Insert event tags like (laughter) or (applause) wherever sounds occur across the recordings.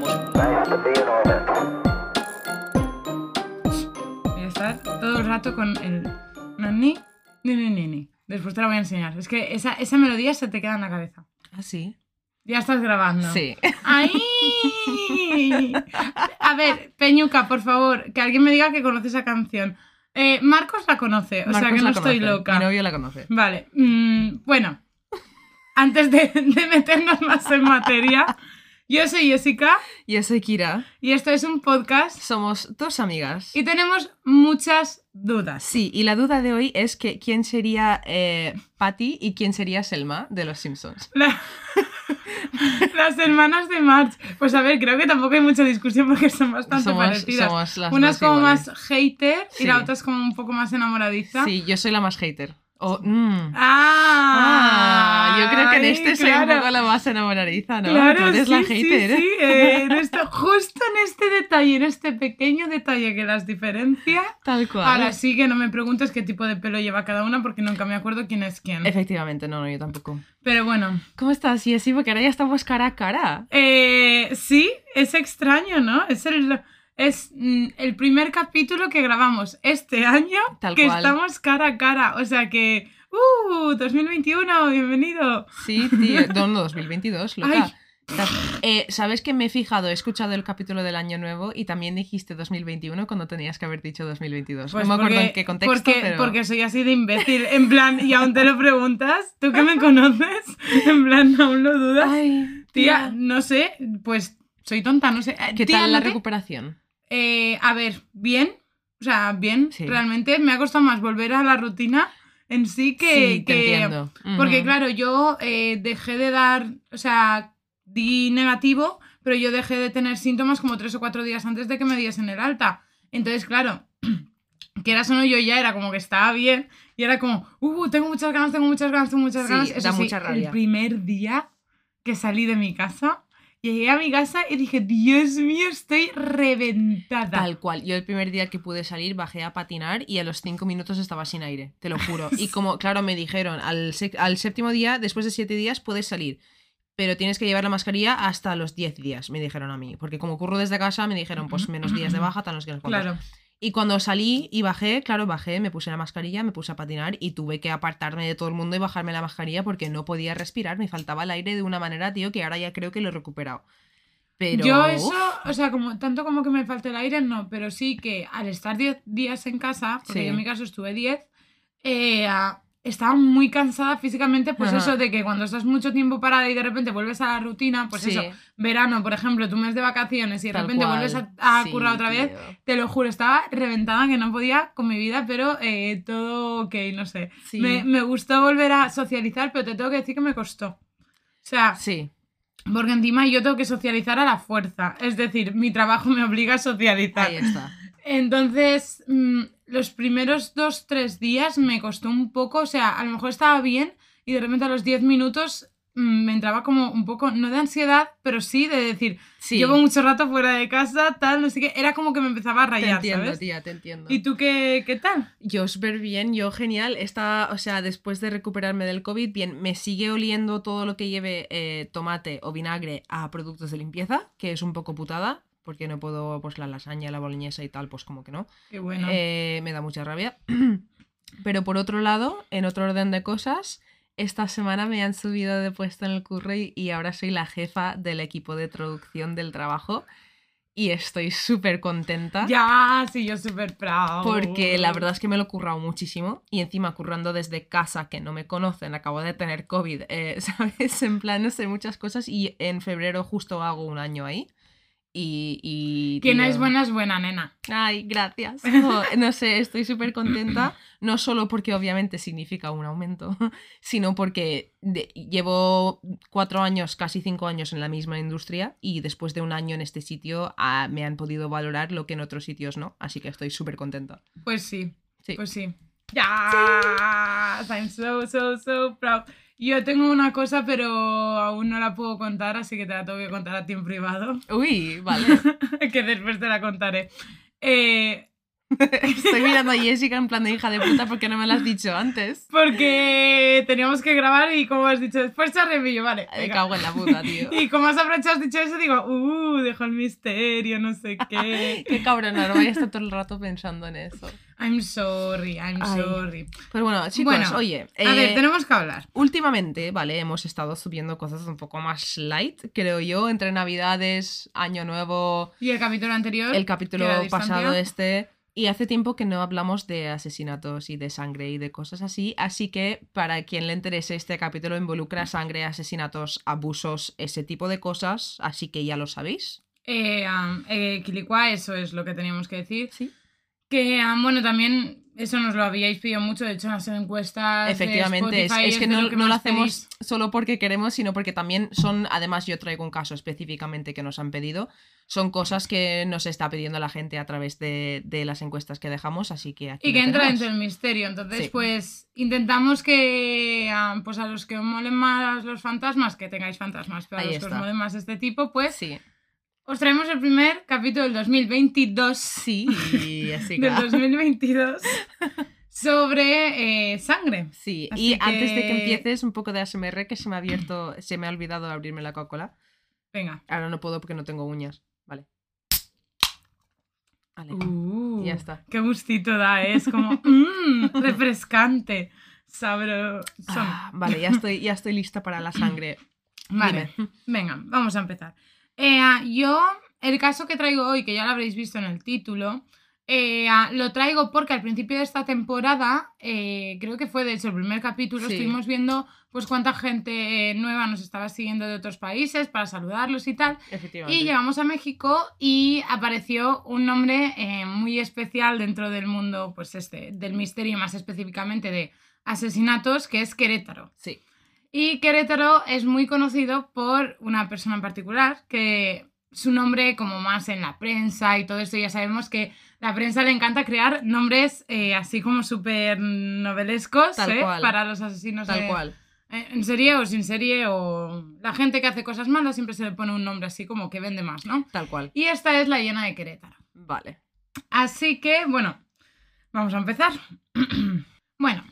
vamos. Voy a estar todo el rato con el nani, ni, ni, ni, ni. Después te la voy a enseñar. Es que esa, esa melodía se te queda en la cabeza. ¿Ah, sí? Ya estás grabando. Sí. ¡Ay! A ver, Peñuca, por favor, que alguien me diga que conoce esa canción. Eh, Marcos la conoce, o sea que no estoy conoce, loca. Mi novio la conoce. Vale, mm, bueno, antes de, de meternos más en materia, yo soy Jessica Yo soy Kira. y esto es un podcast Somos dos amigas. y tenemos muchas dudas. Sí, y la duda de hoy es que quién sería eh, Patty y quién sería Selma de los Simpsons. (laughs) La- las hermanas de March. Pues a ver, creo que tampoco hay mucha discusión porque son bastante Somos, parecidas. somos las Una es como iguales. más hater y la otra es como un poco más enamoradiza. Sí, yo soy la más hater. O, mm. Ah, Ah, yo creo que en este soy claro. un poco la más enamoradiza, ¿no? Claro, Tú eres sí, la hater. sí, eh, en esto- justo en este detalle, en este pequeño detalle que las diferencia. (laughs) Tal cual. Ahora sí que no me preguntes qué tipo de pelo lleva cada una porque nunca me acuerdo quién es quién. Efectivamente, no, no, yo tampoco. Pero bueno, ¿Cómo estás, Jessie? Porque ahora ya estamos cara a cara. eh, sí, es extraño, ¿no? Es el, es mm, el primer capítulo que grabamos este año Tal que cual. estamos cara a cara. O sea que, ¡uh! 2021, bienvenido. Sí, tío. No, no, 2022, loca. (laughs) Ay. Eh, ¿Sabes que me he fijado? He escuchado el capítulo del año nuevo y también dijiste 2021 cuando tenías que haber dicho 2022. Pues no me acuerdo en qué contexto, porque, pero... porque soy así de imbécil. En plan, y aún te lo preguntas, ¿tú que me conoces? (laughs) En plan, aún lo dudas. Ay, Tía, no sé, pues soy tonta, no sé. ¿Qué tía, tal la ¿no te- recuperación? Eh, a ver, bien. O sea, bien. Sí. Realmente me ha costado más volver a la rutina en sí que. sí, te que- entiendo. Porque, claro, yo eh, dejé de dar. O sea, di negativo, pero yo dejé de tener síntomas como tres o cuatro días antes de que me diesen el alta. Entonces, claro, quieras o no, yo ya era como que estaba bien y era como, uh, tengo muchas ganas, tengo muchas ganas, tengo muchas Sí, ganas. da sí, mucha rabia. El primer día que salí de mi casa, llegué a mi casa y dije, Dios mío, estoy reventada. Tal cual. Yo el primer día que pude salir bajé a patinar y a los cinco minutos estaba sin aire, te lo juro. Y como, claro, me dijeron, al, al séptimo día, después de siete días, puedes salir. Pero tienes que llevar la mascarilla hasta los 10 días, me dijeron a mí. Porque como curro desde casa, me dijeron, pues menos días de baja, tan los que nos. Claro. Y cuando salí y bajé, claro, bajé, me puse la mascarilla, me puse a patinar y tuve que apartarme de todo el mundo y bajarme la mascarilla porque no podía respirar, me faltaba el aire de una manera, tío, que ahora ya creo que lo he recuperado. Pero... Yo eso, o sea, como tanto como que me falte el aire, no, pero sí que al estar 10 días en casa, porque Sí. yo en mi caso estuve 10, eh, estaba muy cansada físicamente, pues Ajá. eso de que cuando estás mucho tiempo parada y de repente vuelves a la rutina, pues Sí. eso, verano, por ejemplo, tu mes de vacaciones y de Tal repente cual. vuelves a, a Sí, currar otra vez, tío. te lo juro, estaba reventada que no podía con mi vida, pero eh, todo ok, no sé. Sí. Me, me gustó volver a socializar, pero te tengo que decir que me costó. O sea, Sí, porque encima yo tengo que socializar a la fuerza. Es decir, mi trabajo me obliga a socializar. ahí está. Entonces, mm, los primeros dos, tres días me costó un poco. O sea, a lo mejor estaba bien y de repente a los 10 minutos mm, me entraba como un poco, no de ansiedad, pero sí de decir, Sí. llevo mucho rato fuera de casa, tal, no sé qué. Era como que me empezaba a Te rayar, entiendo, ¿sabes? tía, te entiendo. ¿Y tú qué, qué tal? Yo súper bien, yo genial. Está, o sea, después de recuperarme del COVID, bien, me sigue oliendo todo lo que lleve eh, tomate o vinagre a productos de limpieza, que es un poco putada, porque no puedo, pues la lasaña, la boloñesa y tal, pues como que no. Qué bueno. Eh, me da mucha rabia. (clears throat) Pero por otro lado, en otro orden de cosas, esta semana me han subido de puesto en el curro y, ahora soy la jefa del equipo de producción del trabajo. Y estoy súper contenta. ya, sí, yo súper proud. Porque la verdad es que me lo he currado muchísimo y encima currando desde casa que no me conocen, acabo de tener COVID, eh, (laughs) ¿sabes? En plan, no sé, muchas cosas y en febrero justo hago un año ahí Y, y, Quien es buena es buena, nena. Ay, gracias. (laughs) No, no sé, estoy súper contenta. No solo porque obviamente significa un aumento, (laughs) sino porque de- llevo cuatro años, casi cinco años en la misma industria y después de un año en este sitio ah, me han podido valorar lo que en otros sitios no. Así que estoy súper contenta. Pues sí, Sí. pues sí. ¡Ya! I'm so, so, so proud. Yo tengo una cosa, pero aún no la puedo contar, así que te la tengo que contar a ti en privado. Uy, vale. (laughs) que después te la contaré. Eh, Estoy mirando a Jessica en plan de hija de puta porque no me lo has dicho antes. porque teníamos que grabar y como has dicho, después se yo, vale. Me cago en la puta, tío. (laughs) Y como has aprovechado, has dicho eso, digo, uh, dejo el misterio, no sé qué. (laughs) Qué cabrón, ahora voy a estar todo el rato pensando en eso. I'm sorry, I'm Ay. sorry. Pero bueno, chicos, Bueno, oye. A ver, eh, tenemos que hablar. Últimamente, vale, hemos estado subiendo cosas un poco más light, creo yo, entre Navidades, Año Nuevo, Y el capítulo anterior. el capítulo pasado este. Y hace tiempo que no hablamos de asesinatos y de sangre y de cosas así, así que para quien le interese este capítulo involucra sangre, asesinatos, abusos, ese tipo de cosas, así que ya lo sabéis. Eh, um, eh, Quilicua, eso es lo que teníamos que decir. Sí. Que, um, bueno, también eso nos lo habíais pedido mucho, de hecho, en las encuestas. Efectivamente, es, Spotify es que no, que no lo hacemos pedís. solo porque queremos, sino porque también son, además yo traigo un caso específicamente que nos han pedido, son cosas que nos está pidiendo la gente a través de, de las encuestas que dejamos, así que aquí Y que entra dentro del misterio. Entonces, Sí. pues intentamos que um, pues a los que os molen más los fantasmas, que tengáis fantasmas, pero a Ahí los que os molen más este tipo, pues Sí, os traemos el primer capítulo del 2022. sí, (laughs) así que... Del 2022 (laughs) sobre eh, sangre. Sí, Así y antes de que que- empieces, un poco de ASMR que se me ha abierto, se me ha olvidado abrirme la Coca-Cola. Venga. Ahora no puedo porque no tengo uñas. Vale. Vale. Uh, Ya está. Qué gustito da, ¿eh? es como mmm, (laughs) refrescante. Sabroso. Ah, vale, ya estoy, ya estoy lista para la sangre. Vale, Dime. venga, vamos a empezar. Eh, ah, yo, el caso que traigo hoy, que ya lo habréis visto en el título, eh, ah, lo traigo porque al principio de esta temporada, eh, creo que fue de hecho el primer capítulo, Sí. estuvimos viendo pues cuánta gente nueva nos estaba siguiendo de otros países para saludarlos y tal. Y llegamos a México y apareció un nombre eh, muy especial dentro del mundo, pues este, del misterio, más específicamente de asesinatos, que es Querétaro. Sí. Y Querétaro es muy conocido por una persona en particular, que su nombre como más en la prensa y todo esto, ya sabemos que la prensa le encanta crear nombres eh, así como súper novelescos Tal ¿eh? cual. para los asesinos. Tal cual. eh, En serie o sin serie, o la gente que hace cosas malas siempre se le pone un nombre así como que vende más, ¿no? Tal cual. Y esta es la llena de Querétaro. Vale. Así que, bueno, vamos a empezar. (clears throat) bueno,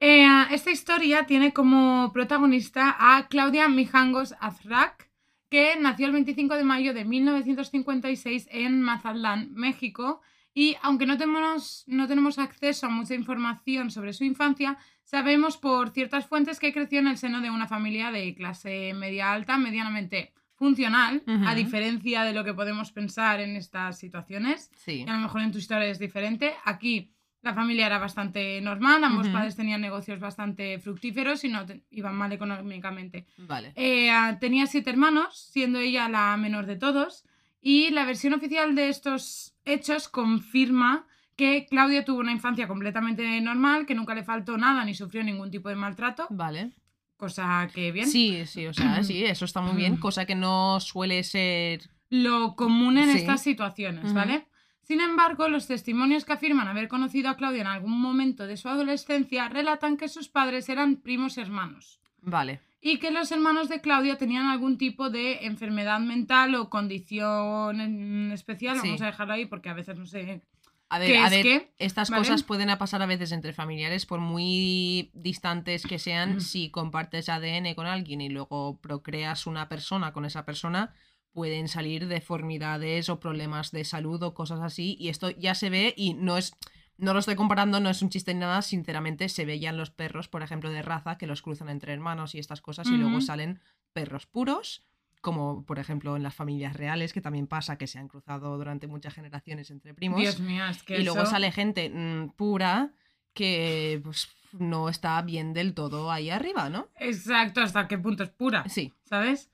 eh, esta historia tiene como protagonista a Claudia Mijangos Azrak, que nació el 25 de mayo de 1956 en Mazatlán, México. Y aunque no tenemos, no tenemos acceso a mucha información sobre su infancia, sabemos por ciertas fuentes que creció en el seno de una familia de clase media alta, medianamente funcional, a diferencia de lo que podemos pensar en estas situaciones. Sí. Y a lo mejor en tu historia es diferente. Aquí la familia era bastante normal, ambos padres tenían negocios bastante fructíferos y no te- iban mal económicamente. Vale. Eh, ah, tenía siete hermanos, siendo ella la menor de todos, y la versión oficial de estos hechos confirma que Claudia tuvo una infancia completamente normal, que nunca le faltó nada ni sufrió ningún tipo de maltrato, Vale. cosa que bien. Sí, sí, o sea, sí, eso está muy bien, (clears throat) cosa que no suele ser... lo común en Sí. estas situaciones. ¿vale? Sin embargo, los testimonios que afirman haber conocido a Claudia en algún momento de su adolescencia relatan que sus padres eran primos hermanos Vale. y que los hermanos de Claudia tenían algún tipo de enfermedad mental o condición en especial, Sí. vamos a dejarlo ahí porque a veces no sé A ver, a ver, estas ¿vale? cosas pueden pasar a veces entre familiares, por muy distantes que sean, Mm. si compartes ADN con alguien y luego procreas una persona con esa persona, pueden salir deformidades o problemas de salud o cosas así, y esto ya se ve y no es... No lo estoy comparando, no es un chiste ni nada, sinceramente se veían los perros, por ejemplo, de raza, que los cruzan entre hermanos y estas cosas, y luego salen perros puros, como por ejemplo en las familias reales, que también pasa que se han cruzado durante muchas generaciones entre primos Dios mío, es que y luego sale gente mm, pura que pues, no está bien del todo ahí arriba, ¿no? Exacto, hasta qué punto es pura. Sí, ¿sabes?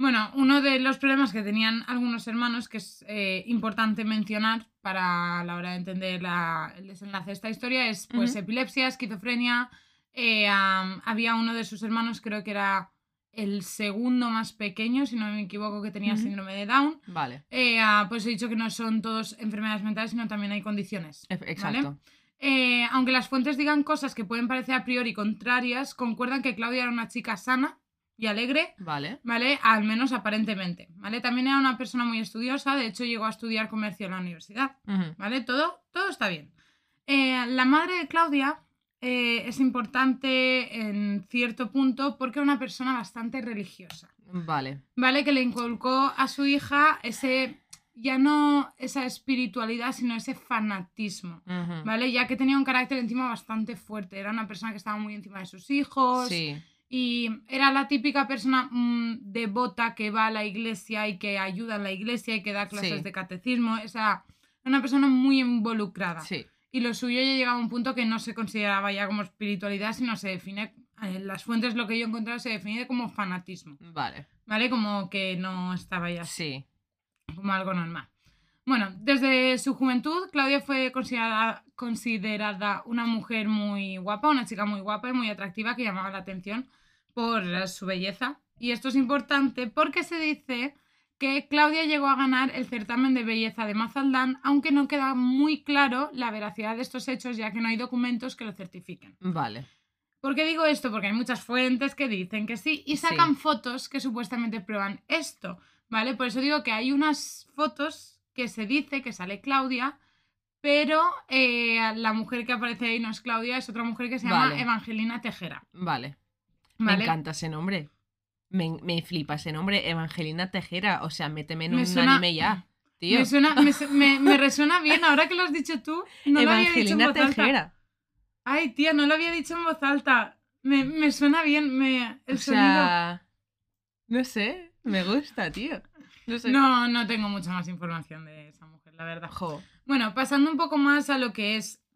Bueno, uno de los problemas que tenían algunos hermanos, que es eh, importante mencionar para la hora de entender la- el desenlace de esta historia, es pues epilepsia, esquizofrenia. eh, había uno de sus hermanos, creo que era el segundo más pequeño, si no me equivoco, que tenía síndrome de Down. Vale. Eh, ah, pues he dicho que no son todos enfermedades mentales, sino también hay condiciones. Ef- Exacto. Eh, aunque las fuentes digan cosas que pueden parecer a priori contrarias, concuerdan que Claudia era una chica sana y alegre, Vale. ¿vale? Al menos aparentemente, ¿vale? También era una persona muy estudiosa, de hecho llegó a estudiar comercio en la universidad. ¿vale? Todo, todo está bien. Eh, la madre de Claudia eh, es importante en cierto punto porque era una persona bastante religiosa. Vale. ¿vale? Que le inculcó a su hija ese, ya no esa espiritualidad, sino ese fanatismo. ¿vale? Ya que tenía un carácter encima bastante fuerte, era una persona que estaba muy encima de sus hijos Sí. Y era la típica persona mm, devota que va a la iglesia y que ayuda en la iglesia y que da clases Sí. de catecismo, o sea, una persona muy involucrada. Sí. Y lo suyo ya llegaba a un punto que no se consideraba ya como espiritualidad, sino se define, en las fuentes lo que yo he encontrado se define como fanatismo. Vale. ¿vale? Como que no estaba ya Sí. como algo normal. Bueno, desde su juventud, Claudia fue considerada, considerada una mujer muy guapa, una chica muy guapa y muy atractiva que llamaba la atención por su belleza. Y esto es importante porque se dice que Claudia llegó a ganar el certamen de belleza de Mazaldán, aunque no queda muy claro la veracidad de estos hechos, ya que no hay documentos que lo certifiquen. Vale. ¿Por qué digo esto? Porque hay muchas fuentes que dicen que sí y sacan fotos que supuestamente prueban esto, ¿vale? Por eso digo que hay unas fotos que se dice que sale Claudia, pero eh, la mujer que aparece ahí no es Claudia, es otra mujer que se llama Vale. Evangelina Tejera, Vale. ¿Vale? Me encanta ese nombre. Me, me flipa ese nombre. Evangelina Tejera. O sea, méteme en Me un suena- anime ya. (laughs) Tío. Me, suena- me su- me- me resuena bien, ahora que lo has dicho tú, no lo había dicho en Evangelina voz alta. Tejera. Ay, tía, no lo había dicho en voz alta. Me, me suena bien, me, el O sonido... sea, no sé, me gusta, tío. No sé. No, no tengo mucha más información de esa mujer, la verdad. Jo. Bueno, pasando un poco más a lo que es (clears throat)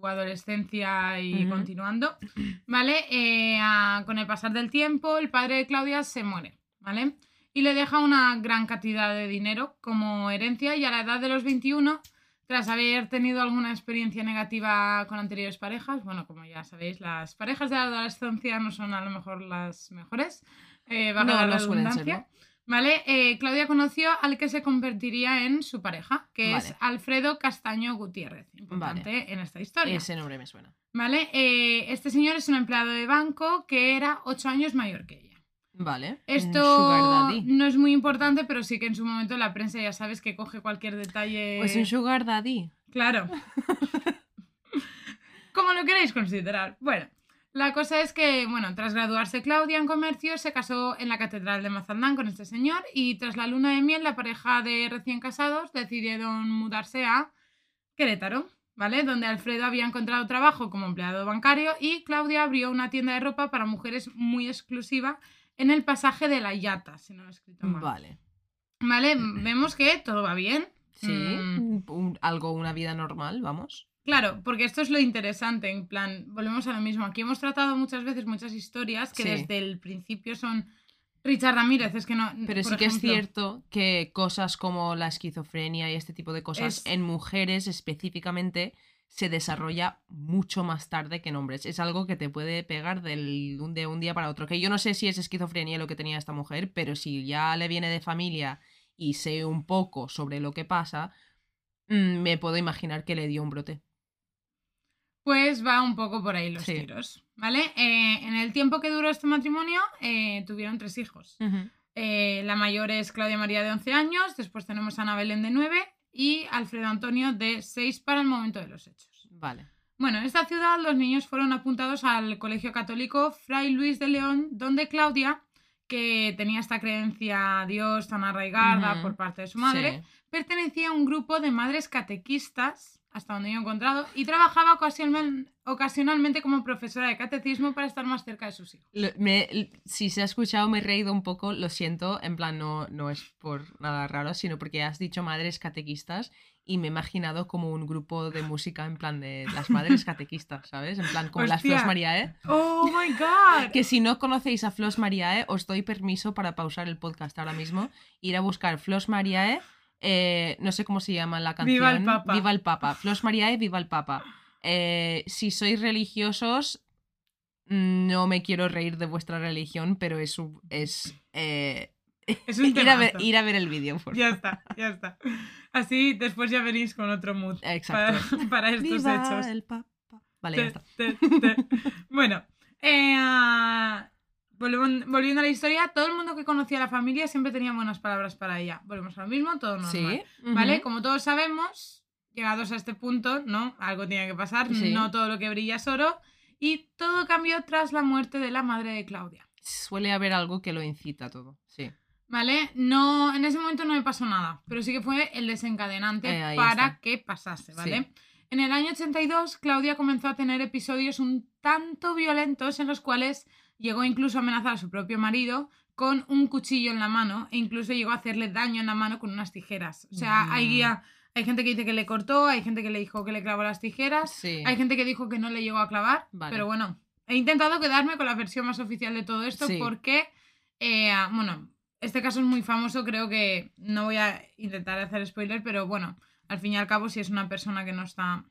su adolescencia y Ujú. continuando, ¿vale? Eh, a- con el pasar del tiempo, el padre de Claudia se muere, ¿vale? Y le deja una gran cantidad de dinero como herencia y a la edad de los 21, tras haber tenido alguna experiencia negativa con anteriores parejas, bueno, como ya sabéis, las parejas de la adolescencia no son a lo mejor las mejores, eh, valga No, la no redundancia. serlo. ¿Vale? Eh, Claudia conoció al que se convertiría en su pareja, que es. Alfredo Castaño Gutiérrez, importante en esta historia. Ese nombre me suena. ¿Vale? Eh, este señor es un empleado de banco que era ocho años mayor que ella. Vale. Esto no es muy importante, pero sí que en su momento la prensa ya sabes que coge cualquier detalle. Pues un Sugar Daddy. Claro. (laughs) Como lo queréis considerar. Bueno, la cosa es que, bueno, tras graduarse Claudia en comercio, se casó en la Catedral de Mazaldán con este señor y tras la luna de miel, la pareja de recién casados decidieron mudarse a Querétaro, ¿vale? Donde Alfredo había encontrado trabajo como empleado bancario y Claudia abrió una tienda de ropa para mujeres muy exclusiva en el pasaje de la Yata, si no lo he escrito mal. Vale. Vale, vemos que todo va bien. Sí. Mm. un- algo, una vida normal, vamos. Claro, porque esto es lo interesante, en plan, volvemos a lo mismo. Aquí hemos tratado muchas veces muchas historias que Sí. desde el principio son Richard Ramírez, es que no. Pero sí que es cierto que cosas como la esquizofrenia y este tipo de cosas Es- en mujeres específicamente se desarrolla mucho más tarde que en hombres. Es algo que te puede pegar del, de un día para otro. Que yo no sé si es esquizofrenia lo que tenía esta mujer, pero si ya le viene de familia y sé un poco sobre lo que pasa, mm, me puedo imaginar que le dio un brote. Pues va un poco por ahí los Sí. tiros, ¿vale? Eh, en el tiempo que duró este matrimonio, eh, tuvieron tres hijos. Eh, la mayor es Claudia María de 11 años, después tenemos a Ana Belén de 9 y Alfredo Antonio de 6 para el momento de los hechos. Vale. Bueno, en esta ciudad los niños fueron apuntados al colegio católico Fray Luis de León, donde Claudia, que tenía esta creencia a Dios tan arraigada por parte de su madre, Sí. pertenecía a un grupo de madres catequistas hasta donde yo he encontrado, y trabajaba ocasionalmente, como profesora de catecismo para estar más cerca de sus hijos. Lo- me- l- si se ha escuchado, me he reído un poco, lo siento, en plan, no, no es por nada raro, sino porque has dicho madres catequistas y me he imaginado como un grupo de música en plan de las madres catequistas, ¿sabes? En plan, como las. Flos Mariae. ¡Oh, my God! Que si no conocéis a Flos Mariae, os doy permiso para pausar el podcast ahora mismo, ir a buscar Flos Mariae, eh, no sé cómo se llama la canción. Viva el Papa. Viva el Papa. Flos Mariae, Viva el Papa. Eh, si sois religiosos, no me quiero reír de vuestra religión, pero es, es eh, Es un (laughs) ir, a ver, ir a ver el vídeo. por Ya está, ya está. Así después ya venís con otro mood Exacto. para, (laughs) para estos Viva hechos. el Papa. Vale, ya Te- está. te- te. Bueno, eh, ah, volviendo a la historia, todo el mundo que conocía a la familia siempre tenía buenas palabras para ella. Volvemos a lo mismo, todo normal. Sí. ¿Vale? Como todos sabemos, llegados a este punto, ¿no? Algo tiene que pasar, Sí. no todo lo que brilla es oro. Y todo cambió tras la muerte de la madre de Claudia. Suele haber algo que lo incita a todo. Sí. ¿Vale? No, en ese momento no me pasó nada, pero sí que fue el desencadenante Eh, para está. que pasase, ¿vale? Sí. En el año 82, Claudia comenzó a tener episodios un tanto violentos en los cuales llegó incluso a amenazar a su propio marido con un cuchillo en la mano e incluso llegó a hacerle daño en la mano con unas tijeras. O sea, Mm. hay, hay gente que dice que le cortó, hay gente que le dijo que le clavó las tijeras, Sí. hay gente que dijo que no le llegó a clavar, Vale. pero bueno, he intentado quedarme con la versión más oficial de todo esto Sí. porque, eh, bueno, este caso es muy famoso, creo que no voy a intentar hacer spoiler, pero bueno, al fin y al cabo, si es una persona que no está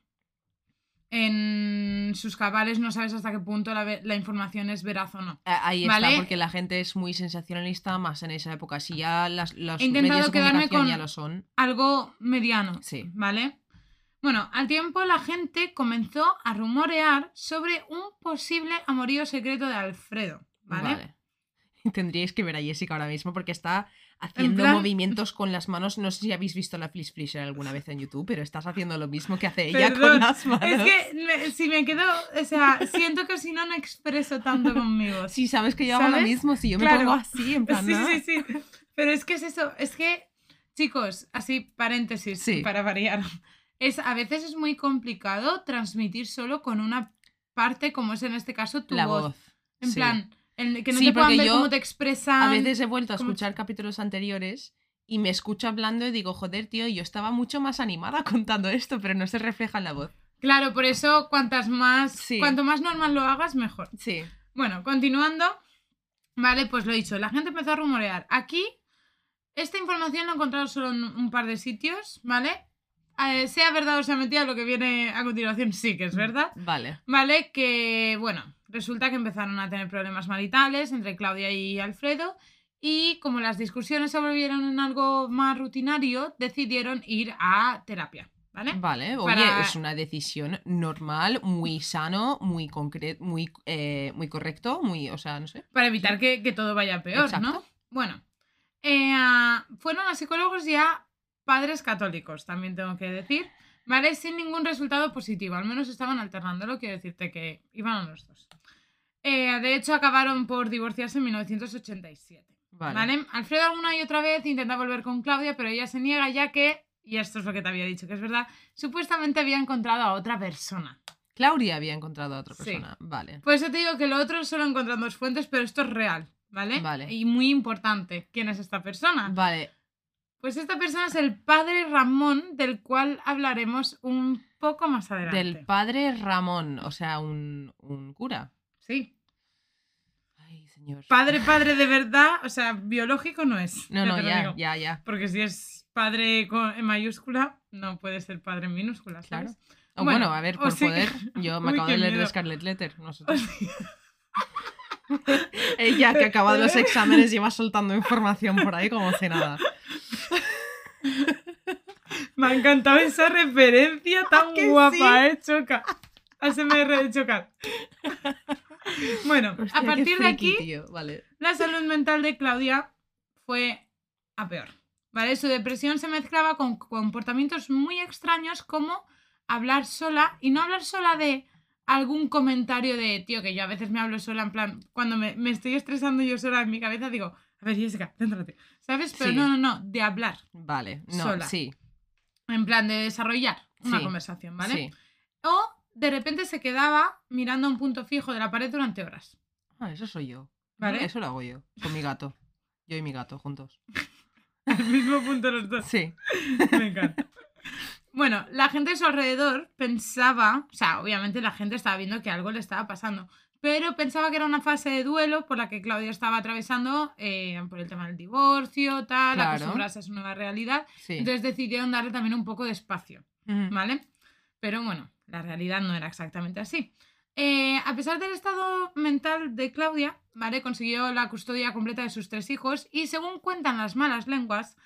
en sus cabales, no sabes hasta qué punto la, la información es veraz o no. Ah, Ahí ¿Vale? está, porque la gente es muy sensacionalista más en esa época. Si ya las, los He intentado medios de quedarme comunicación con- ya lo son. Algo mediano, Sí. ¿vale? Bueno, al tiempo la gente comenzó a rumorear sobre un posible amorío secreto de Alfredo, ¿vale? Vale. (laughs) Tendríais que ver a Jessica ahora mismo porque está haciendo plan- movimientos con las manos. No sé si habéis visto la Flish Flisher alguna vez en YouTube, pero estás haciendo lo mismo que hace ella Perdón, con las manos. Es que me- si me quedo, o sea, siento que si no, no expreso tanto conmigo. Sí, sabes que yo hago lo mismo. Si yo me Claro. pongo así, en plan. Sí, ¿no? sí, sí. Pero es que es eso, es que, chicos, así paréntesis Sí. para variar. Es, a veces es muy complicado transmitir solo con una parte, como es en este caso tu La voz. voz. En sí. plan, en que no Sí, te puedan ver yo cómo te expresan. A veces he vuelto a ¿cómo- escuchar capítulos anteriores y me escucho hablando y digo, joder, tío, yo estaba mucho más animada (laughs) contando esto, pero no se refleja en la voz. Claro, por eso cuantas más, Sí. cuanto más normal lo hagas, mejor. Sí. Bueno, continuando. Vale, pues lo he dicho. La gente empezó a rumorear. Aquí, esta información la he encontrado solo en un par de sitios, ¿vale? Eh, sea verdad o sea mentira, lo que viene a continuación sí que es verdad. Vale. Vale, que bueno, resulta que empezaron a tener problemas maritales entre Claudia y Alfredo. Y como las discusiones se volvieron en algo más rutinario, decidieron ir a terapia, ¿vale? Vale, oye, Para- es una decisión normal, muy sano, muy concreto, muy, eh, muy correcto, muy, o sea, no sé. para evitar que, que todo vaya peor, Exacto. ¿no? Bueno, eh, fueron a psicólogos y a padres católicos, también tengo que decir, ¿vale? Sin ningún resultado positivo, al menos estaban alternándolo, quiero decirte que iban a los dos. Eh, de hecho, acabaron por divorciarse en 1987. Vale. ¿Vale? Alfredo alguna y otra vez intenta volver con Claudia, pero ella se niega ya que, y esto es lo que te había dicho que es verdad, supuestamente había encontrado a otra persona. Claudia había encontrado a otra Sí. persona. Vale. Por eso te digo que lo otro solo encontrando dos fuentes, pero esto es real, ¿vale? Vale. Y muy importante. ¿Quién es esta persona? Vale. Pues esta persona es el padre Ramón, del cual hablaremos un poco más adelante. Del padre Ramón, o sea, un, un cura. Sí. Ay, señor. Padre, padre de verdad, o sea, biológico no es. No, ya no, ya, ya, ya. Porque si es padre con, en mayúscula, no puede ser padre en minúscula, ¿sabes? O Bueno, bueno, a ver, o por sí. poder, yo me (laughs) Uy, acabo de leer miedo. de Scarlet Letter. No sé (laughs) tú. (laughs) Ella que acaba de los exámenes lleva soltando información por ahí como si nada. Me ha encantado esa referencia tan guapa, sí? ¿eh? Choca. ASMR de chocar. Bueno, Hostia, a partir de aquí. Vale. la salud mental de Claudia fue a peor. ¿Vale? Su depresión se mezclaba con comportamientos muy extraños como hablar sola y no hablar sola de algún comentario de, tío, que yo a veces me hablo sola en plan, cuando me, me estoy estresando yo sola en mi cabeza, digo, a ver, Jessica, céntrate. ¿Sabes? Pero Sí. no, no, no, de hablar. Vale. No, Sola. sí. En plan de desarrollar. una Sí. conversación, ¿vale? Sí. O de repente se quedaba mirando a un punto fijo de la pared durante horas. Ah, eso soy yo. Vale. Eso lo hago yo. Con mi gato. Yo y mi gato juntos. (laughs) Al mismo punto los dos. Sí. (laughs) Me encanta. Bueno, la gente de su alrededor pensaba, o sea, obviamente la gente estaba viendo que algo le estaba pasando, pero pensaba que era una fase de duelo por la que Claudia estaba atravesando eh, por el tema del divorcio, tal, Claro. acostumbrarse a su nueva realidad. Sí. Entonces decidieron darle también un poco de espacio. ¿vale? Pero bueno, la realidad no era exactamente así. Eh, a pesar del estado mental de Claudia, ¿vale? Consiguió la custodia completa de sus tres hijos y según cuentan las malas lenguas,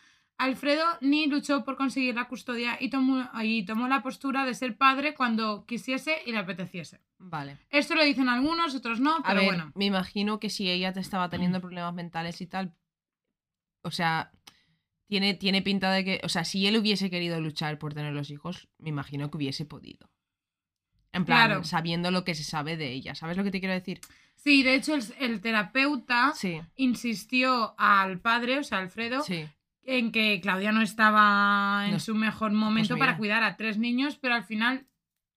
Alfredo ni luchó por conseguir la custodia y tomó, y tomó la postura de ser padre cuando quisiese y le apeteciese. Vale. Esto lo dicen algunos, otros no, A pero ver, bueno. me imagino que si ella te estaba teniendo problemas mentales y tal, o sea, tiene, tiene pinta de que, o sea, si él hubiese querido luchar por tener los hijos, me imagino que hubiese podido. En plan, Claro. sabiendo lo que se sabe de ella. ¿Sabes lo que te quiero decir? Sí, de hecho el, el terapeuta Sí, insistió al padre, o sea, Alfredo, sí. En que Claudia no estaba en No- su mejor momento pues mira. para cuidar a tres niños, pero al final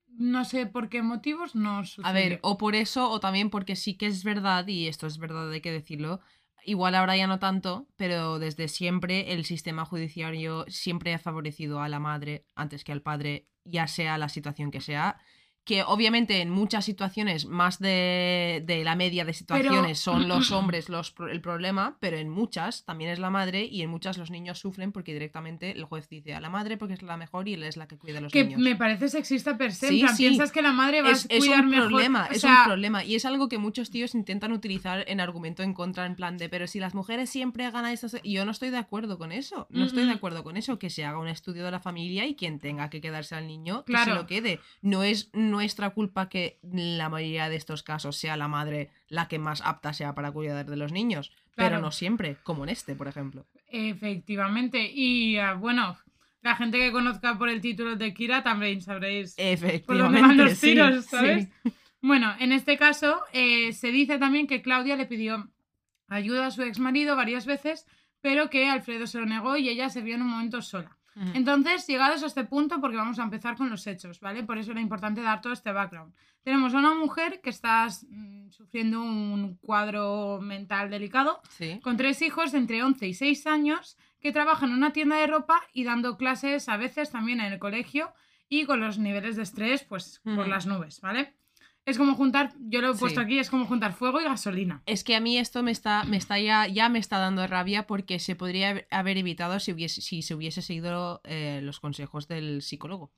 no sé por qué motivos no sucedió. A ver, o por eso, o también porque sí que es verdad, y esto es verdad, hay que decirlo. Igual ahora ya no tanto, pero desde siempre el sistema judiciario siempre ha favorecido a la madre antes que al padre, ya sea la situación que sea. Que obviamente en muchas situaciones, más de, de la media de situaciones, son (clears throat) los hombres los, el problema, pero en muchas también es la madre y en muchas los niños sufren porque directamente el juez dice a la madre porque es la mejor y él es la que cuida a los que niños. me parece sexista per se. Sí, sí. Piensas que la madre va es, a es cuidar un mejor. problema, o es un problema. Y es algo que muchos tíos intentan utilizar en argumento en contra, en plan de, pero si las mujeres siempre hagan esto, y yo no estoy de acuerdo con eso. No estoy de acuerdo con eso, que se haga un estudio de la familia y quien tenga que quedarse al niño, que Claro. se lo quede. No es nuestra culpa que la mayoría de estos casos sea la madre la que más apta sea para cuidar de los niños. Pero no siempre, como en este, por ejemplo. Efectivamente. Y ah, bueno, la gente que conozca por el título de Kira también sabréis por dónde van los (laughs) tiros, sí. ¿sabes? Bueno, en este caso eh, se dice también que Claudia le pidió ayuda a su exmarido varias veces, pero que Alfredo se lo negó y ella se vio en un momento sola. Entonces, llegados a este punto, porque vamos a empezar con los hechos, ¿vale? Por eso era importante dar todo este background. Tenemos a una mujer que está mm, sufriendo un cuadro mental delicado, Sí. con tres hijos de entre 11 y 6 años, que trabaja en una tienda de ropa y dando clases a veces también en el colegio y con los niveles de estrés, pues, por las nubes, ¿vale? Es como juntar, yo lo he puesto Sí. aquí, es como juntar fuego y gasolina. Es que a mí esto me está, me está ya, ya me está dando rabia porque se podría haber- evitado si, hubiese, si se hubiese seguido eh, los consejos del psicólogo.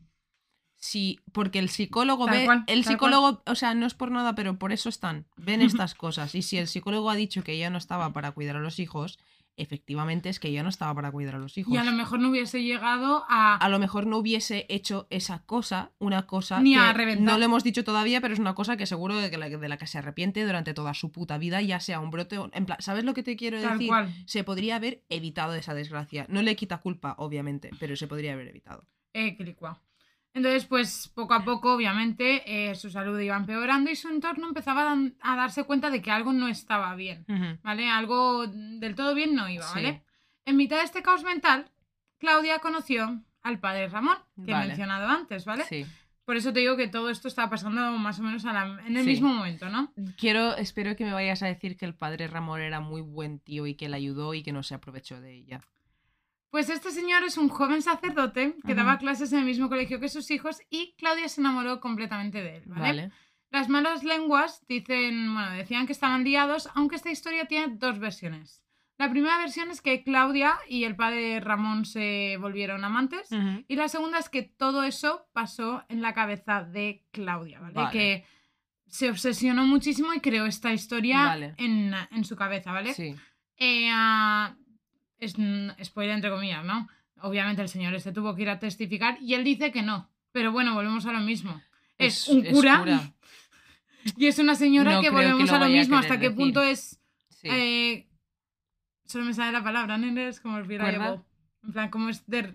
Sí, porque el psicólogo Tal ve, cual, el psicólogo, o sea, no es por nada, pero por eso están, ven (laughs) estas cosas. Y si el psicólogo ha dicho que ella no estaba para cuidar a los hijos, efectivamente es que ella no estaba para cuidar a los hijos. Y a lo mejor no hubiese llegado a... A lo mejor no hubiese hecho esa cosa, una cosa Ni que a reventar. no lo hemos dicho todavía, pero es una cosa que seguro de, que la, de la que se arrepiente durante toda su puta vida, ya sea un brote o... En plan, ¿sabes lo que te quiero Tal decir? cual. Se podría haber evitado esa desgracia. No le quita culpa, obviamente, pero se podría haber evitado. Eh. Entonces, pues poco a poco, obviamente, eh, su salud iba empeorando y su entorno empezaba a, dan- a darse cuenta de que algo no estaba bien, ¿vale? Algo del todo bien no iba, Sí. ¿vale? En mitad de este caos mental, Claudia conoció al padre Ramón, que he mencionado antes, ¿vale? Sí. Por eso te digo que todo esto estaba pasando más o menos a la- en el Sí. mismo momento, ¿no? Quiero, espero que me vayas a decir que el padre Ramón era muy buen tío y que la ayudó y que no se aprovechó de ella. Pues este señor es un joven sacerdote que daba clases en el mismo colegio que sus hijos y Claudia se enamoró completamente de él, ¿vale? Vale. Las malas lenguas dicen, bueno, decían que estaban liados, aunque esta historia tiene dos versiones. La primera versión es que Claudia y el padre Ramón se volvieron amantes. Y la segunda es que todo eso pasó en la cabeza de Claudia, ¿vale? Vale. Que se obsesionó muchísimo y creó esta historia Vale. en, en su cabeza, ¿vale? Sí. Eh, ah, es, mm, spoiler entre comillas, ¿no? Obviamente el señor este tuvo que ir a testificar y él dice que no. Pero bueno, volvemos a lo mismo. Es, un cura, (laughs) y es una señora No que volvemos lo a lo a mismo. ¿Hasta qué decir. punto es... Sí. eh, solo me sale la palabra, ¿no? Es como el. En plan, como es de...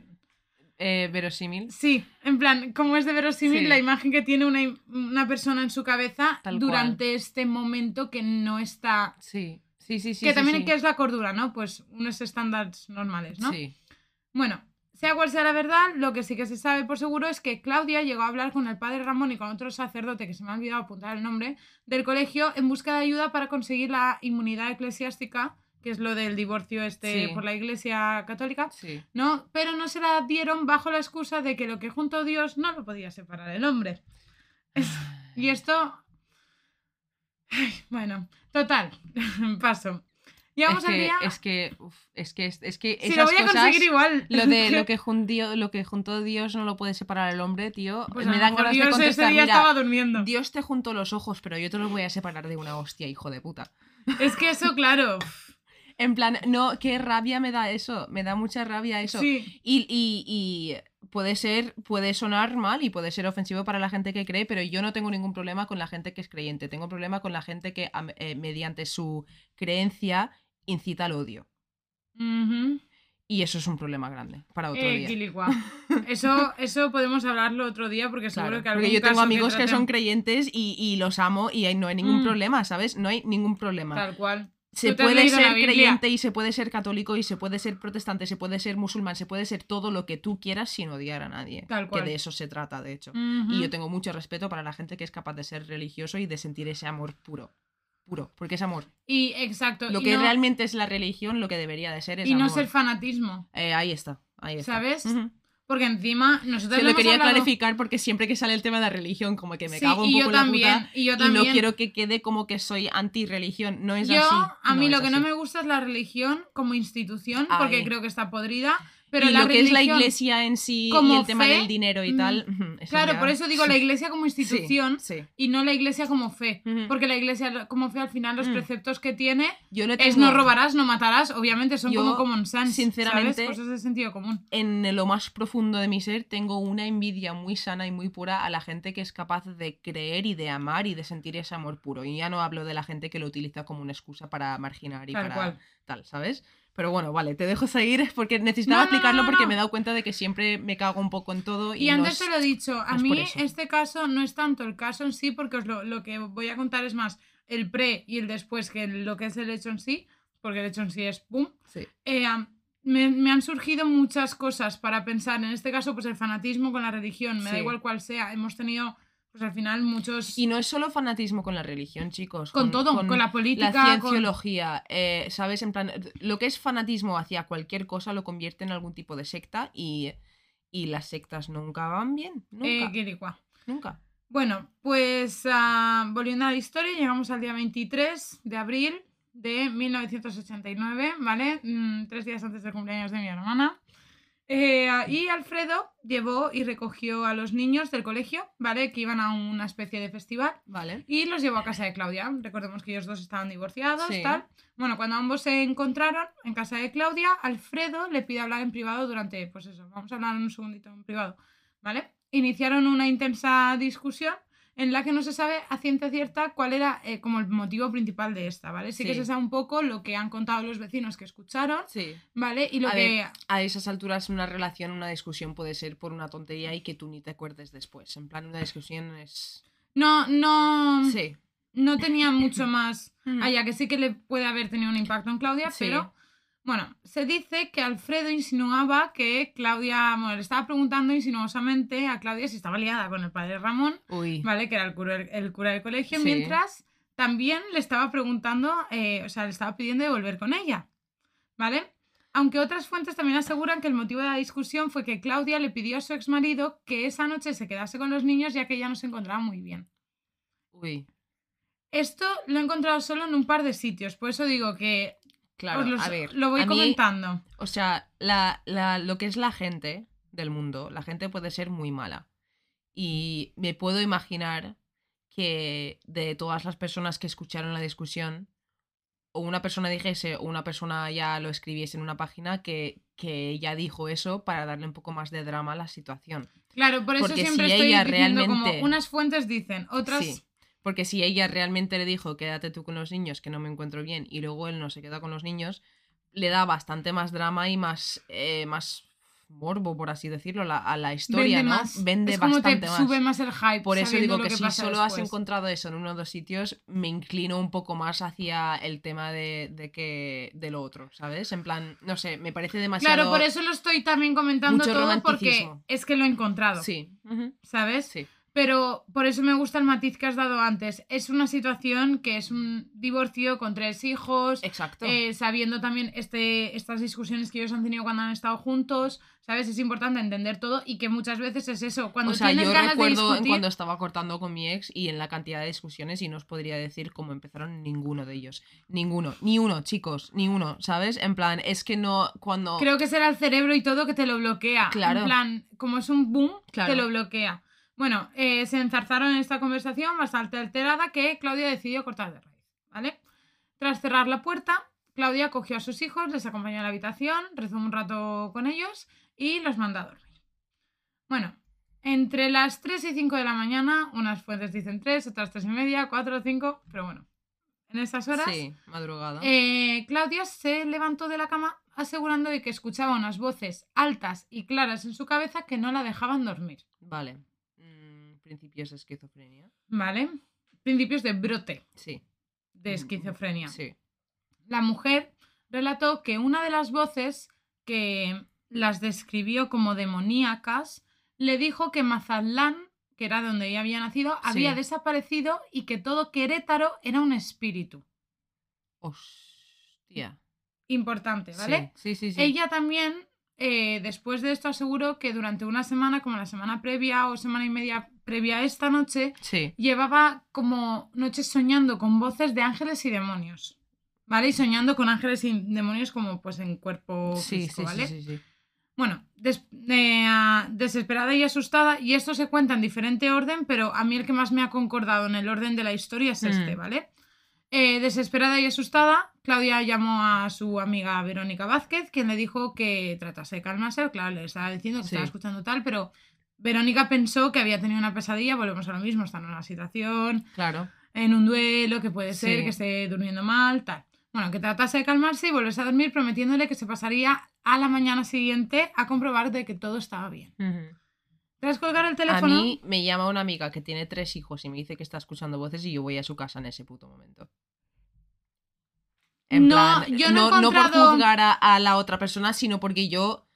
Eh, verosímil. Sí, en plan, como es de verosímil Sí. la imagen que tiene una, una persona en su cabeza Tal durante este momento que no está... Sí. Sí, sí, sí. que sí, también sí. que es la cordura, ¿no? Pues unos estándares normales, ¿no? Sí. Bueno, sea cual sea la verdad, lo que sí que se sabe por seguro es que Claudia llegó a hablar con el padre Ramón y con otro sacerdote, que se me ha olvidado apuntar el nombre, del colegio en busca de ayuda para conseguir la inmunidad eclesiástica, que es lo del divorcio este Sí. por la iglesia católica, Sí. ¿no? Pero no se la dieron bajo la excusa de que lo que juntó Dios no lo podía separar el hombre. Es- y esto... Ay, bueno, total, (laughs) paso. Llegamos es al día... es que, uf, es que, es que si lo voy a cosas, conseguir igual. Lo de lo (laughs) que, juntió, lo que juntó Dios no lo puede separar el hombre, tío. Pues me dan ganas de Dios ese contestar, día mira, estaba durmiendo. Dios te juntó los ojos, pero yo te los voy a separar de una hostia, hijo de puta. Es que eso, claro. (laughs) En plan, no, qué rabia me da eso, me da mucha rabia eso. Sí. Y, y- y puede ser, puede sonar mal y puede ser ofensivo para la gente que cree, pero yo no tengo ningún problema con la gente que es creyente. Tengo problema con la gente que eh, mediante su creencia incita al odio. Y eso es un problema grande para otro Eh, día. (laughs) Eso, eso podemos hablarlo otro día porque seguro Claro, que porque algún yo tengo amigos que, traten- son creyentes y, y los amo y no hay ningún Mm. problema, ¿sabes? No hay ningún problema. Tal cual. Se ¿Tú te has puede ser creyente y se puede ser católico y se puede ser protestante, se puede ser musulmán, se puede ser todo lo que tú quieras sin odiar a nadie. Tal cual. Que de eso se trata, de hecho. Y yo tengo mucho respeto para la gente que es capaz de ser religioso y de sentir ese amor puro. Puro, porque es amor. Y exacto. Lo y que no, realmente es la religión, lo que debería de ser es Y no amor. ser fanatismo. Eh, ahí está, ahí está. ¿Sabes? Porque encima nosotros Se lo quería hablado- clarificar porque siempre que sale el tema de la religión, como que me Sí, cago un y poco yo en la también, puta y yo y también. no quiero que quede como que soy anti-religión. No es Yo, así. a mí no lo que no me gusta es la religión como institución, porque creo que está podrida. Pero y la lo que es la iglesia en sí y el tema del dinero y mm, tal. eso Claro, ya- por eso digo la (laughs) iglesia como institución sí. y no la iglesia como fe. Porque la iglesia como fe al final los Mm. preceptos que tiene Yo es no robarás, no matarás, obviamente son Yo, como common sense, sinceramente, ¿sabes? Cosas de sentido común. en lo más profundo de mi ser tengo una envidia muy sana y muy pura a la gente que es capaz de creer y de amar y de sentir ese amor puro. Y ya no hablo de la gente que lo utiliza como una excusa para marginar y Tal para cual. tal, ¿sabes? Pero bueno, vale, te dejo seguir porque necesitaba No, no, no, explicarlo no, porque me he dado cuenta de que siempre me cago un poco en todo. Y, Y antes es- te lo he dicho, a mí este caso no es tanto el caso en sí, porque os lo, lo que voy a contar es más el pre y el después que lo que es el hecho en sí, porque el hecho en sí es pum. Sí. Eh, me, me han surgido muchas cosas para pensar. En este caso, pues el fanatismo con la religión, me da Sí. igual cuál sea. Hemos tenido, pues al final, muchos. Y no es solo fanatismo con la religión, chicos. Con todo, con la política, La con- cienciología, eh, ¿sabes? En plan, lo que es fanatismo hacia cualquier cosa lo convierte en algún tipo de secta y, y las sectas nunca van bien. Nunca. eh, quiricua. nunca. Bueno, pues ah, volviendo a la historia, llegamos al día 23 de abril de 1989, ¿vale? Mm, tres días antes del cumpleaños de mi hermana. Eh, y Alfredo llevó y recogió a los niños del colegio, ¿vale? Que iban a una especie de festival Vale. y los llevó a casa de Claudia. Recordemos que ellos dos estaban divorciados, Sí. tal. Bueno, cuando ambos se encontraron en casa de Claudia, Alfredo le pide hablar en privado durante, pues eso, vamos a hablar un segundito en privado, ¿vale? Iniciaron una intensa discusión en la que no se sabe a ciencia cierta cuál era eh, como el motivo principal de esta, ¿vale? Sí, que se sabe un poco lo que han contado los vecinos que escucharon, Sí. ¿vale? Y lo A que... ver, a esas alturas una relación, una discusión puede ser por una tontería y que tú ni te acuerdes después. En plan, una discusión es... No, no... Sí. no tenía mucho más (laughs) allá, que sí que le puede haber tenido un impacto en Claudia, Sí. pero bueno, se dice que Alfredo insinuaba que Claudia, bueno, le estaba preguntando insinuosamente a Claudia si estaba liada con el padre Ramón, Uy. ¿vale? Que era el cura, el cura del colegio, Sí. mientras también le estaba preguntando, eh, o sea, le estaba pidiendo de volver con ella, ¿vale? Aunque otras fuentes también aseguran que el motivo de la discusión fue que Claudia le pidió a su exmarido que esa noche se quedase con los niños ya que ella no se encontraba muy bien. Uy. Esto lo he encontrado solo en un par de sitios, por eso digo que Claro, a ver. lo voy a mí- comentando. O sea, la, la- lo que es la gente del mundo, la gente puede ser muy mala. Y me puedo imaginar que de todas las personas que escucharon la discusión, o una persona dijese, o una persona ya lo escribiese en una página, que, que ella dijo eso para darle un poco más de drama a la situación. Claro, por eso porque siempre si estoy ella diciendo realmente- como unas fuentes dicen, otras Sí. Porque si ella realmente le dijo, quédate tú con los niños, que no me encuentro bien, y luego él no se queda con los niños, le da bastante más drama y más, eh, más, morbo, por así decirlo, la- a la historia, Vende ¿no? más. Vende es como te bastante más. sube más el hype. Por eso digo que, si solo has encontrado eso en uno o dos sitios, me inclino un poco más hacia el tema de, de que de lo otro, ¿sabes? En plan, no sé, me parece demasiado. Claro, por eso lo estoy también comentando todo porque es que lo he encontrado. Sí. ¿Sabes? Sí. Pero por eso me gusta el matiz que has dado antes. Es una situación que es un divorcio con tres hijos, Exacto. eh, sabiendo también este, estas discusiones que ellos han tenido cuando han estado juntos, ¿sabes? Es importante entender todo y que muchas veces es eso. Cuando o sea, tienes yo ganas recuerdo discutir, cuando estaba cortando con mi ex y en la cantidad de discusiones y no os podría decir cómo empezaron ninguno de ellos. Ninguno. Ni uno, chicos. Ni uno, ¿sabes? En plan, es que no. Cuando. creo que será el cerebro y todo que te lo bloquea. Claro. En plan, como es un boom, Claro. te lo bloquea. Bueno, eh, se enzarzaron en esta conversación bastante alterada que Claudia decidió cortar de raíz, ¿vale? Tras cerrar la puerta, Claudia cogió a sus hijos, les acompañó a la habitación, rezó un rato con ellos y los mandó a dormir. Bueno, entre las 3 y 5 de la mañana, unas fuentes dicen 3, otras 3 y media, 4, 5, pero bueno, en esas horas, Sí, madrugada. eh, Claudia se levantó de la cama asegurando de que escuchaba unas voces altas y claras en su cabeza que no la dejaban dormir, Vale. Mm, principios de esquizofrenia. ¿vale? Principios de brote Sí. de esquizofrenia. Sí. La mujer relató que una de las voces que las describió como demoníacas le dijo que Mazatlán, que era donde ella había nacido, había Sí. desaparecido y que todo Querétaro era un espíritu. Hostia. Importante, ¿vale? Sí, sí, sí. sí. Ella también, eh, después de esto, aseguró que durante una semana, como la semana previa o semana y media previa a esta noche, Sí. llevaba como noches soñando con voces de ángeles y demonios. ¿Vale? Y soñando con ángeles y demonios como pues en cuerpo Sí, físico, sí, ¿vale? sí, sí, sí. Bueno, des- eh, desesperada y asustada, y esto se cuenta en diferente orden, pero a mí el que más me ha concordado en el orden de la historia es este, Mm. ¿vale? Eh, desesperada y asustada, Claudia llamó a su amiga Verónica Vázquez, quien le dijo que tratase de calmarse. Claro, le estaba diciendo que Sí. estaba escuchando tal, pero Verónica pensó que había tenido una pesadilla. Volvemos a lo mismo, está en una situación, Claro. en un duelo, que puede ser Sí. que esté durmiendo mal, tal. Bueno, que tratase de calmarse y volverse a dormir, prometiéndole que se pasaría a la mañana siguiente a comprobar de que todo estaba bien. Tras colgar el A teléfono, mí me llama una amiga que tiene tres hijos y me dice que está escuchando voces y yo voy a su casa en ese puto momento. En No, plan, yo no he no, no por juzgar a, a la otra persona, sino porque yo.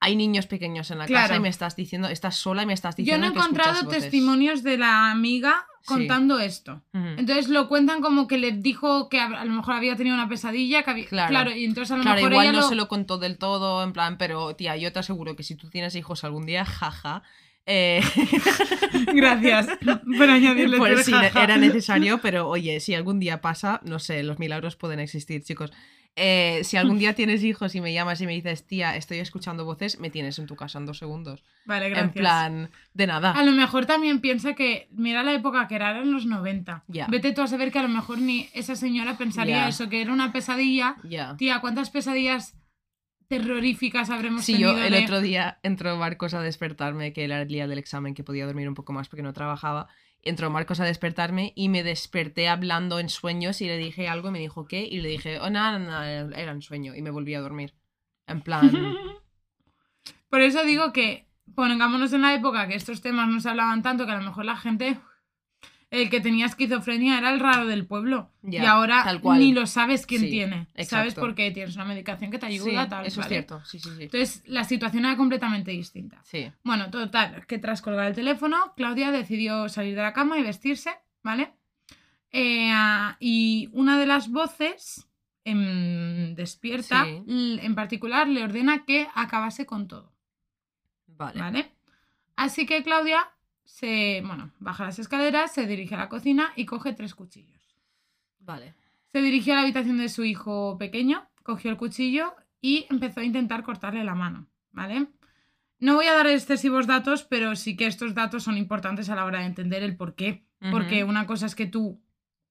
Hay niños pequeños en la casa y me estás diciendo, estás sola y me estás yo diciendo no he encontrado testimonios de la amiga Sí. contando esto. Entonces lo cuentan como que le dijo que a a lo mejor había tenido una pesadilla, que había... Claro. Claro, y entonces a lo Claro, mejor igual ella no lo... se lo contó del todo, en plan, pero tía, yo te aseguro que si tú tienes hijos algún día, jaja. Eh, (laughs) Gracias por añadirle Pues sí, era necesario, pero oye, si algún día pasa, no sé, los milagros pueden existir, chicos. Eh, si algún día tienes hijos y me llamas y me dices, tía, estoy escuchando voces, me tienes en tu casa en dos segundos. Vale, gracias. En plan, de nada. A lo mejor también piensa que, mira la época que era, en los 90. Ya. Vete tú a saber que a lo mejor ni esa señora pensaría eso, que era una pesadilla. Ya. Tía, ¿cuántas pesadillas terroríficas habremos Sí, tenido? yo el de- otro día entró Marcos a despertarme, que era el día del examen, que podía dormir un poco más porque no trabajaba. Entró Marcos a despertarme y me desperté hablando en sueños y le dije algo y me dijo, ¿qué? Y le dije, oh, nada, nada, era en sueño. Y me volví a dormir. En plan, (laughs) Por eso digo que pongámonos en la época que estos temas no se hablaban tanto, que a lo mejor la gente, el que tenía esquizofrenia era el raro del pueblo. Ya, y ahora tal cual. ni lo sabes quién Sí, tiene. ¿Sabes? exacto. Porque tienes una medicación que te sí, ayuda, tal. eso es cierto. Sí, sí, sí. Entonces, la situación era completamente distinta. Sí. Bueno, total, que tras colgar el teléfono, Claudia decidió salir de la cama y vestirse, ¿vale? Eh, y una de las voces em, despierta, Sí. en particular, le ordena que acabase con todo, Vale. ¿vale? Así que Claudia se, bueno, baja las escaleras, se dirige a la cocina y coge tres cuchillos. Vale. Se dirigió a la habitación de su hijo pequeño, cogió el cuchillo y empezó a intentar cortarle la mano, ¿vale? No voy a dar excesivos datos, pero sí que estos datos son importantes a la hora de entender el por qué. Porque una cosa es que tú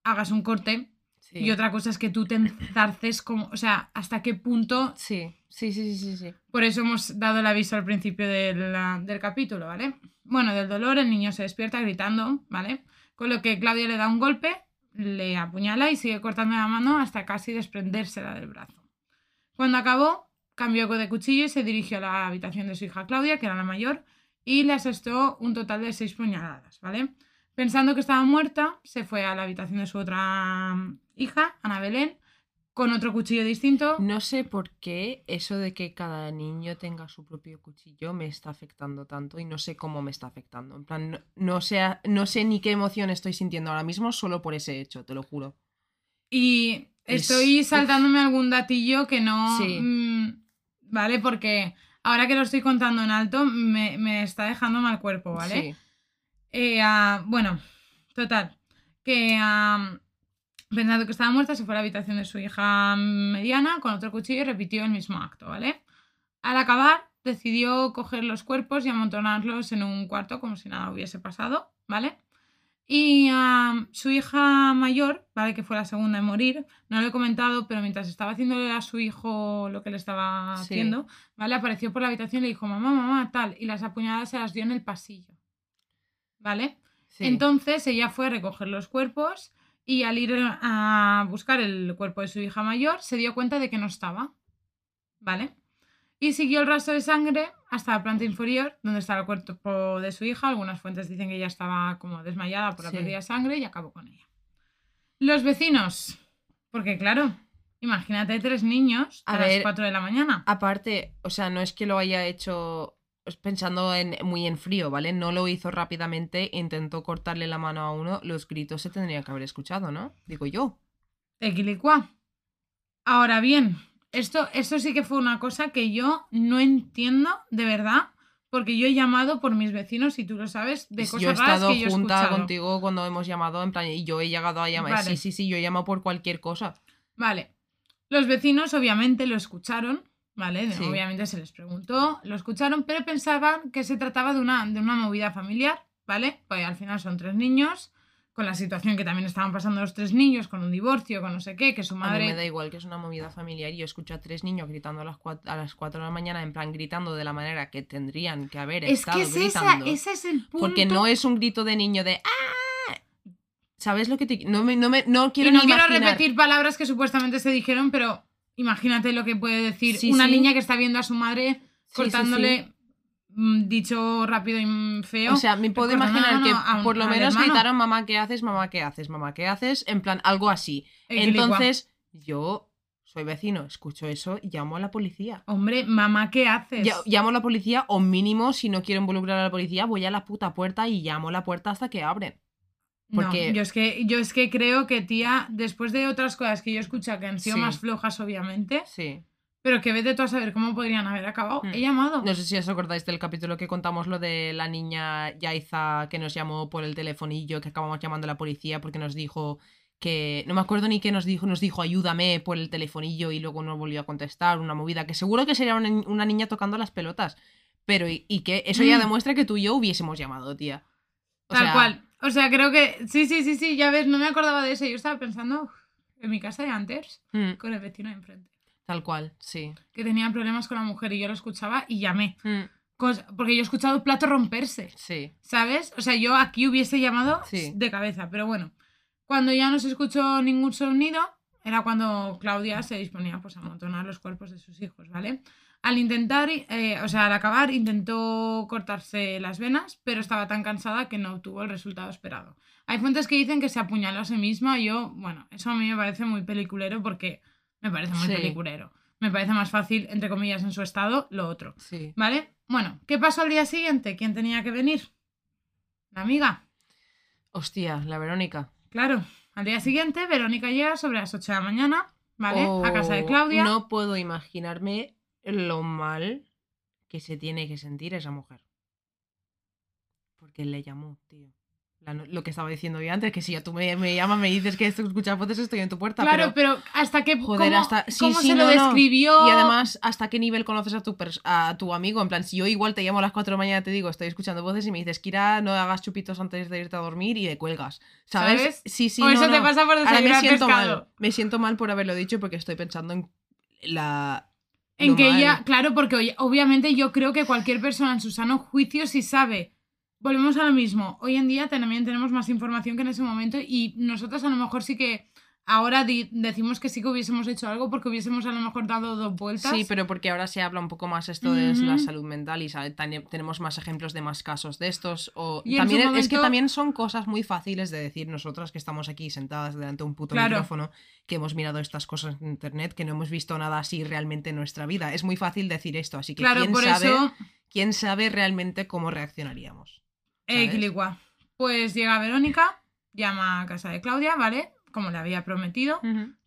hagas un corte Sí. y otra cosa es que tú te enzarces como, o sea, hasta qué punto. Sí, sí, sí, sí, sí, sí. Por eso hemos dado el aviso al principio del, del capítulo, ¿vale? Bueno, del dolor el niño se despierta gritando, ¿vale? Con lo que Claudia le da un golpe, le apuñala y sigue cortando la mano hasta casi desprendérsela del brazo. Cuando acabó, cambió de cuchillo y se dirigió a la habitación de su hija Claudia, que era la mayor, y le asestó un total de seis puñaladas, ¿vale? Pensando que estaba muerta, se fue a la habitación de su otra mm, hija, Ana Belén, con otro cuchillo distinto. No sé por qué eso de que cada niño tenga su propio cuchillo me está afectando tanto y no sé cómo me está afectando. En plan, no, no no sé ni qué emoción estoy sintiendo ahora mismo solo por ese hecho, te lo juro. Y Es- estoy uf. saltándome algún datillo que no. Sí. mm, ¿Vale? Porque ahora que lo estoy contando en alto, me, me está dejando mal cuerpo, ¿vale? Sí. Eh, ah, bueno, total. Que ah, pensando que estaba muerta, se fue a la habitación de su hija mediana con otro cuchillo y repitió el mismo acto, ¿vale? Al acabar, decidió coger los cuerpos y amontonarlos en un cuarto como si nada hubiese pasado, ¿vale? Y su hija mayor, ¿vale? Que fue la segunda en morir, no lo he comentado, pero mientras estaba haciéndole a su hijo lo que le estaba Sí. haciendo, ¿vale? Apareció por la habitación y le dijo, mamá, mamá, tal, y las apuñaladas se las dio en el pasillo, ¿vale? sí. Entonces ella fue a recoger los cuerpos y al ir a buscar el cuerpo de su hija mayor se dio cuenta de que no estaba. ¿Vale? Y siguió el rastro de sangre hasta la planta inferior, donde estaba el cuerpo de su hija. Algunas fuentes dicen que ella estaba como desmayada por la Sí. pérdida de sangre y acabó con ella. Los vecinos. Porque claro, imagínate tres niños a, A las ver, 4 de la mañana. Aparte, o sea, no es que lo haya hecho pensando en, muy en frío, ¿vale? No lo hizo rápidamente, intentó cortarle la mano a uno, los gritos se tendrían que haber escuchado, ¿no? Digo yo. Equilicua. Ahora bien, esto, esto sí que fue una cosa que yo no entiendo de verdad, porque yo he llamado por mis vecinos, y tú lo sabes, de cosas yo he raras estado que yo he junta escuchado. contigo cuando hemos llamado, en plan, y yo he llegado a llamar. Vale. Sí, sí, sí, yo he llamado por cualquier cosa. Vale. Los vecinos obviamente lo escucharon, ¿vale? Sí. Obviamente se les preguntó, lo escucharon, pero pensaban que se trataba de una, de una movida familiar, ¿vale? Pues al final son tres niños, con la situación que también estaban pasando los tres niños, con un divorcio, con no sé qué, que su A mí madre... me da igual que es una movida familiar y yo escucho a tres niños gritando a las 4, a las 4 de la mañana, en plan gritando de la manera que tendrían que haber Es estado que es esa, gritando. ese es el punto. Porque no es un grito de niño de ¡Ah! ¿Sabes lo que te No me, no me, no quiero y no ni quiero imaginar. repetir palabras que supuestamente se dijeron, pero imagínate lo que puede decir Sí, una sí. niña que está viendo a su madre cortándole, mm, dicho rápido y feo. O sea, me puedo imaginar que por lo menos gritaron mamá, ¿qué haces? Mamá, ¿qué haces? Mamá, ¿qué haces? En plan, algo así. Entonces, yo soy vecino, escucho eso y llamo a la policía. Hombre, mamá, ¿qué haces? Ya- Llamo a la policía o mínimo, si no quiero involucrar a la policía, voy a la puta puerta y llamo a la puerta hasta que abren. Porque- No, yo es que yo es que creo que tía, después de otras cosas que yo he escuchado que han sido Sí. más flojas, obviamente, Sí. pero que vete tú a saber cómo podrían haber acabado. Hmm. He llamado. No sé si os acordáis del capítulo que contamos lo de la niña Yaiza que nos llamó por el telefonillo, que acabamos llamando a la policía porque nos dijo que. No me acuerdo ni qué nos dijo, nos dijo ayúdame por el telefonillo y luego no volvió a contestar, una movida, que seguro que sería una, ni- una niña tocando las pelotas. Pero y, y que eso ya Mm. demuestra que tú y yo hubiésemos llamado, tía. O Tal sea, cual. O sea, creo que. Sí, sí, sí, sí, ya ves, no me acordaba de eso. Yo estaba pensando en mi casa de antes, mm, con el vecino de enfrente, tal cual, sí. que tenía problemas con la mujer y yo lo escuchaba y llamé. Mm, porque yo he escuchado plato romperse, sí. ¿sabes? O sea, yo aquí hubiese llamado Sí. de cabeza, pero bueno. Cuando ya no se escuchó ningún sonido, era cuando Claudia se disponía pues, a amontonar los cuerpos de sus hijos, ¿vale? Al intentar, eh, o sea, al acabar, intentó cortarse las venas, pero estaba tan cansada que no obtuvo el resultado esperado. Hay fuentes que dicen que se apuñaló a sí misma. Yo, bueno, eso a mí me parece muy peliculero porque me parece muy Sí. peliculero. Me parece más fácil, entre comillas, en su estado, lo otro. Sí. ¿Vale? Bueno, ¿qué pasó al día siguiente? ¿Quién tenía que venir? La amiga. Hostia, la Verónica. Claro, al día siguiente Verónica llega sobre las 8 de la mañana, ¿vale? a casa de Claudia. No puedo imaginarme lo mal que se tiene que sentir esa mujer. Porque le llamó, tío. La lo que estaba diciendo yo antes, que si ya tú me, me llamas, me dices que escuchas voces, estoy en tu puerta. claro, pero, pero, hasta qué joder, cómo, hasta- sí, cómo sí, se no, lo no. describió. Y además, ¿hasta qué nivel conoces a tu, a tu amigo? En plan, si yo igual te llamo a las 4 de la mañana, te digo, estoy escuchando voces y me dices, Kira, no hagas chupitos antes de irte a dormir y le cuelgas. ¿Sabes? ¿Sabes? Sí, sí. o no, eso te pasa por Ahora me desayunar siento pescado. mal. Me siento mal por haberlo dicho porque estoy pensando en la. En que mal. ella, claro, porque obviamente yo creo que cualquier persona en su sano juicio si sabe. Volvemos a lo mismo. Hoy en día también tenemos más información que en ese momento y nosotros a lo mejor sí que ahora decimos que sí que hubiésemos hecho algo porque hubiésemos a lo mejor dado dos vueltas. Sí, pero porque ahora se habla un poco más esto de la salud mental y sabe, tani- tenemos más ejemplos de más casos de estos. O Y también es que también son cosas muy fáciles de decir nosotras que estamos aquí sentadas delante de un puto Claro. micrófono, que hemos mirado estas cosas en internet, que no hemos visto nada así realmente en nuestra vida. Es muy fácil decir esto, así que claro, quién por sabe, eso. quién sabe realmente cómo reaccionaríamos. Eh, ¿sabes? Pues llega Verónica, llama a casa de Claudia, ¿vale? Como le había prometido.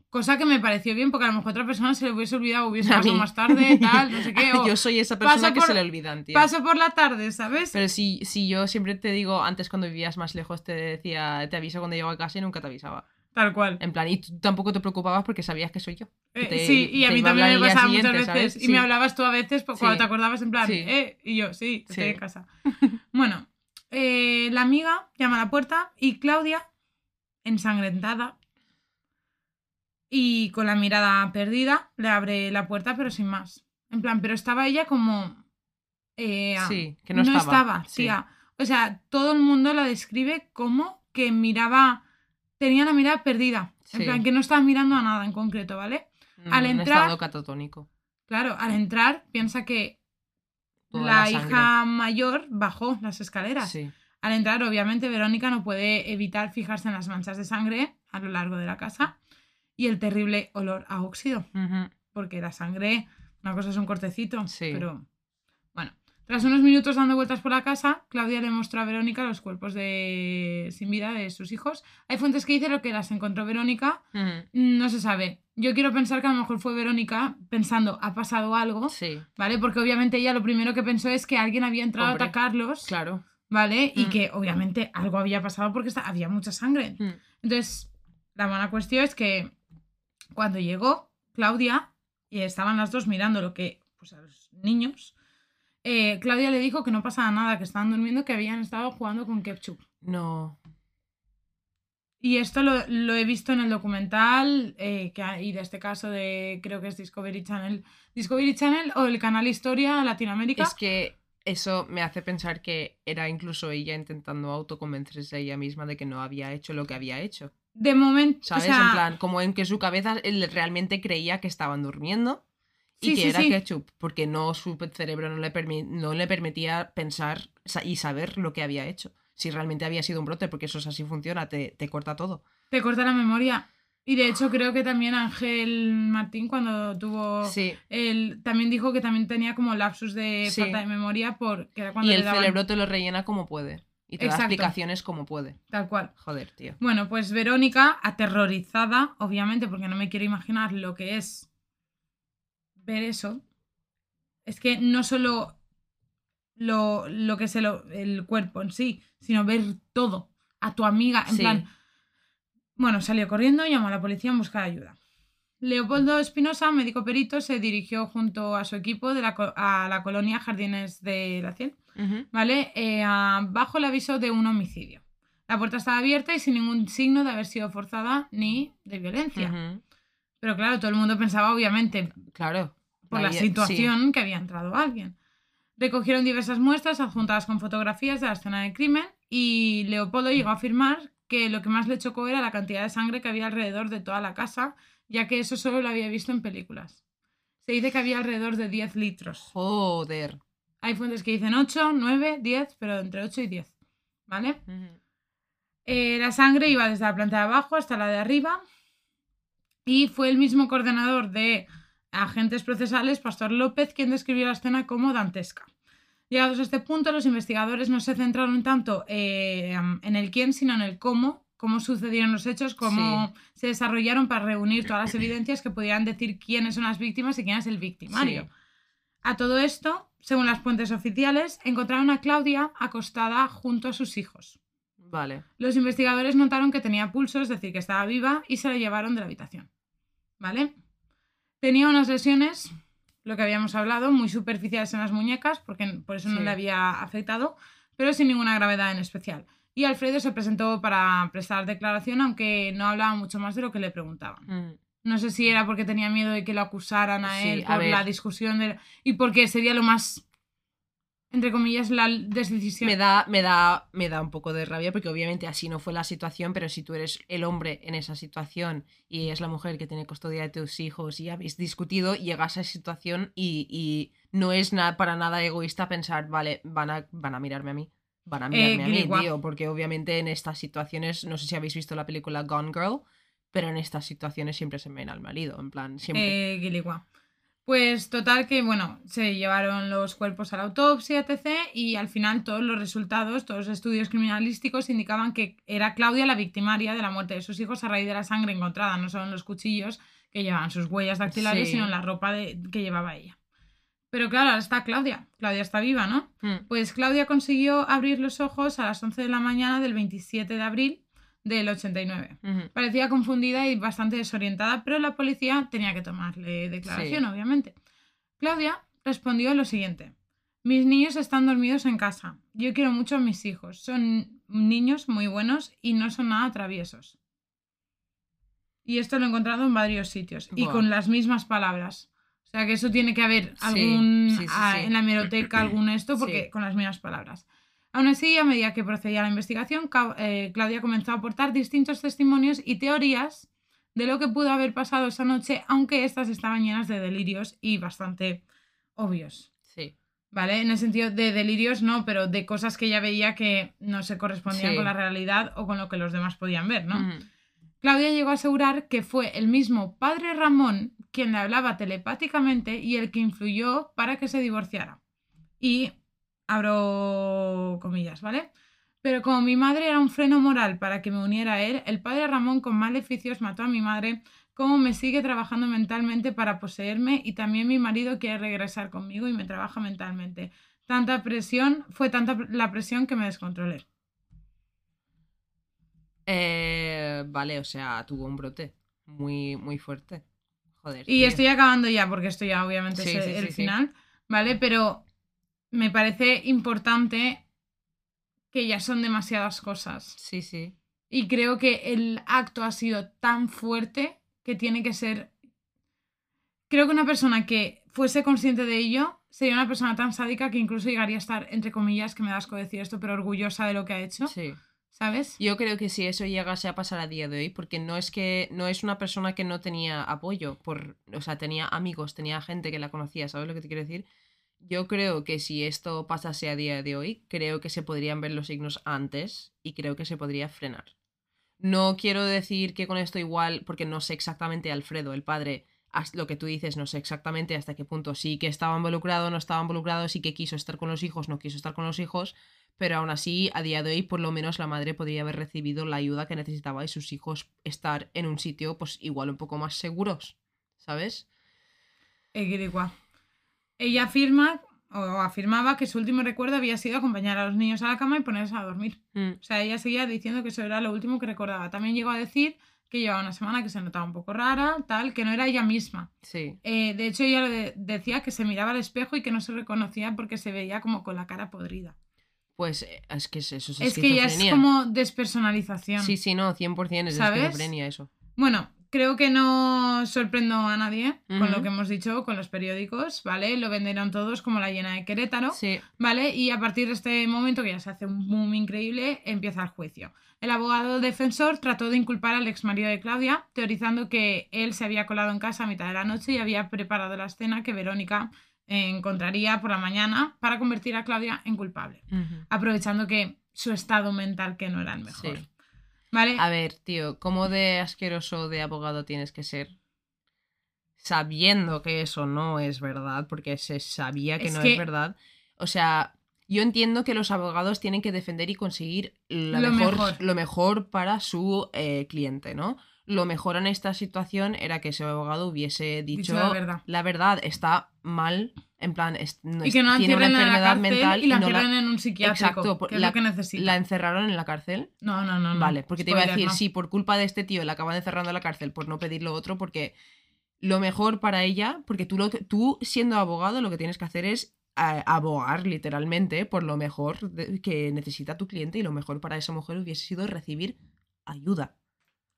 Cosa que me pareció bien porque a lo mejor otra persona se le hubiese olvidado, hubiese (laughs) A pasado mí. más tarde, tal, no sé qué. (laughs) o yo soy esa persona que por- se le olvidan, tío. paso por la tarde, ¿sabes? Pero si, si yo siempre te digo, antes cuando vivías más lejos, te decía, te aviso cuando llego a casa y nunca te avisaba. Tal cual. En plan, y tú tampoco te preocupabas porque sabías que soy yo. que Eh, sí, y a mí también me pasaba muchas veces. ¿sabes? Y Sí. me hablabas tú a veces pues, cuando Sí. te acordabas en plan, Sí. eh, y yo, sí, estoy en casa. (laughs) bueno, eh, la amiga llama a la puerta y Claudia, ensangrentada y con la mirada perdida, le abre la puerta, pero sin más. En plan, pero estaba ella como. eh, Sí, que no estaba, sí. tía. O sea, todo el mundo la describe como que miraba. Tenía la mirada perdida. En plan, que no estaba mirando a nada en concreto, ¿vale? al Mm, un entrar- estado catatónico. Claro, al entrar piensa que la, la hija mayor bajó las escaleras. Sí. Al entrar, obviamente, Verónica no puede evitar fijarse en las manchas de sangre a lo largo de la casa y el terrible olor a óxido, porque la sangre, una cosa es un cortecito, Sí. pero bueno. Tras unos minutos dando vueltas por la casa, Claudia le mostró a Verónica los cuerpos de sin vida de sus hijos. Hay fuentes que dicen lo que las encontró Verónica, Ujú. no se sabe. Yo quiero pensar que a lo mejor fue Verónica pensando, ha pasado algo, Sí, ¿vale? Porque obviamente ella lo primero que pensó es que alguien había entrado Hombre, a atacarlos, claro. ¿Vale? Y Mm. que obviamente algo había pasado porque había mucha sangre. Mm. Entonces, la buena cuestión es que cuando llegó Claudia y estaban las dos mirando lo que, pues a los niños, eh, Claudia le dijo que no pasaba nada, que estaban durmiendo, que habían estado jugando con ketchup. No. Y esto lo, lo he visto en el documental eh, que hay de este caso de, creo que es Discovery Channel. Discovery Channel o el canal Historia Latinoamérica. Es que eso me hace pensar que era incluso ella intentando autoconvencerse a ella misma de que no había hecho lo que había hecho. de momento, ¿Sabes? o sea, en plan, como en que su cabeza él realmente creía que estaban durmiendo y Sí, que sí, era sí. ketchup, porque no su cerebro no le, no le permitía pensar sa- y saber lo que había hecho. Si realmente había sido un brote, porque eso es así funciona, te, te corta todo. te corta la memoria. Y de hecho creo que también Ángel Martín cuando tuvo... Sí. Él también dijo que también tenía como lapsus de Sí. falta de memoria porque era cuando Y le el daban- cerebro te lo rellena como puede. Y te Exacto. da explicaciones como puede. Tal cual. Joder, tío. Bueno, pues Verónica, aterrorizada, obviamente, porque no me quiero imaginar lo que es ver eso. Es que no solo lo, lo que es el, el cuerpo en sí, sino ver todo. A tu amiga, en Sí. plan. Bueno, salió corriendo y llamó a la policía en busca de ayuda. Leopoldo Espinosa, médico perito, se dirigió junto a su equipo de la a la colonia Jardines de la Ciel. ¿vale? Eh, bajo el aviso de un homicidio. La puerta estaba abierta y sin ningún signo de haber sido forzada ni de violencia. Pero claro, todo el mundo pensaba, obviamente, Claro. por la eh, situación que había entrado alguien. Recogieron diversas muestras adjuntadas con fotografías de la escena del crimen y Leopoldo llegó a afirmar que lo que más le chocó era la cantidad de sangre que había alrededor de toda la casa, ya que eso solo lo había visto en películas. Se dice que había alrededor de 10 litros. Joder. Hay fuentes que dicen 8, 9, 10, pero entre 8 y 10. ¿Vale? Eh, la sangre iba desde la planta de abajo hasta la de arriba y fue el mismo coordinador de agentes procesales, Pastor López, quien describió la escena como dantesca. Llegados a este punto, los investigadores no se centraron tanto eh, en el quién, sino en el cómo, cómo sucedieron los hechos, cómo se desarrollaron para reunir todas las evidencias que pudieran decir quiénes son las víctimas y quién es el victimario. Sí. A todo esto, según las fuentes oficiales, encontraron a Claudia acostada junto a sus hijos. Vale. Los investigadores notaron que tenía pulso, es decir, que estaba viva, y se la llevaron de la habitación. ¿Vale? Tenía unas lesiones, lo que habíamos hablado, muy superficiales en las muñecas, porque por eso no le había afectado, pero sin ninguna gravedad en especial. Y Alfredo se presentó para prestar declaración, aunque no hablaba mucho más de lo que le preguntaban. Mm. No sé si era porque tenía miedo de que lo acusaran a Sí, él a por la discusión de... y porque sería lo más entre comillas, la decisión. Me da, me, da, me da un poco de rabia porque obviamente así no fue la situación, pero si tú eres el hombre en esa situación y es la mujer que tiene custodia de tus hijos y habéis discutido, llegas a esa situación y, y no es nada, para nada egoísta pensar, vale, van a, van a mirarme a mí. Van a mirarme a mí, tío, porque obviamente en estas situaciones, no sé si habéis visto la película Gone Girl, pero en estas situaciones siempre se ven al marido, en plan, siempre. Eh. Pues total que, bueno, se llevaron los cuerpos a la autopsia, etc. Y al final todos los resultados, todos los estudios criminalísticos indicaban que era Claudia la victimaria de la muerte de sus hijos a raíz de la sangre encontrada, no solo en los cuchillos que llevaban sus huellas dactilares, Sí. sino en la ropa de- que llevaba ella. Pero claro, ahora está Claudia. Claudia está viva, ¿no? Mm. Pues Claudia consiguió abrir los ojos a las 11 de la mañana del 27 de abril del 89. Ujú. Parecía confundida y bastante desorientada, pero la policía tenía que tomarle declaración, Sí. obviamente. Claudia respondió lo siguiente. Mis niños están dormidos en casa. Yo quiero mucho a mis hijos. Son niños muy buenos y no son nada traviesos. Y esto lo he encontrado en varios sitios y con las mismas palabras. O sea que eso tiene que haber algún sí, sí, sí. en la hemeroteca, algún esto, porque con las mismas palabras. Aún así, a medida que procedía la investigación, eh, Claudia comenzó a aportar distintos testimonios y teorías de lo que pudo haber pasado esa noche, aunque estas estaban llenas de delirios y bastante obvios. Sí. ¿Vale? En el sentido de delirios no, pero de cosas que ella veía que no se correspondían Sí. con la realidad o con lo que los demás podían ver, ¿no? Claudia llegó a asegurar que fue el mismo padre Ramón quien le hablaba telepáticamente y el que influyó para que se divorciara. Y abro comillas, ¿vale? Pero como mi madre era un freno moral para que me uniera a él, el padre Ramón con maleficios mató a mi madre, como me sigue trabajando mentalmente para poseerme y también mi marido quiere regresar conmigo y me trabaja mentalmente. Tanta presión, fue tanta la presión que me descontrolé. Eh, vale, o sea, tuvo un brote muy, muy fuerte. Joder. Y tío. estoy acabando ya, porque esto ya obviamente Sí, es sí, el sí, final, ¿vale? Pero me parece importante que ya son demasiadas cosas. Sí, sí. Y creo que el acto ha sido tan fuerte que tiene que ser... Creo que una persona que fuese consciente de ello sería una persona tan sádica que incluso llegaría a estar, entre comillas, que me da asco decir esto, pero orgullosa de lo que ha hecho, Sí. ¿sabes? Yo creo que si eso llegase a pasar a día de hoy, porque no es que no es una persona que no tenía apoyo, por, o sea, tenía amigos, tenía gente que la conocía, ¿sabes lo que te quiero decir? Yo creo que si esto pasase a día de hoy, creo que se podrían ver los signos antes y creo que se podría frenar. No quiero decir que con esto igual, porque no sé exactamente Alfredo, el padre, lo que tú dices, no sé exactamente hasta qué punto sí que estaba involucrado, no estaba involucrado, sí que quiso estar con los hijos, no quiso estar con los hijos, pero aún así, a día de hoy, por lo menos la madre podría haber recibido la ayuda que necesitaba y sus hijos estar en un sitio, pues igual un poco más seguros, ¿sabes? Ella afirma o afirmaba que su último recuerdo había sido acompañar a los niños a la cama y ponerse a dormir. Mm, O sea, ella seguía diciendo que eso era lo último que recordaba. También llegó a decir que llevaba una semana que se notaba un poco rara, tal, que no era ella misma. sí. Eh, de hecho, ella de- decía que se miraba al espejo y que no se reconocía porque se veía como con la cara podrida. Pues eh, es que es eso, es, Es que ya es como despersonalización. Sí, sí, no, 100% es ¿Sabes? esquizofrenia eso. Bueno, creo que no sorprendo a nadie con lo que hemos dicho con los periódicos, ¿vale? Lo vendieron todos como la llena de Querétaro. Sí, ¿Vale? Y a partir de este momento, que ya se hace un boom increíble, empieza el juicio. El abogado defensor trató de inculpar al exmarido de Claudia, teorizando que él se había colado en casa a mitad de la noche y había preparado la escena que Verónica encontraría por la mañana para convertir a Claudia en culpable, aprovechando que su estado mental que no era el mejor. Sí. ¿Vale? A ver, tío, ¿cómo de asqueroso de abogado tienes que ser? Sabiendo que eso no es verdad, porque se sabía que Es no que- es verdad. O sea, yo entiendo que los abogados tienen que defender y conseguir la Lo mejor, mejor. lo mejor para su eh, cliente, ¿no? Lo mejor en esta situación era que ese abogado hubiese dicho, la verdad. la verdad, está mal, en plan, es- no y que no la tiene una en la enfermedad mental y la no encierren en un psiquiátrico, Exacto, por- que es la- lo que necesita. la encerraron en la cárcel. No, no, no, no. Vale, porque te iba a decir, sí, por culpa de este tío le acaban encerrando a la cárcel por no pedir lo otro, porque lo mejor para ella, porque tú, lo tú siendo abogado lo que tienes que hacer es eh, abogar literalmente por lo mejor de- que necesita tu cliente y lo mejor para esa mujer hubiese sido recibir ayuda.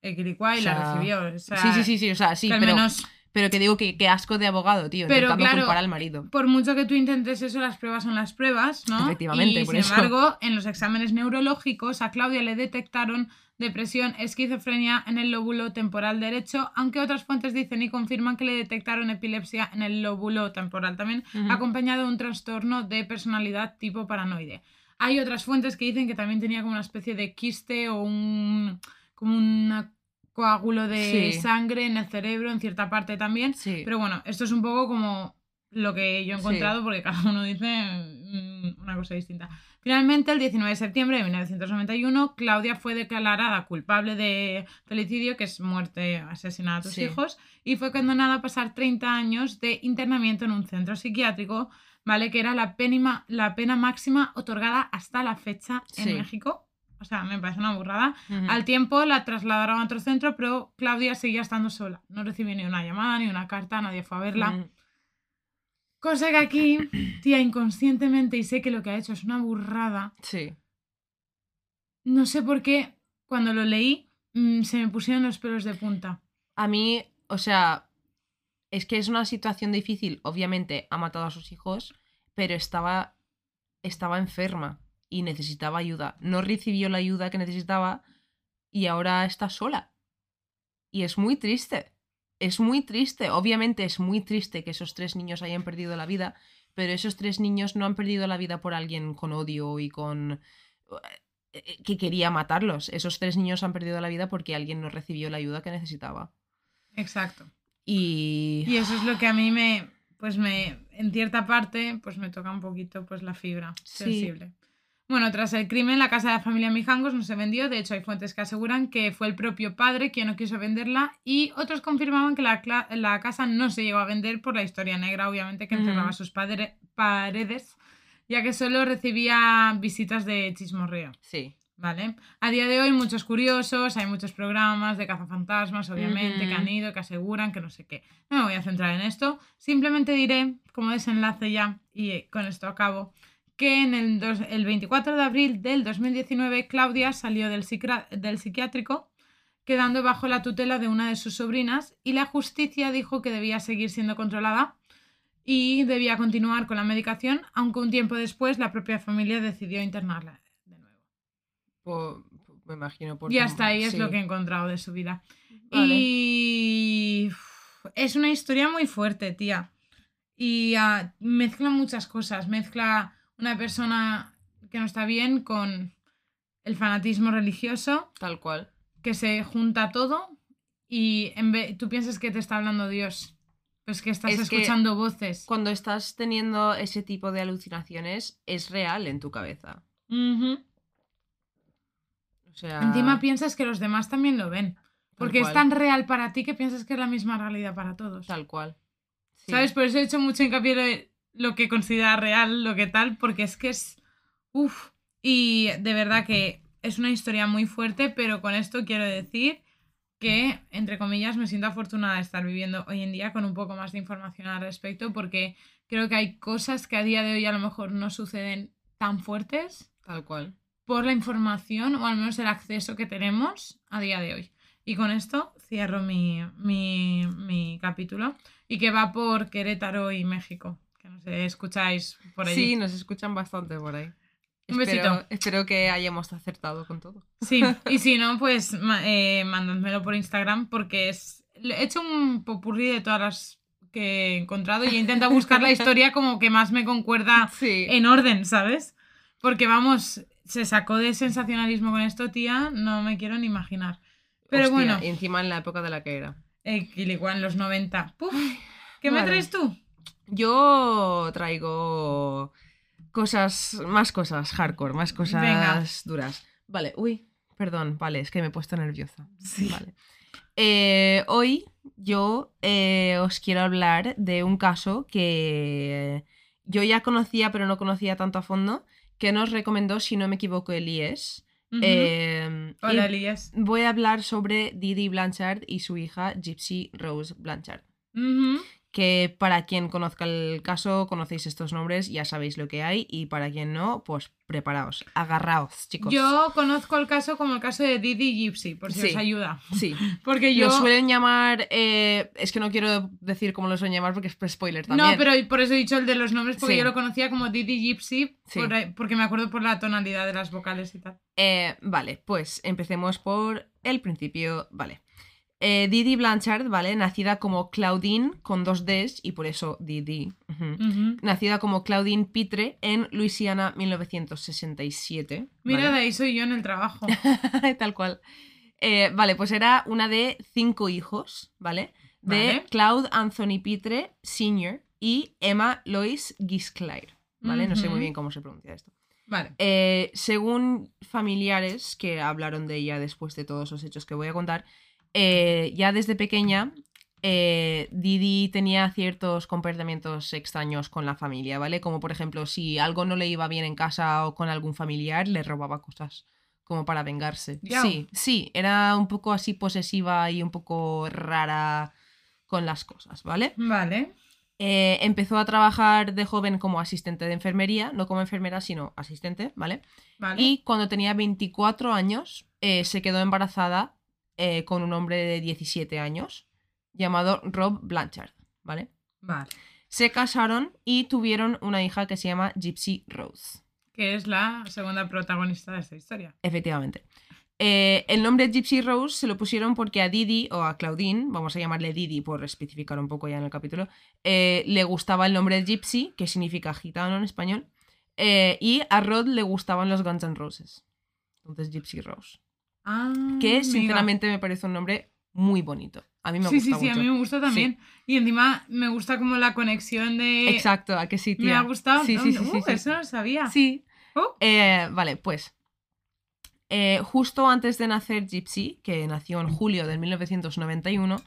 Y O la recibió. o sea, sí, sí, sí, sí, o sea, sí, al pero, menos Pero que digo que, que asco de abogado, tío, Pero intentando claro, culpar al marido. Por mucho que tú intentes eso, las pruebas son las pruebas, ¿no? Efectivamente, y por sin eso. embargo, en los exámenes neurológicos a Claudia le detectaron depresión, esquizofrenia en el lóbulo temporal derecho, aunque otras fuentes dicen y confirman que le detectaron epilepsia en el lóbulo temporal también, acompañado de un trastorno de personalidad tipo paranoide. Hay otras fuentes que dicen que también tenía como una especie de quiste o un como un coágulo de Sí. sangre en el cerebro en cierta parte también. Sí. Pero bueno, esto es un poco como lo que yo he Sí. encontrado porque cada uno dice mm, una cosa distinta. Finalmente, el 19 de septiembre de 1991, Claudia fue declarada culpable de felicidio, que es muerte, asesinar a tus Sí. hijos, y fue condenada a pasar 30 años de internamiento en un centro psiquiátrico, ¿vale? Que era la, penima- la pena máxima otorgada hasta la fecha en Sí. México. O sea, me parece una burrada. Al tiempo la trasladaron a otro centro, pero Claudia seguía estando sola. No recibió ni una llamada, ni una carta, nadie fue a verla. Cosa que aquí, (coughs) tía, inconscientemente, y sé que lo que ha hecho es una burrada, Sí. no sé por qué, cuando lo leí, mm, se me pusieron los pelos de punta. A mí, o sea, es que es una situación difícil. Obviamente ha matado a sus hijos, pero estaba, estaba enferma y necesitaba ayuda. No recibió la ayuda que necesitaba y ahora está sola. Y es muy triste. Es muy triste. Obviamente es muy triste que esos tres niños hayan perdido la vida, pero esos tres niños no han perdido la vida por alguien con odio y con eh, que quería matarlos. Esos tres niños han perdido la vida porque alguien no recibió la ayuda que necesitaba. Exacto. Y... Y eso es lo que a mí me, pues me, en cierta parte, pues me toca un poquito pues la fibra Sí. sensible. Bueno, tras el crimen, la casa de la familia Mijangos no se vendió. De hecho, hay fuentes que aseguran que fue el propio padre quien no quiso venderla y otros confirmaban que la, la casa no se llegó a vender por la historia negra, obviamente, que encerraba sus padre- paredes, ya que solo recibía visitas de chismorreo. Sí. ¿Vale? A día de hoy muchos curiosos, hay muchos programas de cazafantasmas, obviamente, que han ido, que aseguran, que no sé qué. No me voy a centrar en esto. Simplemente diré, como desenlace ya, y eh, con esto acabo, que en el, dos- el 24 de abril del 2019 Claudia salió del, psiquiátrico quedando bajo la tutela de una de sus sobrinas y la justicia dijo que debía seguir siendo controlada y debía continuar con la medicación, aunque un tiempo después la propia familia decidió internarla de nuevo. Me imagino por Y hasta ahí es lo que he encontrado de su vida. Vale. Y es una historia muy fuerte, tía. Y ah, mezcla muchas cosas. Mezcla una persona que no está bien con el fanatismo religioso, Tal cual. que se junta todo y en vez, tú piensas que te está hablando Dios. Pues que estás Es que escuchando voces. Cuando estás teniendo ese tipo de alucinaciones, es real en tu cabeza. Ujú. O sea... Encima piensas que los demás también lo ven. Porque es tan real para ti que piensas que es la misma realidad para todos. Tal cual. Sí. ¿Sabes? Por eso he hecho mucho hincapié en lo que considera real, lo que tal, porque es que es. Uf. Y de verdad que es una historia muy fuerte, pero con esto quiero decir que, entre comillas, me siento afortunada de estar viviendo hoy en día con un poco más de información al respecto, porque creo que hay cosas que a día de hoy a lo mejor no suceden tan fuertes Tal cual. por la información o al menos el acceso que tenemos a día de hoy. Y con esto cierro mi, mi, mi capítulo y que va por Querétaro y México, que no sé, escucháis por allí. Sí, nos escuchan bastante por ahí. Un Espero- besito. Espero que hayamos acertado con todo. Sí, y (laughs) si no, pues eh, mandádmelo por Instagram porque es... He hecho un popurrí de todas las que he encontrado y he intentado buscar la (laughs) historia como que más me concuerda Sí. en orden, ¿sabes? Porque vamos, se sacó de sensacionalismo con esto, tía, no me quiero ni imaginar. Pero Hostia, bueno, y encima en la época de la que era. eh, en los 90. Puf, ¿Qué me traes tú? Yo traigo cosas, más cosas hardcore, más cosas Venga. duras. Vale, uy, perdón, vale, es que me he puesto nerviosa. Sí. Vale. Eh, hoy yo eh, os quiero hablar de un caso que yo ya conocía, pero no conocía tanto a fondo, que nos recomendó, si no me equivoco, Elías. Ujú. Eh, Hola, Elías. voy a hablar sobre Didi Blanchard y su hija Gypsy Rose Blanchard. Que para quien conozca el caso, conocéis estos nombres, ya sabéis lo que hay, y para quien no, pues preparaos, agarraos, chicos. Yo conozco el caso como el caso de Didi Gypsy, por si Sí. os ayuda. Sí. (laughs) Porque yo. Lo suelen llamar. eh, es que no quiero decir cómo lo suelen llamar porque es spoiler también. No, pero por eso he dicho el de los nombres, porque Sí. yo lo conocía como Didi Gypsy, Sí. por porque me acuerdo por la tonalidad de las vocales y tal. Eh, vale, pues empecemos por el principio. Vale. Eh, Didi Blanchard, ¿vale? Nacida como Claudine con dos Ds y por eso Didi. Nacida como Claudine Pitre en Luisiana 1967. Mira, ¿vale? de ahí soy yo en el trabajo. (laughs) Tal cual. Eh, vale, pues era una de cinco hijos, ¿vale? De Vale. Claude Anthony Pitre Sr. y Emma Lois Gisclair, ¿vale? No sé muy bien cómo se pronuncia esto. Vale. Eh, según familiares que hablaron de ella después de todos los hechos que voy a contar, eh, ya desde pequeña eh, Didi tenía ciertos comportamientos extraños con la familia, ¿vale? Como por ejemplo, si algo no le iba bien en casa o con algún familiar, le robaba cosas como para vengarse. Yau. Sí, sí, era un poco así posesiva y un poco rara con las cosas, ¿vale? Vale. Eh, empezó a trabajar de joven como asistente de enfermería, no como enfermera, sino asistente, ¿vale? Vale. Y cuando tenía 24 años, eh, se quedó embarazada eh, con un hombre de 17 años llamado Rob Blanchard, ¿vale? Vale. Se casaron y tuvieron una hija que se llama Gypsy Rose, Que es la segunda protagonista de esta historia. efectivamente. Eh, el nombre Gypsy Rose se lo pusieron porque a Didi o a Claudine, vamos a llamarle Didi por especificar un poco ya en el capítulo, eh, le gustaba el nombre Gypsy, que significa gitano en español, eh, y a Rod le gustaban los Guns N' Roses. Entonces Gypsy Rose. Ah, que sinceramente me parece un nombre muy bonito. A mí me Sí, sí, gusta sí, a mí me gusta también. Y encima me gusta como la conexión de. Exacto, a que sí, Me ha gustado. Sí, sí, sí, Uh, sí, sí. Eso no lo sabía. Sí. Oh. Eh, vale, pues. eh, justo antes de nacer Gypsy, que nació en julio de 1991,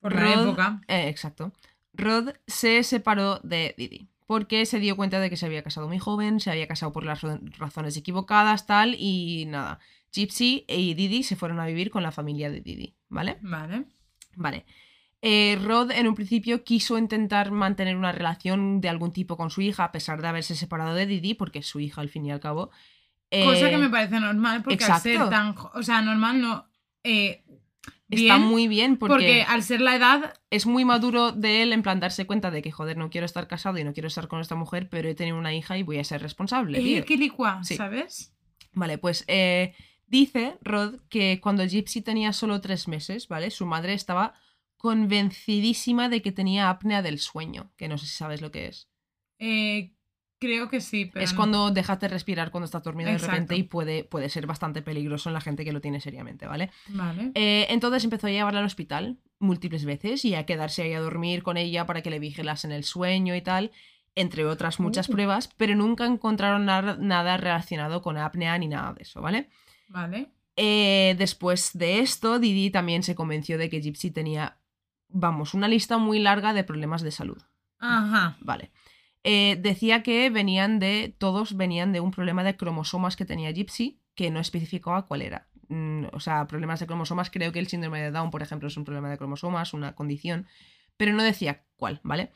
Por la época. eh, exacto, Rod se separó de Didi. Porque se dio cuenta de que se había casado muy joven, se había casado por las ra- razones equivocadas, tal, y nada. Gypsy y Didi se fueron a vivir con la familia de Didi, ¿vale? Vale. Vale. Eh, Rod en un principio quiso intentar mantener una relación de algún tipo con su hija, a pesar de haberse separado de Didi, porque es su hija al fin y al cabo. Cosa Eh, que me parece normal, porque al ser tan. O sea, normal no. eh, Está muy bien porque, porque... al ser la edad. es muy maduro de él en plan darse cuenta de que, joder, no quiero estar casado y no quiero estar con esta mujer, pero he tenido una hija y voy a ser responsable. tío". Eh, que licua, Sí. ¿sabes? Vale, pues eh, dice Rod que cuando Gypsy tenía solo tres meses, ¿vale? Su madre estaba convencidísima de que tenía apnea del sueño, que no sé si sabes lo que es. Eh, creo que sí, pero. es no. cuando dejas de respirar cuando estás dormido de repente y puede, puede ser bastante peligroso en la gente que lo tiene seriamente, ¿vale? Vale. Eh, entonces empezó a llevarla al hospital múltiples veces y a quedarse ahí a dormir con ella para que le vigilasen el sueño y tal, entre otras muchas Uh. pruebas, pero nunca encontraron nada relacionado con apnea ni nada de eso, ¿vale? Vale. Eh, después de esto, Didi también se convenció de que Gypsy tenía, vamos, una lista muy larga de problemas de salud. Ajá. Vale. Eh, decía que venían de, todos venían de un problema de cromosomas que tenía Gypsy, que no especificaba cuál era. Mm, o sea, problemas de cromosomas, creo que el síndrome de Down, por ejemplo, es un problema de cromosomas, una condición, pero no decía cuál, ¿vale?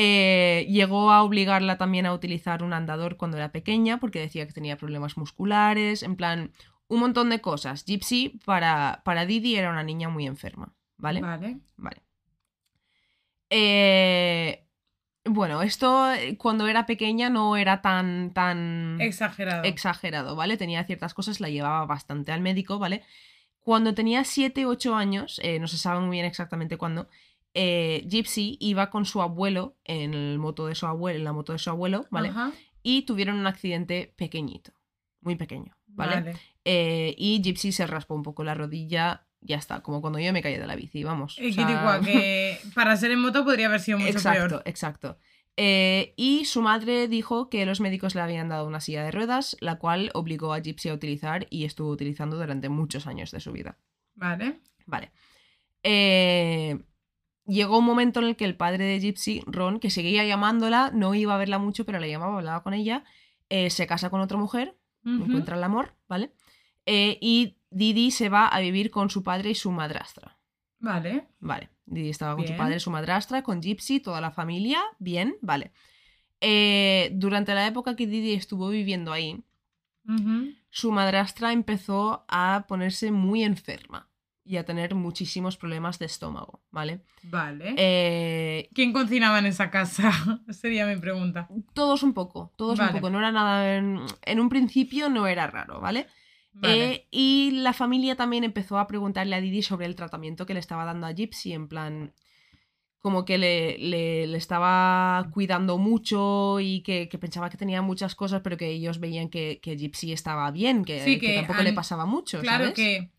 Eh, llegó a obligarla también a utilizar un andador cuando era pequeña, porque decía que tenía problemas musculares, en plan, un montón de cosas. Gypsy, para, para Didi, era una niña muy enferma, ¿vale? Vale. Vale. Eh, bueno, esto eh, cuando era pequeña no era tan, tan Exagerado. exagerado, ¿vale? Tenía ciertas cosas, la llevaba bastante al médico, ¿vale? Cuando tenía 7, 8 años, eh, no se sabe muy bien exactamente cuándo, eh, Gypsy iba con su abuelo en, el moto de su abuelo, en la moto de su abuelo, ¿vale? Ajá. Y tuvieron un accidente pequeñito, muy pequeño, ¿vale? Vale. Eh, y Gypsy se raspó un poco la rodilla, ya está, como cuando yo me caí de la bici, vamos. o Eh, sea- que licua, (laughs) que para ser en moto podría haber sido mucho exacto, peor. exacto. Eh, y su madre dijo que los médicos le habían dado una silla de ruedas, la cual obligó a Gypsy a utilizar y estuvo utilizando durante muchos años de su vida. Vale. Vale. Eh, llegó un momento en el que el padre de Gypsy, Ron, que seguía llamándola, no iba a verla mucho, pero la llamaba, hablaba con ella, eh, se casa con otra mujer, encuentra el amor, ¿vale? Eh, y Didi se va a vivir con su padre y su madrastra, Vale. Vale. Didi estaba con su padre, su madrastra, con Gypsy, toda la familia. Bien, vale. Eh, durante la época que Didi estuvo viviendo ahí, su madrastra empezó a ponerse muy enferma y a tener muchísimos problemas de estómago, ¿vale? Vale. Eh, ¿Quién cocinaba en esa casa? (laughs) Sería mi pregunta. todos un poco, todos Vale. un poco, no era nada, en, en un principio no era raro, ¿vale? Vale. Eh, y la familia también empezó a preguntarle a Didi sobre el tratamiento que le estaba dando a Gypsy, en plan, como que le, le- le estaba cuidando mucho y que, que pensaba que tenía muchas cosas, pero que ellos veían que, que Gypsy estaba bien, que, Sí, que que tampoco le pasaba mucho. Claro ¿sabes? que,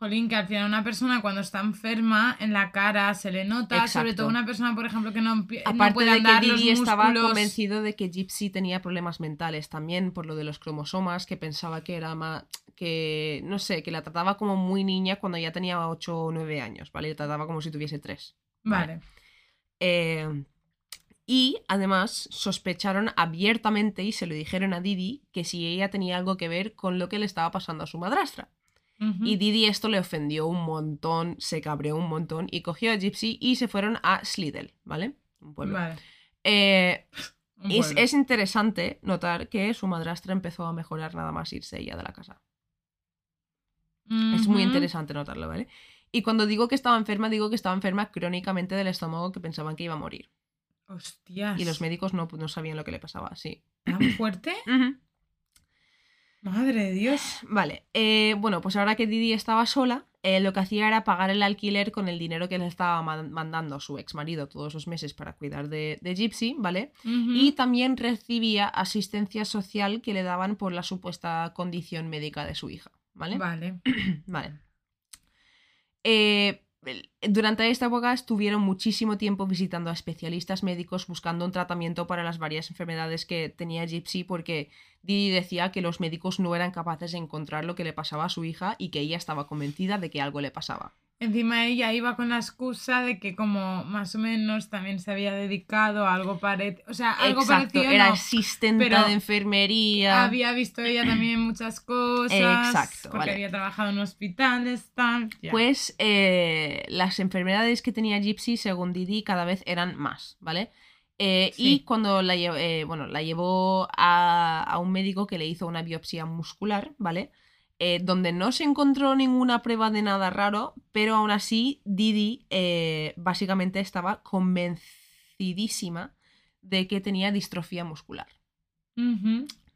jolín, que al final una persona cuando está enferma en la cara se le nota, sobre todo una persona, por ejemplo, que no, empie- no Aparte puede de andar que los Didi estaba convencido de que Gypsy tenía problemas mentales también por lo de los cromosomas, que pensaba que era más que no sé, que la trataba como muy niña cuando ya tenía 8 o 9 años, ¿vale? La trataba como si tuviese 3. Vale. Eh, y además sospecharon abiertamente y se lo dijeron a Didi que si ella tenía algo que ver con lo que le estaba pasando a su madrastra. Y Didi esto le ofendió un montón, se cabreó un montón y cogió a Gypsy y se fueron a Slidell, ¿vale? Un pueblo. Vale. Eh, (laughs) Un es, pueblo. es interesante notar que su madrastra empezó a mejorar nada más irse ella de la casa. Es muy interesante notarlo, ¿vale? Y cuando digo que estaba enferma, digo que estaba enferma crónicamente del estómago que pensaban que iba a morir. Hostias. Y los médicos no, no sabían lo que le pasaba, sí. ¿Tan fuerte? (clears throat) Ujú. Madre de Dios. Vale, eh, bueno, pues ahora que Didi estaba sola, eh, lo que hacía era pagar el alquiler con el dinero que le estaba man- mandando su ex marido todos los meses para cuidar de, de Gypsy, ¿vale? Y también recibía asistencia social que le daban por la supuesta condición médica de su hija, ¿vale? Vale. (clears throat) Vale. Eh, durante esta época estuvieron muchísimo tiempo visitando a especialistas médicos buscando un tratamiento para las varias enfermedades que tenía Gypsy porque Didi decía que los médicos no eran capaces de encontrar lo que le pasaba a su hija y que ella estaba convencida de que algo le pasaba. Encima ella iba con la excusa de que como más o menos también se había dedicado a algo parecido. O sea, algo Exacto, parecido era no. asistente de enfermería. Había visto ella también muchas cosas. Exacto, Porque vale. había trabajado en hospitales, tal. ya. Pues eh, las enfermedades que tenía Gypsy, según Didi, cada vez eran más, ¿vale? Eh, Sí. Y cuando la, eh, bueno, la llevó a, a un médico que le hizo una biopsia muscular, ¿vale? Eh, donde no se encontró ninguna prueba de nada raro, pero aún así Didi eh, básicamente estaba convencidísima de que tenía distrofia muscular.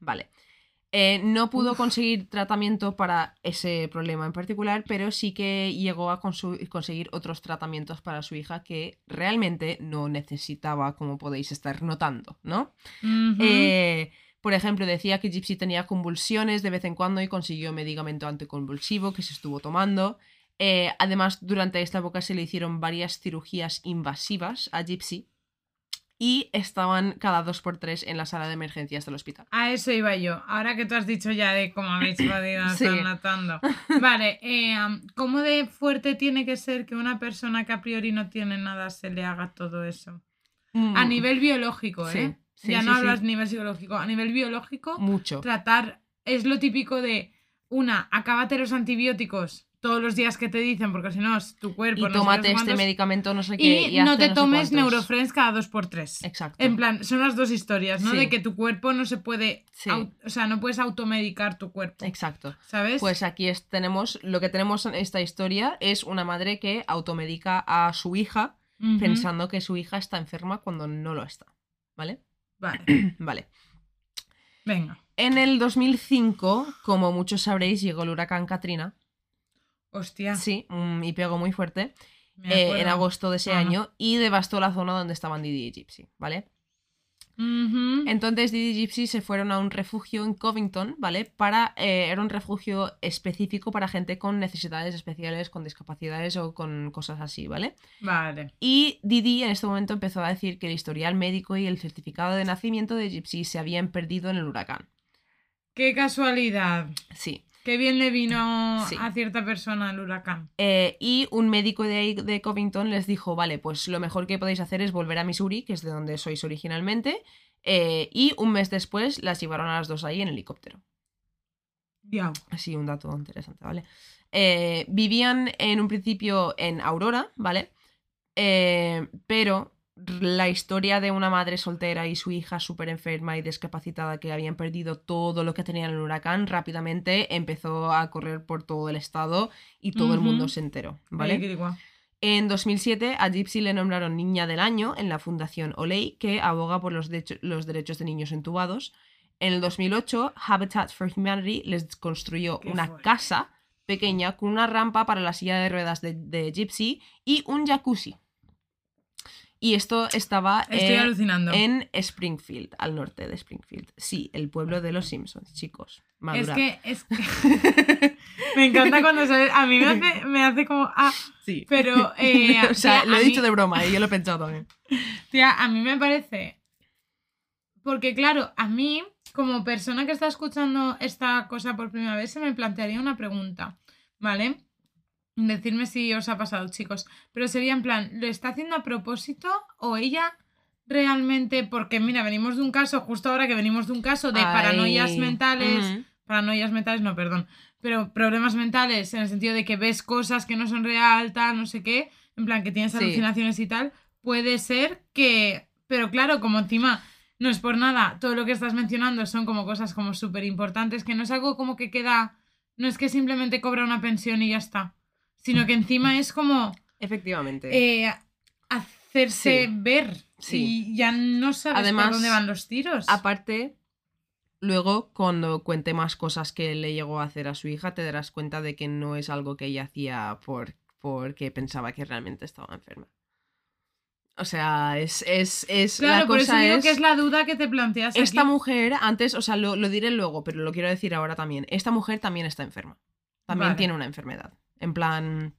Vale. Eh, no pudo Uf. conseguir tratamiento para ese problema en particular, pero sí que llegó a conseguir otros tratamientos para su hija que realmente no necesitaba, como podéis estar notando, ¿no? Por ejemplo, decía que Gypsy tenía convulsiones de vez en cuando y consiguió medicamento anticonvulsivo que se estuvo tomando. Eh, además, durante esta época se le hicieron varias cirugías invasivas a Gypsy y estaban cada dos por tres en la sala de emergencias del hospital. A eso iba yo. Ahora que tú has dicho ya de cómo habéis (coughs) podido Sí. estar notando. (laughs) Vale, eh, ¿cómo de fuerte tiene que ser que una persona que a priori no tiene nada se le haga todo eso? A Mm, nivel biológico, ¿eh? sí, ya sí, no hablas nivel psicológico. A nivel biológico, Mucho. tratar es lo típico de una, acábate los antibióticos todos los días que te dicen, porque si no, es tu cuerpo Y no tómate no este medicamento, no sé qué. Y, no te tomes. Neurofriends cada dos por tres. Exacto. En plan, son las dos historias, ¿no? Sí. De que tu cuerpo no se puede. Sí. o sea, no puedes automedicar tu cuerpo. Exacto. ¿Sabes? Pues aquí es- tenemos, lo que tenemos en esta historia es una madre que automedica a su hija pensando que su hija está enferma cuando no lo está. ¿Vale? Vale, (clears throat) Vale. venga. En el 2005, como muchos sabréis, llegó el huracán Katrina. Hostia. Sí, y pegó muy fuerte eh, en agosto de ese Ajá. año y devastó la zona donde estaban Didi y Gypsy, ¿vale? Entonces Didi y Gypsy se fueron a un refugio en Covington, ¿vale? Para, eh, era un refugio específico para gente con necesidades especiales, con discapacidades o con cosas así, ¿vale? Vale. Y Didi en este momento empezó a decir que el historial médico y el certificado de nacimiento de Gypsy se habían perdido en el huracán. Qué casualidad. Sí. Qué bien le vino Sí. a cierta persona el huracán. Eh, y un médico de ahí, de Covington, les dijo, vale, pues lo mejor que podéis hacer es volver a Missouri, que es de donde sois originalmente, eh, y un mes después las llevaron a las dos ahí en helicóptero. Diau. Así un dato interesante, ¿vale? Eh, vivían en un principio en Aurora, ¿vale? Eh, pero la historia de una madre soltera y su hija súper enferma y discapacitada que habían perdido todo lo que tenían en el huracán rápidamente empezó a correr por todo el estado y todo el mundo se enteró, Vale. En 2007 a Gypsy le nombraron Niña del Año en la Fundación Oley, que aboga por los, los derechos de niños entubados. En el 2008, Habitat for Humanity les construyó Qué una fuerte. casa pequeña con una rampa para la silla de ruedas de, de Gypsy y un jacuzzi. Y esto estaba Estoy eh, alucinando. en Springfield, al norte de Springfield. Sí, el pueblo de los Simpsons, chicos. Es que, es que (laughs) me encanta cuando sale. A mí me hace, me hace como. Ah, Sí. pero. (laughs) eh, o sea, tía, lo he dicho mí- de broma y yo lo he pensado también. Tía, a mí me parece. Porque, claro, a mí, como persona que está escuchando esta cosa por primera vez, se me plantearía una pregunta, ¿vale? Decidme si os ha pasado, chicos. Pero sería en plan, ¿lo está haciendo a propósito o ella realmente? Porque, mira, venimos de un caso, justo ahora que venimos de un caso de paranoias Ay, mentales. ujú. Paranoias mentales, no, perdón. Pero problemas mentales en el sentido de que ves cosas que no son real, tal, no sé qué. En plan, que tienes Sí. alucinaciones y tal. Puede ser que. Pero claro, como encima no es por nada, todo lo que estás mencionando son como cosas como súper importantes, que no es algo como que queda. No es que simplemente cobra una pensión y ya está. Sino que encima es como Efectivamente. eh, hacerse Sí. ver. Sí. Y ya no sabes Además, por dónde van los tiros. Aparte, luego cuando cuente más cosas que le llegó a hacer a su hija, te darás cuenta de que no es algo que ella hacía por, porque pensaba que realmente estaba enferma. O sea, es, es, es claro, la por eso digo es, que es la duda que te planteas. esta aquí. mujer antes, o sea, lo, lo diré luego, pero lo quiero decir ahora también. Esta mujer también está enferma. También Vale. tiene una enfermedad. En plan,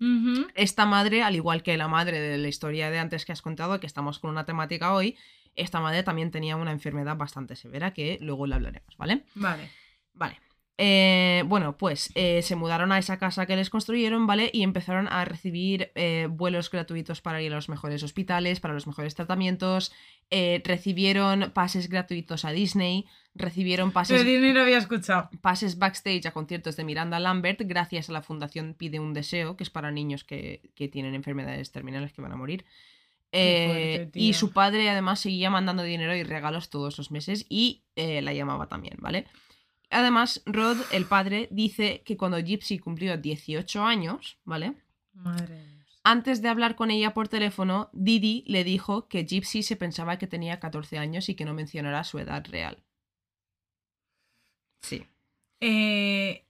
esta madre, al igual que la madre de la historia de antes que has contado, que estamos con una temática hoy, esta madre también tenía una enfermedad bastante severa que luego le hablaremos, ¿vale? Vale. Vale. Eh, bueno, pues eh, se mudaron a esa casa que les construyeron, ¿vale? Y empezaron a recibir eh, vuelos gratuitos para ir a los mejores hospitales, para los mejores tratamientos. Eh, recibieron pases gratuitos a Disney. Recibieron pases Disney había escuchado. pases backstage a conciertos de Miranda Lambert gracias a la fundación Pide un Deseo, que es para niños que, que tienen enfermedades terminales que van a morir. Eh, fuerte, y su padre además seguía mandando dinero y regalos todos los meses y eh, la llamaba también, ¿vale? Además, Rod, el padre, dice que cuando Gypsy cumplió 18 años, ¿vale? Madre de. Antes de hablar con ella por teléfono, Didi le dijo que Gypsy se pensaba que tenía 14 años y que no mencionara su edad real. Sí. Eh,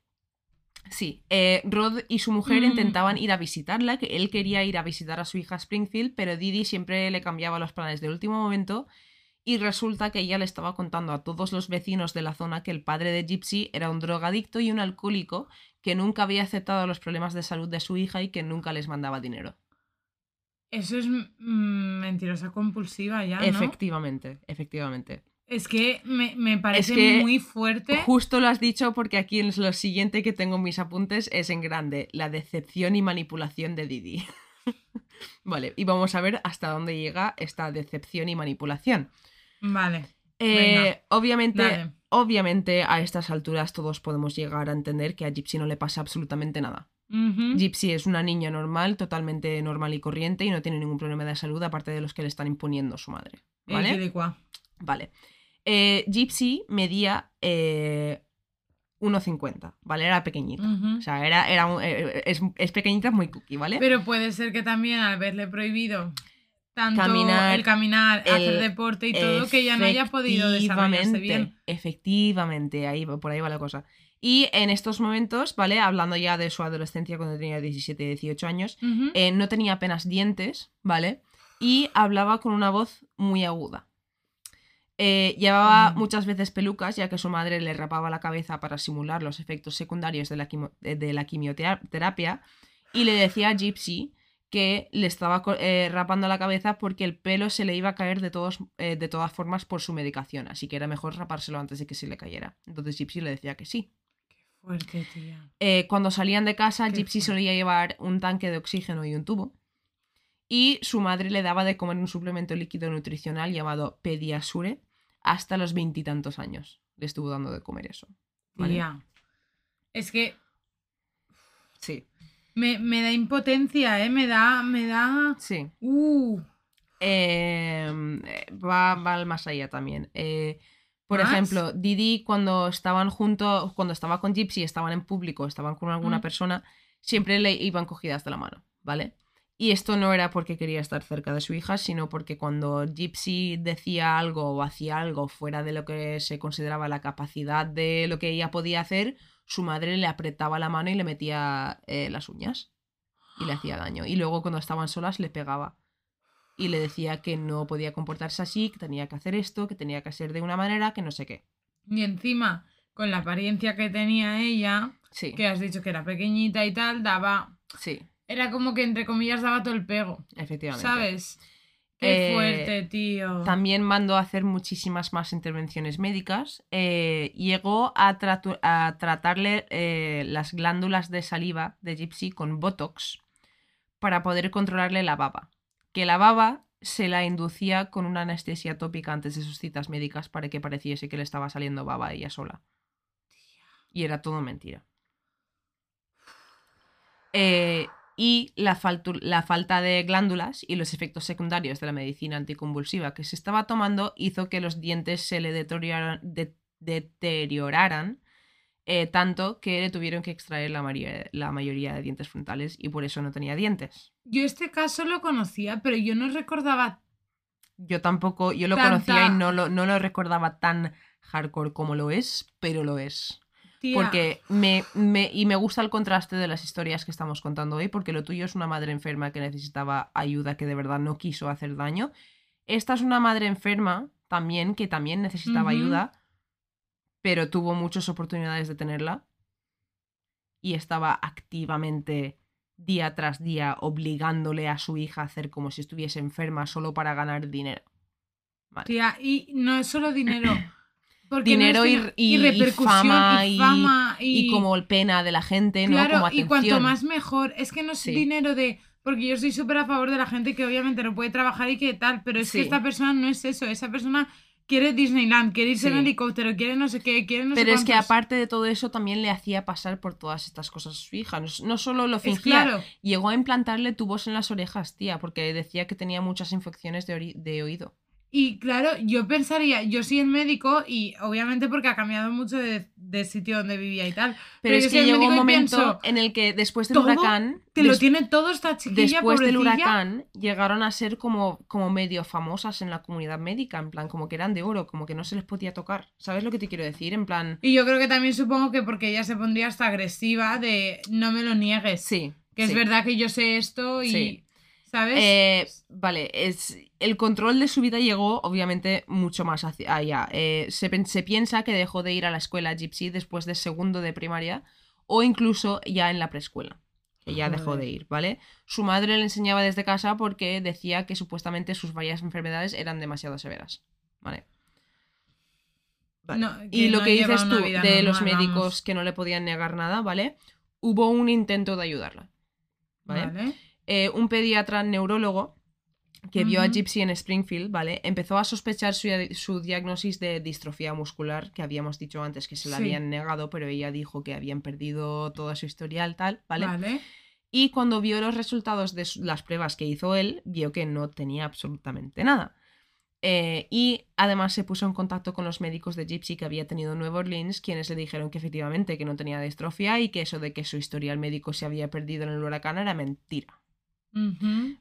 Sí, eh, Rod y su mujer Mm. intentaban ir a visitarla, que él quería ir a visitar a su hija Springfield, pero Didi siempre le cambiaba los planes de último momento y resulta que ella le estaba contando a todos los vecinos de la zona que el padre de Gypsy era un drogadicto y un alcohólico que nunca había aceptado los problemas de salud de su hija y que nunca les mandaba dinero. eso es mm, mentirosa compulsiva ya, ¿no? Efectivamente, efectivamente. Es que me, me parece que muy fuerte. Justo lo has dicho porque aquí en lo siguiente que tengo en mis apuntes es en grande, la decepción y manipulación de Didi. (laughs) vale, y vamos a ver hasta dónde llega esta decepción y manipulación. Vale. Eh, obviamente, dale. obviamente a estas alturas todos podemos llegar a entender que a Gypsy no le pasa absolutamente nada. Gypsy es una niña normal, totalmente normal y corriente y no tiene ningún problema de salud aparte de los que le están imponiendo su madre. ¿Vale? Vale. Eh, Gypsy medía eh, 1,50, ¿vale? Era pequeñita. O sea, era, era un- eh, es, es pequeñita, muy cookie, ¿vale? Pero puede ser que también al haberle prohibido tanto Caminar, el caminar, el- hacer deporte y todo, que ya no haya podido desarrollarse bien. Efectivamente, ahí, por ahí va la cosa. Y en estos momentos, ¿vale? Hablando ya de su adolescencia cuando tenía 17 y 18 años, eh, no tenía apenas dientes, ¿vale? Y hablaba con una voz muy aguda. Eh, llevaba muchas veces pelucas, ya que su madre le rapaba la cabeza para simular los efectos secundarios de la, de- de la quimioterapia. Y le decía a Gypsy que le estaba eh, rapando la cabeza porque el pelo se le iba a caer de, todos, eh, de todas formas por su medicación. Así que era mejor rapárselo antes de que se le cayera. Entonces Gypsy le decía que sí. Fuerte, tía. Eh, cuando salían de casa, Qué Gypsy fuerte. solía llevar un tanque de oxígeno y un tubo. Y su madre le daba de comer un suplemento líquido nutricional llamado Pediasure hasta los veintitantos años. Le estuvo dando de comer eso. ¿vale? Tía. Es que. Sí, Me, me da impotencia, ¿eh? Me da, me da... sí. Uh, Eh, va, va más allá también. Eh, por ¿Más? ejemplo, Didi cuando estaban juntos, cuando estaba con Gypsy, estaban en público, estaban con alguna Mm. persona, siempre le iban cogidas de la mano, ¿vale? Y esto no era porque quería estar cerca de su hija, sino porque cuando Gypsy decía algo o hacía algo fuera de lo que se consideraba la capacidad de lo que ella podía hacer, su madre le apretaba la mano y le metía eh, las uñas y le hacía daño. Y luego cuando estaban solas le pegaba y le decía que no podía comportarse así, que tenía que hacer esto, que tenía que ser de una manera, que no sé qué. y encima, con la apariencia que tenía ella, Sí, que has dicho que era pequeñita y tal, daba... sí, Era como que, entre comillas, daba todo el pego. efectivamente. ¿Sabes? Qué Eh, fuerte, tío. También mandó a hacer muchísimas más intervenciones médicas. Eh, llegó a, tratarle eh, las glándulas de saliva de Gypsy con Botox para poder controlarle la baba. Que la baba se la inducía con una anestesia tópica antes de sus citas médicas para que pareciese que le estaba saliendo baba a ella sola. Y era todo mentira. Eh, y la, la falta de glándulas y los efectos secundarios de la medicina anticonvulsiva que se estaba tomando hizo que los dientes se le deterioraran, de- deterioraran eh, tanto que le tuvieron que extraer la, mayoría- la mayoría de dientes frontales y por eso no tenía dientes. Yo este caso lo conocía, pero yo no recordaba... Yo tampoco, yo lo Tanta- conocía y no lo, no lo recordaba tan hardcore como lo es, pero lo es. Porque me, me- y me gusta el contraste de las historias que estamos contando hoy, porque lo tuyo es una madre enferma que necesitaba ayuda, que de verdad no quiso hacer daño. Esta es una madre enferma también, que también necesitaba ayuda, pero tuvo muchas oportunidades de tenerla. Y estaba activamente día tras día obligándole a su hija a hacer como si estuviese enferma solo para ganar dinero. Vale. Tía, y no es solo dinero. (coughs) porque Dinero no es y- y- y repercusión, fama, y- fama, Y, como el pena de la gente, ¿no? Como y atención. cuanto más mejor. Es que no es Sí. dinero de. Porque yo soy súper a favor de la gente que obviamente no puede trabajar y que tal, pero es Sí. que esta persona no es eso. Esa persona quiere Disneyland, quiere irse en helicóptero, quiere no sé qué, quiere no sé Pero es que aparte de todo eso, también le hacía pasar por todas estas cosas a su hija. No, no solo lo fingía, claro. llegó a implantarle tubos en las orejas, tía, porque decía que tenía muchas infecciones de oído. Y claro, yo pensaría, yo soy el médico y obviamente porque ha cambiado mucho de, de sitio donde vivía y tal. Pero, es que llegó un momento pienso, en el que después del ¿todo? huracán. Que lo tiene todo esta chiquilla, Después del huracán llegaron a ser como, como medio famosas en la comunidad médica, en plan, como que eran de oro, como que no se les podía tocar. ¿Sabes lo que te quiero decir? En plan, Y yo creo que también supongo que porque ella se pondría hasta agresiva de no me lo niegues. sí. Que es verdad que yo sé esto y. Sí. ¿Sabes? Eh, vale, es, el control de su vida llegó obviamente mucho más hacia allá. Eh, se, piensa que dejó de ir a la escuela Gypsy después de segundo de primaria o incluso ya en la preescuela. Que ya dejó de Joder. ir, ¿vale? Su madre le enseñaba desde casa porque decía que supuestamente sus varias enfermedades eran demasiado severas, ¿vale? Vale. No, y lo no que dices tú de los médicos vamos. que no le podían negar nada, ¿vale? Hubo un intento de ayudarla, ¿vale? Vale. Eh, un pediatra neurólogo que vio a. Gypsy en Springfield, ¿vale? Empezó a sospechar su, su diagnosis de distrofia muscular, que habíamos dicho antes que se la Sí. habían negado, pero ella dijo que habían perdido toda su historial, tal, ¿vale? Vale. Y cuando vio los resultados de las pruebas que hizo él, vio que no tenía absolutamente nada. Eh, y además se puso en contacto con los médicos de Gypsy que había tenido en Nueva Orleans, quienes le dijeron que efectivamente que no tenía distrofia y que eso de que su historial médico se había perdido en el huracán era mentira.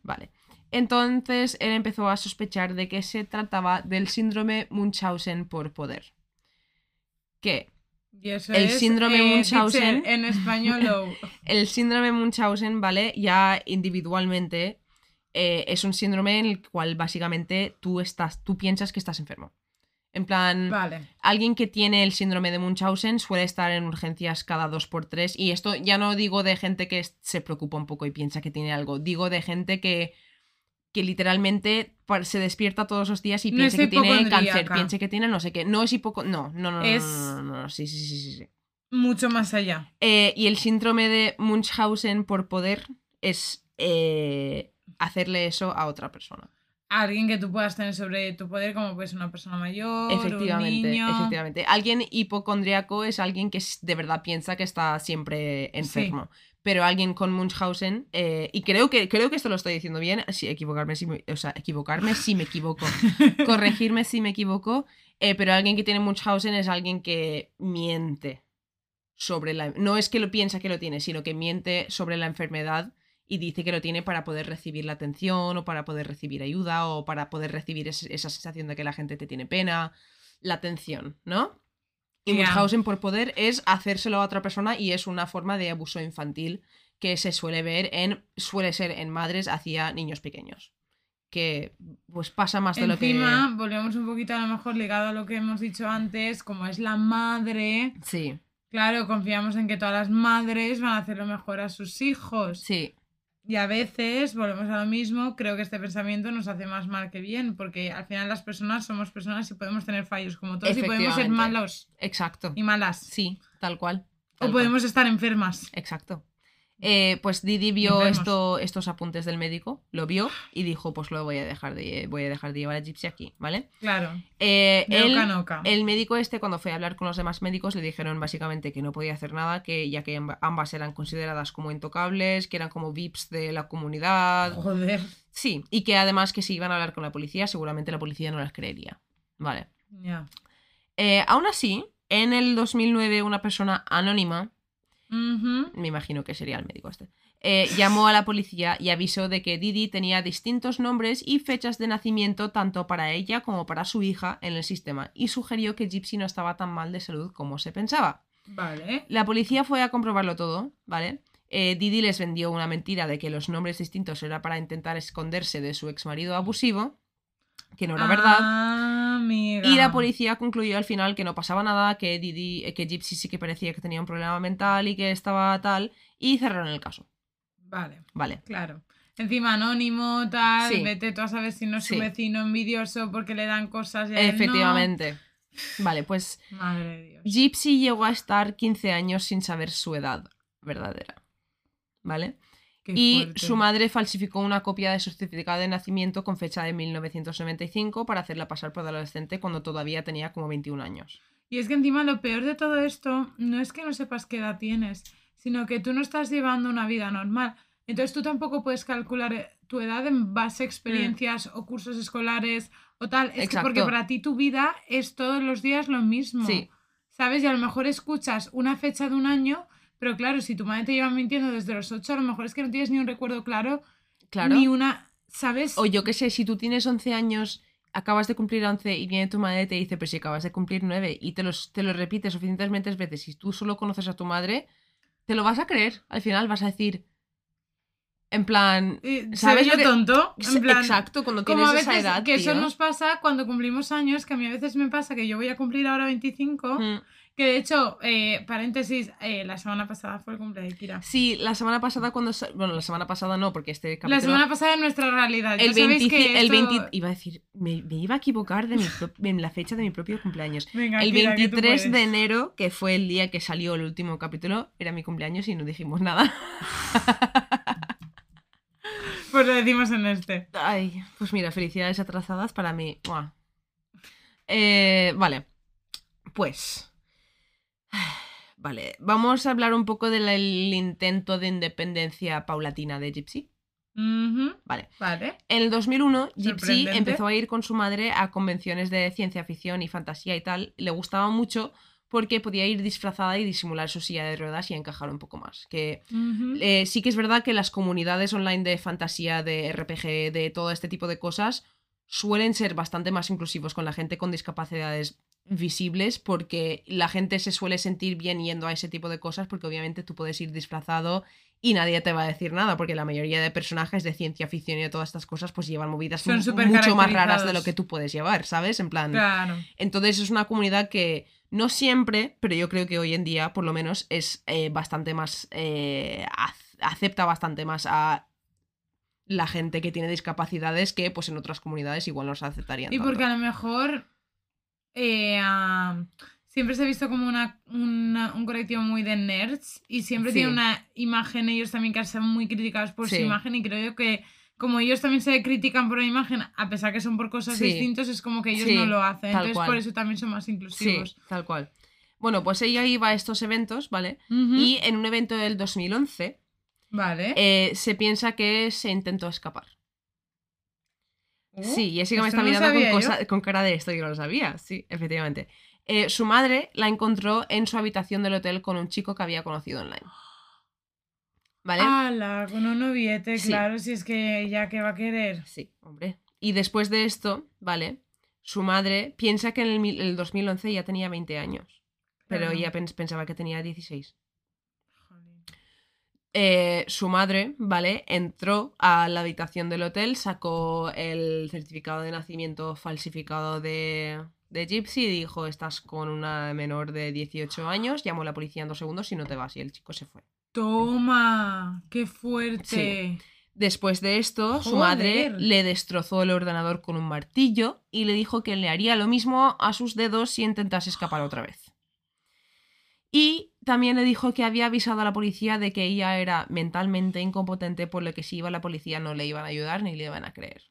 Vale. Entonces él empezó a sospechar de que se trataba del síndrome Munchausen por poder. Que Y eso El es, síndrome eh, Munchausen. En español, (laughs) el síndrome Munchausen, ¿vale? Ya individualmente eh, es un síndrome en el cual básicamente tú estás, tú piensas que estás enfermo. En plan, Vale. alguien que tiene el síndrome de Munchausen suele estar en urgencias cada dos por tres. Y esto ya no digo de gente que se preocupa un poco y piensa que tiene algo. Digo de gente que, que literalmente se despierta todos los días y No piensa que tiene cáncer, piensa que tiene no sé qué. No es hipoco... No, no, no, no, Es- no, no, no, no, sí, sí, sí, sí, sí. Mucho más allá. Eh, y el síndrome de Munchausen por poder es eh, hacerle eso a otra persona. Alguien que tú puedas tener sobre tu poder, como puede ser una persona mayor, un Efectivamente, niño. efectivamente. Alguien hipocondriaco es alguien que de verdad piensa que está siempre enfermo. Pero alguien con Munchausen, eh, y creo que, creo que esto lo estoy diciendo bien, equivocarme si me, o sea, equivocarme si me equivoco, (laughs) corregirme si me equivoco, eh, pero alguien que tiene Munchausen es alguien que miente sobre la... No es que lo piensa que lo tiene, sino que miente sobre la enfermedad y dice que lo tiene para poder recibir la atención o para poder recibir ayuda o para poder recibir es- esa sensación de que la gente te tiene pena, la atención, ¿no? Y Ya. Munchausen por poder es hacérselo a otra persona y es una forma de abuso infantil que se suele ver en, suele ser en madres hacia niños pequeños. Que pues pasa más de lo que... Encima, volvemos un poquito a lo mejor ligado a lo que hemos dicho antes, como es la madre, Sí, claro, confiamos en que todas las madres van a hacer lo mejor a sus hijos. sí, Y a veces, volvemos a lo mismo, creo que este pensamiento nos hace más mal que bien, porque al final las personas somos personas y podemos tener fallos como todos y podemos ser malos exacto. y malas. Sí, tal cual. o cual. podemos estar enfermas. Exacto. Eh, pues Didi vio esto, estos apuntes del médico, lo vio y dijo, pues lo voy a dejar de, voy a dejar de llevar a Gypsy aquí, ¿vale? Claro. Eh, De él- oca en oca. el médico este, cuando fue a hablar con los demás médicos, le dijeron básicamente que no podía hacer nada, que ya que amb- ambas eran consideradas como intocables, que eran como VIPs de la comunidad. Joder. Sí, y que además que si iban a hablar con la policía, seguramente la policía no las creería. Vale. Ya. Eh, aún así, en el 2009 una persona anónima Me imagino que sería el médico este, eh, llamó a la policía y avisó de que Didi tenía distintos nombres y fechas de nacimiento tanto para ella como para su hija en el sistema y sugirió que Gypsy no estaba tan mal de salud como se pensaba. Vale. La policía fue a comprobarlo todo, ¿vale? Eh, Didi les vendió una mentira de que los nombres distintos era para intentar esconderse de su exmarido abusivo, que no era verdad. Amiga. Y la policía concluyó al final que no pasaba nada, que Didi, eh, que Gypsy sí que parecía que tenía un problema mental y que estaba tal, y cerraron el caso. Vale, Vale. claro. Encima anónimo, tal, Sí. vete tú a saber si no es su vecino envidioso porque le dan cosas y a él no. Efectivamente. Vale, pues Madre de Dios. Gypsy llegó a estar 15 años sin saber su edad verdadera. ¿Vale? Qué Y fuerte. su madre falsificó una copia de su certificado de nacimiento con fecha de 1995 para hacerla pasar por adolescente cuando todavía tenía como 21 años. Y es que encima lo peor de todo esto no es que no sepas qué edad tienes, sino que tú no estás llevando una vida normal. Entonces tú tampoco puedes calcular eh, tu edad en base a experiencias o cursos escolares o tal. Es que porque para ti tu vida es todos los días lo mismo. Sí. ¿Sabes? Y a lo mejor escuchas una fecha de un año, pero claro, si tu madre te lleva mintiendo desde los 8, a lo mejor es que no tienes ni un recuerdo claro, Claro. ni una... ¿Sabes? O yo qué sé, si tú tienes 11 años, acabas de cumplir 11 y viene tu madre y te dice, pero si acabas de cumplir 9 y te, los, te lo repites suficientemente veces y tú solo conoces a tu madre, te lo vas a creer. Al final vas a decir, en plan... Eh, ¿sabes ¿Sabes lo que- tonto? En plan, Exacto, cuando Como tienes a veces esa edad. que eso tío. nos pasa cuando cumplimos años, que a mí a veces me pasa que yo voy a cumplir ahora 25, Mm. Que de hecho, eh, paréntesis, eh, la semana pasada fue el cumpleaños de Kira. Sí, la semana pasada cuando... sa- Bueno, la semana pasada no, porque este capítulo... La semana pasada en nuestra realidad. El sabéis 20, que el esto- 20 iba a decir, me, me iba a equivocar de mi pro- en la fecha de mi propio cumpleaños. Venga, el Kira, que tú 23 de enero, que fue el día que salió el último capítulo, era mi cumpleaños y no dijimos nada. (laughs) Pues lo decimos en este. Ay, pues mira, felicidades atrasadas para mí. Eh, vale, pues... Vale, vamos a hablar un poco del el intento de independencia paulatina de Gypsy. Vale. Vale. En el 2001, Gypsy empezó a ir con su madre a convenciones de ciencia ficción y fantasía y tal. Le gustaba mucho porque podía ir disfrazada y disimular su silla de ruedas y encajar un poco más. Que eh, sí que es verdad que las comunidades online de fantasía, de RPG, de todo este tipo de cosas, suelen ser bastante más inclusivos con la gente con discapacidades visibles porque la gente se suele sentir bien yendo a ese tipo de cosas porque obviamente tú puedes ir disfrazado y nadie te va a decir nada porque la mayoría de personajes de ciencia ficción y de todas estas cosas pues llevan movidas Son mucho más raras de lo que tú puedes llevar, ¿sabes? En plan... Claro. Entonces es una comunidad que no siempre, pero yo creo que hoy en día por lo menos es eh, bastante más, eh, ac- acepta bastante más a la gente que tiene discapacidades que pues en otras comunidades igual no los aceptarían. Y tanto. porque a lo mejor eh, siempre se ha visto como una, una- un colectivo muy de nerds y siempre Sí. tiene una imagen, ellos también que son muy criticados por Sí. su imagen y creo yo que como ellos también se critican por la imagen, a pesar que son por cosas Sí. distintas, es como que ellos no lo hacen. Entonces cual. por eso también son más Sí, inclusivos. tal cual. Bueno, pues ella iba a estos eventos, ¿vale? Y en un evento del 2011 Vale. eh, se piensa que se intentó escapar. Uh, Sí, Jessica me está no mirando con, cosa- con cara de esto, yo no lo sabía. Sí, efectivamente. Eh, su madre la encontró en su habitación del hotel con un chico que había conocido online. ¿Vale? Ala, con un noviete, Sí. claro, si es que ya que va a querer. Sí, hombre. Y después de esto, ¿vale? Su madre piensa que en el, el 2011 ya tenía 20 años. Pero ella pens- pensaba que tenía 16. Eh, su madre, ¿vale? Entró a la habitación del hotel, sacó el certificado de nacimiento falsificado de, de Gypsy y dijo, estás con una menor de 18 años, llamó a la policía en dos segundos y no te vas. Y el chico se fue. Toma, qué fuerte. Después de esto, su madre le destrozó el ordenador con un martillo y le dijo que le haría lo mismo a sus dedos si intentase escapar otra vez. Y también le dijo que había avisado a la policía de que ella era mentalmente incompetente, por lo que si iba a la policía no le iban a ayudar ni le iban a creer.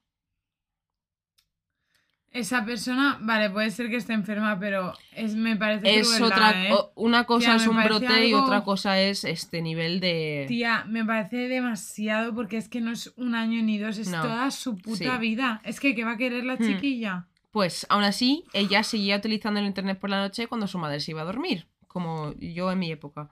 Esa persona, vale, puede ser que esté enferma, pero es, me parece Es crueldad, otra, ¿eh? una cosa Tía, es un brote y otra cosa es este nivel de... Tía, me parece demasiado porque es que no es un año ni dos, es No. toda su puta Sí. vida. Es que, ¿qué va a querer la Hmm. chiquilla? Pues aún así, ella seguía utilizando el internet por la noche cuando su madre se iba a dormir, como yo en mi época.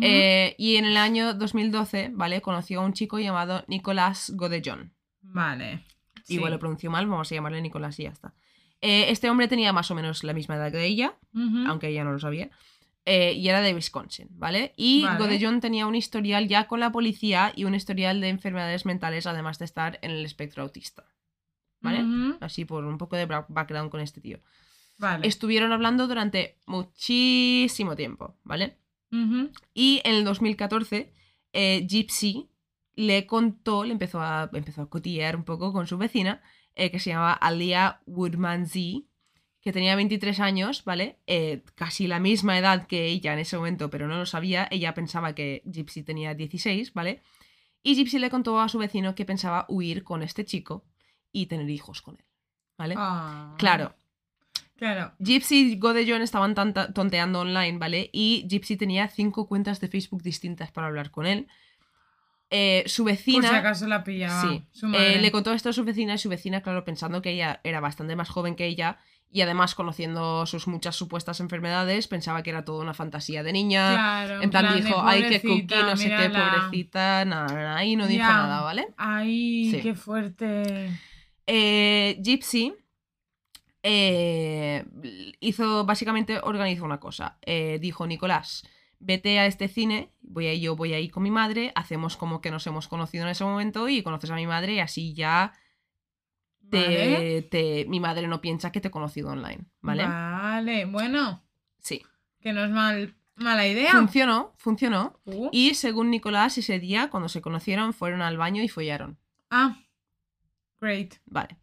Eh, y en el año 2012, ¿vale? Conoció a un chico llamado Nicolás Godellón. Vale. sí. Igual lo pronunció mal, vamos a llamarle Nicolás y ya está. Eh, este hombre tenía más o menos la misma edad que ella, aunque ella no lo sabía. eh, y era de Wisconsin, ¿vale? Y Vale. Godellón tenía un historial ya con la policía y un historial de enfermedades mentales, además de estar en el espectro autista. ¿Vale? Así por un poco de background con este tío. Vale. Estuvieron hablando durante muchísimo tiempo, ¿vale? Y en el 2014, eh, Gypsy le contó, le empezó a, empezó a cotillear un poco con su vecina, eh, que se llamaba Alia Woodmansee, que tenía 23 años, ¿vale? Eh, casi la misma edad que ella en ese momento, pero no lo sabía. Ella pensaba que Gypsy tenía 16, ¿vale? Y Gypsy le contó a su vecino que pensaba huir con este chico y tener hijos con él, ¿vale? Ah. Claro, Claro. Gypsy y Godellón estaban tonteando online, ¿vale? Y Gypsy tenía cinco cuentas de Facebook distintas para hablar con él. Eh, su Por vecina. si acaso la pillaba. sí, Su eh, le contó esto a su vecina y su vecina, claro, pensando que ella era bastante más joven que ella y además conociendo sus muchas supuestas enfermedades, pensaba que era toda una fantasía de niña. Claro, en plan, dijo, ay, qué cookie, no sé qué, mírala". pobrecita, nada, nada, y no dijo Ya. nada, ¿vale? Ay, Sí. qué fuerte. Eh, Gypsy eh, hizo, básicamente organizó una cosa. Eh, dijo, Nicolás, vete a este cine, voy a, yo voy a ir con mi madre, hacemos como que nos hemos conocido en ese momento y conoces a mi madre y así ya te, Vale. te- mi madre no piensa que te he conocido online, ¿vale? Vale, bueno, Sí. que no es mal, mala idea. Funcionó, funcionó. Uh, Y según Nicolás, ese día, cuando se conocieron, fueron al baño y follaron. Ah, great. Vale.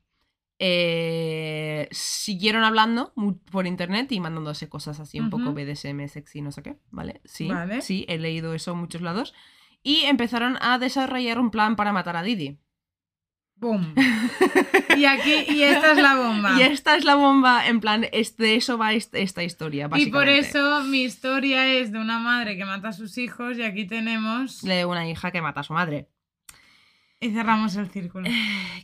Eh, siguieron hablando por internet y mandándose cosas así un poco. BDSM, sexy, no sé qué, ¿vale? Sí, Vale. sí, he leído eso en muchos lados. Y empezaron a desarrollar un plan para matar a Didi. Boom. (laughs) y aquí, y esta es la bomba. Y esta es la bomba, en plan, es, de eso va est- esta historia, Y por eso mi historia es de una madre que mata a sus hijos y aquí tenemos... De una hija que mata a su madre. Y cerramos el círculo.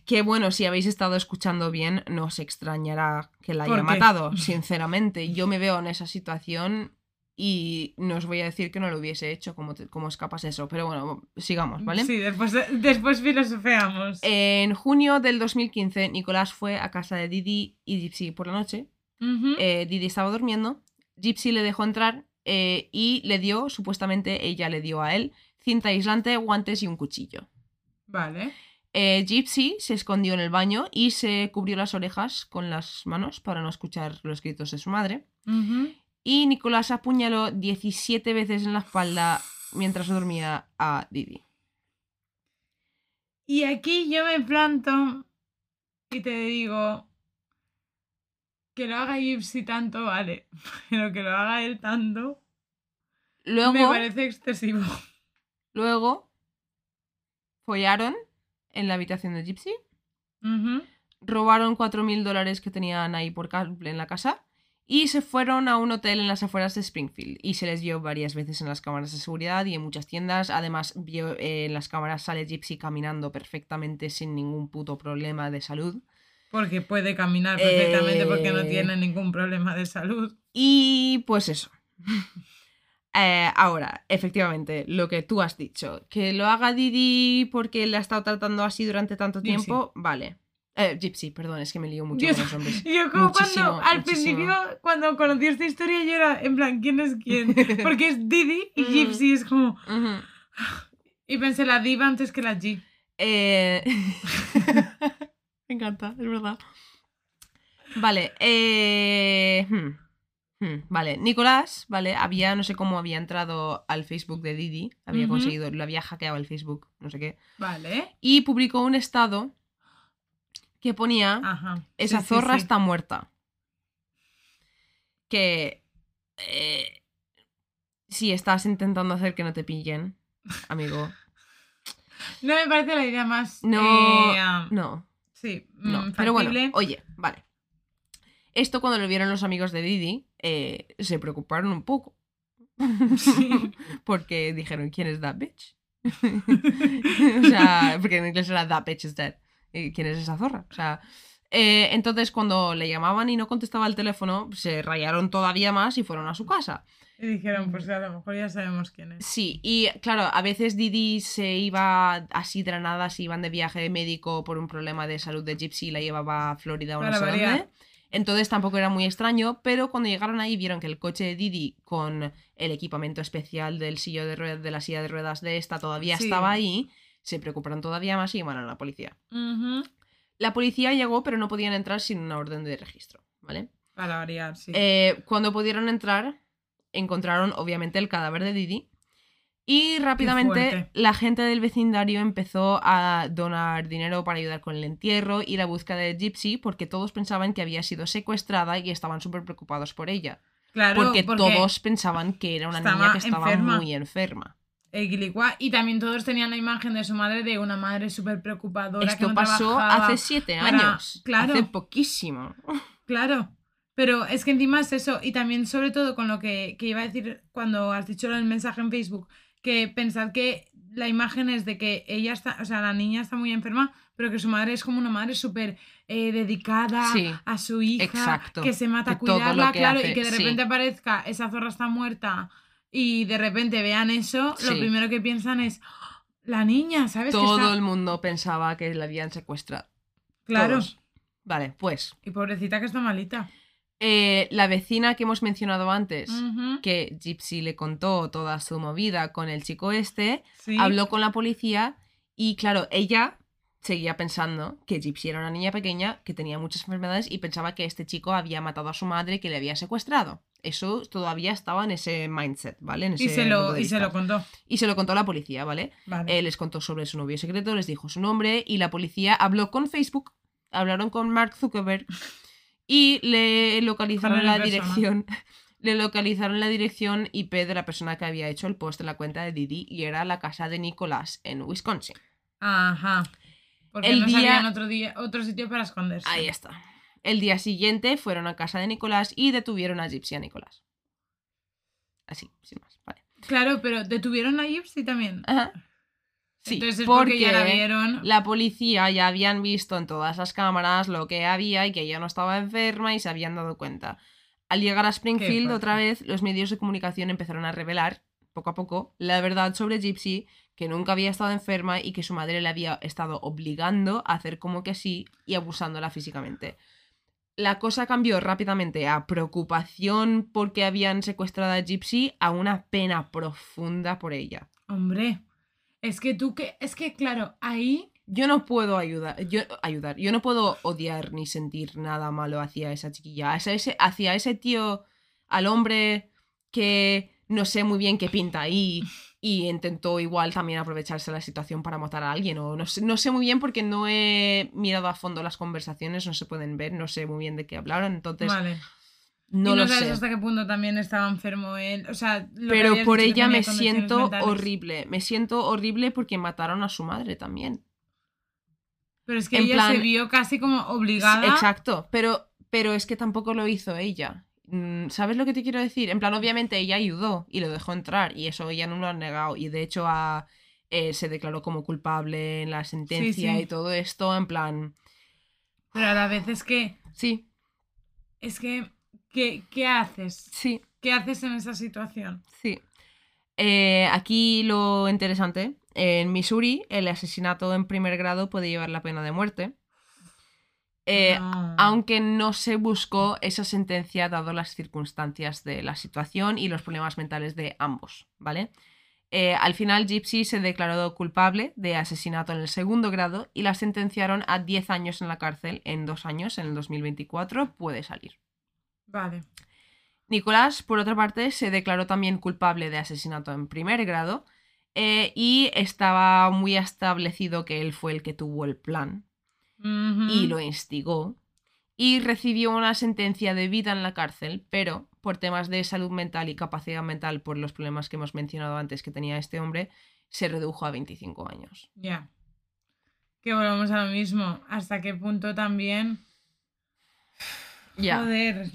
Que bueno, si habéis estado escuchando bien, no os extrañará que la haya matado, (laughs) sinceramente. Yo me veo en esa situación y no os voy a decir que no lo hubiese hecho, como, te- como escapas eso. Pero bueno, sigamos, ¿vale? Sí, después, después filosofeamos. En junio del 2015, Nicolás fue a casa de Didi y Gypsy por la noche. Eh, Didi estaba durmiendo. Gypsy le dejó entrar eh, y le dio, supuestamente ella le dio a él, cinta aislante, guantes y un cuchillo. Vale. Eh, Gypsy se escondió en el baño y se cubrió las orejas con las manos para no escuchar los gritos de su madre. Y Nicolás apuñaló 17 veces en la espalda mientras dormía a Didi. Y aquí yo me planto y te digo que lo haga Gypsy tanto, vale, (laughs) pero que lo haga él tanto Luego, me parece excesivo. luego follaron en la habitación de Gypsy, Ujú. robaron 4.000 dólares que tenían ahí por en la casa y se fueron a un hotel en las afueras de Springfield y se les vio varias veces en las cámaras de seguridad y en muchas tiendas. Además, vio, eh, en las cámaras sale Gypsy caminando perfectamente sin ningún puto problema de salud. Porque puede caminar perfectamente porque no Eh. tiene ningún problema de salud. Y pues eso. Eh, ahora, efectivamente, lo que tú has dicho, que lo haga Didi porque le ha estado tratando así durante tanto Gypsy. tiempo, vale. Eh, Gypsy, perdón, es que me lío mucho con los nombres. (laughs) Yo como Muchísimo, cuando al muchísimo. principio, cuando conocí esta historia, yo era en plan, ¿quién es quién? Porque es Didi y Ujú. (laughs) Gypsy es como... (sighs) Y pensé la diva antes que la G. Eh, (laughs) Me encanta, es verdad. Vale, eh... hmm, hmm, Vale, Nicolás, ¿vale? Había, no sé cómo había entrado al Facebook de Didi, había Ujú. conseguido, lo había hackeado el Facebook, no sé qué, Vale. y publicó un estado que ponía, Ajá. esa Sí, zorra sí. está muerta. Que... eh, si estás intentando hacer que no te pillen, amigo, (laughs) No me parece la idea más... no, eh, no, Sí, No, mm, pero bueno, oye, vale. Esto cuando lo vieron los amigos de Didi, eh, se preocuparon un poco. (laughs) Sí. (laughs) porque dijeron, ¿quién es that bitch? (laughs) o sea, porque en inglés era that bitch is dead. ¿Y ¿Quién es esa zorra? O sea, eh, entonces cuando le llamaban y no contestaba el teléfono, se rayaron todavía más y fueron a su casa. Y dijeron, pues a lo mejor ya sabemos quién es. Sí, y claro, a veces Didi se iba así de la nada, si iban de viaje médico por un problema de salud de Gypsy, la llevaba a Florida o no sé dónde. Entonces tampoco era muy extraño, pero cuando llegaron ahí vieron que el coche de Didi con el equipamiento especial del sillo de, ruedas, de la silla de ruedas de esta todavía Sí. estaba ahí, se preocuparon todavía más y llamaron a la policía. La policía llegó, pero no podían entrar sin una orden de registro, ¿vale? Para variar, sí. Eh, cuando pudieron entrar, encontraron obviamente el cadáver de Didi. Y rápidamente la gente del vecindario empezó a donar dinero para ayudar con el entierro y la búsqueda de Gypsy porque todos pensaban que había sido secuestrada y estaban súper preocupados por ella. claro, porque, todos pensaban que era una niña que estaba enferma. muy enferma. y también todos tenían la imagen de su madre de una madre súper preocupadora. que Esto no pasó hace siete para- años. claro. Hace poquísimo. (laughs) Claro. Pero es que encima es eso. Y también, sobre todo, con lo que, que iba a decir cuando has dicho el mensaje en Facebook, que pensad que la imagen es de que ella está, o sea, la niña está muy enferma, pero que su madre es como una madre súper eh, dedicada Sí, a su hija, exacto. que se mata a cuidarla, claro, hace, y que de sí. repente aparezca esa zorra está muerta y de repente vean eso, lo primero que piensan es "Oh, la niña, ¿sabes? que Todo está-". el mundo pensaba que la habían secuestrado. Claro. Todos. Vale, pues Y pobrecita que está malita. Eh, la vecina que hemos mencionado antes, que Gypsy le contó toda su movida con el chico este, Sí. habló con la policía y claro, ella seguía pensando que Gypsy era una niña pequeña que tenía muchas enfermedades y pensaba que este chico había matado a su madre que le había secuestrado. Eso todavía estaba en ese mindset, ¿vale? En Y se, lo, y se lo contó. Y se lo contó a la policía, ¿vale? Vale. Eh, les contó sobre su novio secreto, les dijo su nombre y la policía habló con Facebook, hablaron con Mark Zuckerberg y (laughs) le localizaron la dirección. Le localizaron la dirección IP de la persona que había hecho el post en la cuenta de Didi y era la casa de Nicolás en Wisconsin. Ajá. Porque El no día- sabían otro, día, otro sitio para esconderse. Ahí está. El día siguiente fueron a casa de Nicolás y detuvieron a Gypsy a Nicolás. Así, sin más. Vale. Claro, pero detuvieron a Gypsy también. Ajá. Sí, Entonces es porque, ya la vieron. La policía ya habían visto en todas las cámaras lo que había y que ella no estaba enferma y se habían dado cuenta. Al llegar a Springfield otra vez, los medios de comunicación empezaron a revelar, poco a poco, la verdad sobre Gypsy, que nunca había estado enferma y que su madre le había estado obligando a hacer como que sí y abusándola físicamente. La cosa cambió rápidamente a preocupación porque habían secuestrado a Gypsy a una pena profunda por ella. Hombre. Es que tú que. Es que, claro, ahí. Yo no puedo ayudar, yo, ayudar, yo no puedo odiar ni sentir nada malo hacia esa chiquilla, hacia ese, hacia ese tío, al hombre que no sé muy bien qué pinta ahí y intentó igual también aprovecharse la situación para matar a alguien, o no sé, no sé muy bien porque no he mirado a fondo las conversaciones, no se pueden ver, no sé muy bien de qué hablaron, entonces vale. No, y no lo sabes sé. hasta qué punto también estaba enfermo él. O sea, lo que Pero por ella me siento mentales. horrible, me siento horrible porque mataron a su madre también. Pero es que En ella plan- se vio casi como obligada. Exacto, pero, pero es que tampoco lo hizo ella. Mm, ¿Sabes lo que te quiero decir? En plan, obviamente ella ayudó y lo dejó entrar y eso ella no lo ha negado y de hecho eh, se declaró como culpable en la sentencia sí. y todo esto, en plan, Pero a la vez es que. sí, Es que. ¿Qué, qué haces? sí, ¿Qué haces en esa situación? sí. Eh, aquí lo interesante, en Missouri el asesinato en primer grado puede llevar la pena de muerte. Eh, No. aunque no se buscó esa sentencia dado las circunstancias de la situación y los problemas mentales de ambos, ¿vale? Eh, al final Gypsy se declaró culpable de asesinato en el segundo grado y la sentenciaron a 10 años en la cárcel en dos años, en el 2024 puede salir. Vale. Nicolás, por otra parte, se declaró también culpable de asesinato en primer grado eh, y estaba muy establecido que él fue el que tuvo el plan y lo instigó y recibió una sentencia de vida en la cárcel, pero por temas de salud mental y capacidad mental, por los problemas que hemos mencionado antes que tenía este hombre, se redujo a 25 años. Ya. Que volvamos a lo mismo. ¿Hasta qué punto también? Ya. Joder.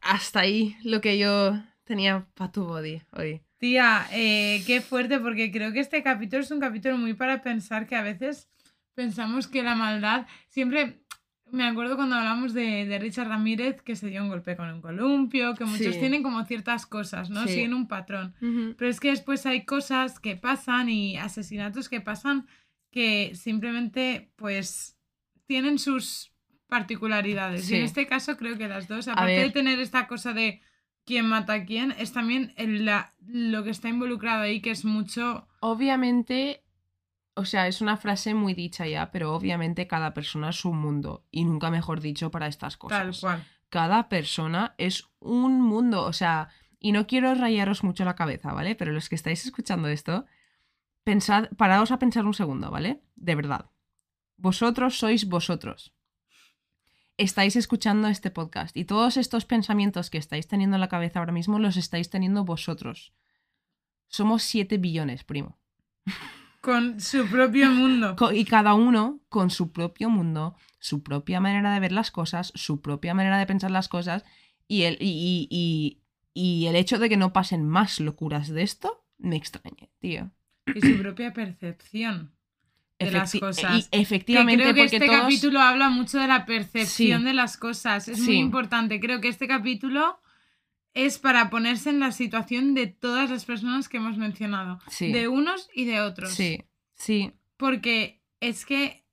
Hasta ahí lo que yo tenía para tu body hoy. Tía, eh, qué fuerte, porque creo que este capítulo es un capítulo muy para pensar que a veces pensamos que la maldad. Siempre me acuerdo cuando hablamos de, de Richard Ramírez que se dio un golpe con un columpio, que muchos Sí. tienen como ciertas cosas, ¿no? Sí. Siguen un patrón. Pero es que después hay cosas que pasan y asesinatos que pasan que simplemente, pues, tienen sus particularidades. Y en este caso creo que las dos, aparte de tener esta cosa de quién mata a quién, es también el- la- lo que está involucrado ahí, que es mucho... Obviamente, o sea, es una frase muy dicha ya, pero obviamente cada persona es un mundo y nunca mejor dicho para estas cosas. Tal cual. Cada persona es un mundo, o sea, y no quiero rayaros mucho la cabeza, ¿vale? Pero los que estáis escuchando esto, pensad, paraos a pensar un segundo, ¿vale? De verdad. Vosotros sois vosotros. Estáis escuchando este podcast y todos estos pensamientos que estáis teniendo en la cabeza ahora mismo los estáis teniendo vosotros. Somos 7 billones, primo. Con su propio mundo. (laughs) Y cada uno con su propio mundo, su propia manera de ver las cosas, su propia manera de pensar las cosas y el, y- y- y el hecho de que no pasen más locuras de esto me extraña, tío. Y su propia percepción de las cosas. y efectivamente, que creo que porque este todos- capítulo habla mucho de la percepción Sí. de las cosas. Es Sí. muy importante. Creo que este capítulo es para ponerse en la situación de todas las personas que hemos mencionado. Sí. De unos y de otros. Sí, sí, Porque es que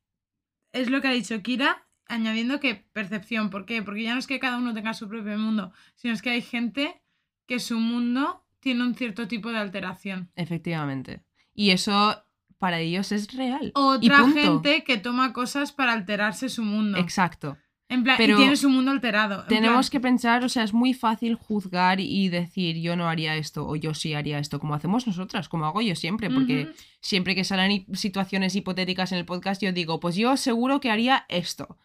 es lo que ha dicho Kira, añadiendo que percepción. ¿Por qué? Porque ya no es que cada uno tenga su propio mundo, sino es que hay gente que su mundo tiene un cierto tipo de alteración. efectivamente. Y eso para ellos es real. Otra gente que toma cosas para alterarse su mundo. Exacto. En plan, Pero y tiene su mundo alterado. En Tenemos que pensar, o sea, es muy fácil juzgar y decir yo no haría esto o yo sí haría esto, como hacemos nosotras, como hago yo siempre, porque siempre que salen situaciones hipotéticas en el podcast yo digo, pues yo seguro que haría esto.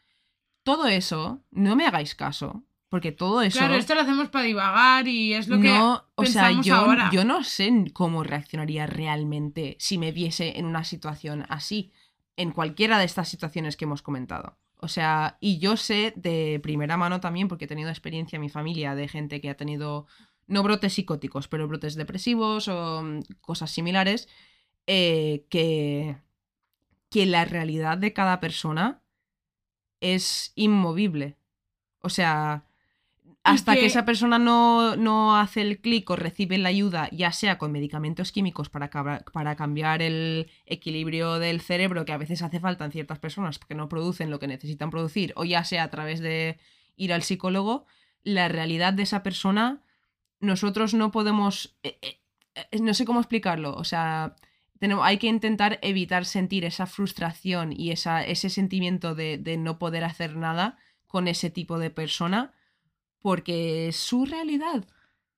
Todo eso, no me hagáis caso, porque todo eso... Claro, esto lo hacemos para divagar y es lo que no, o sea, yo, ahora. yo no sé cómo reaccionaría realmente si me viese en una situación así, en cualquiera de estas situaciones que hemos comentado. O sea, y yo sé de primera mano también, porque he tenido experiencia en mi familia de gente que ha tenido, no brotes psicóticos, pero brotes depresivos o mm, cosas similares, eh, que, que la realidad de cada persona es inmovible. O sea, hasta que... que- esa persona no, no hace el clic o recibe la ayuda, ya sea con medicamentos químicos para, para cambiar el equilibrio del cerebro que a veces hace falta en ciertas personas porque no producen lo que necesitan producir, o ya sea a través de ir al psicólogo, la realidad de esa persona, nosotros no podemos... eh, eh, eh, no sé cómo explicarlo, o sea... Tenemos, hay que intentar evitar sentir esa frustración y esa, ese sentimiento de, de no poder hacer nada con ese tipo de persona porque es su realidad.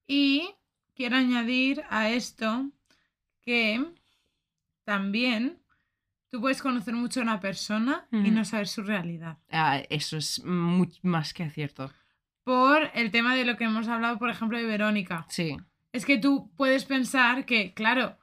Y quiero añadir a esto que también tú puedes conocer mucho a una persona y no saber su realidad. Ah, eso es muy, más que cierto. Por el tema de lo que hemos hablado, por ejemplo, de Verónica. Sí, Es que tú puedes pensar que, claro,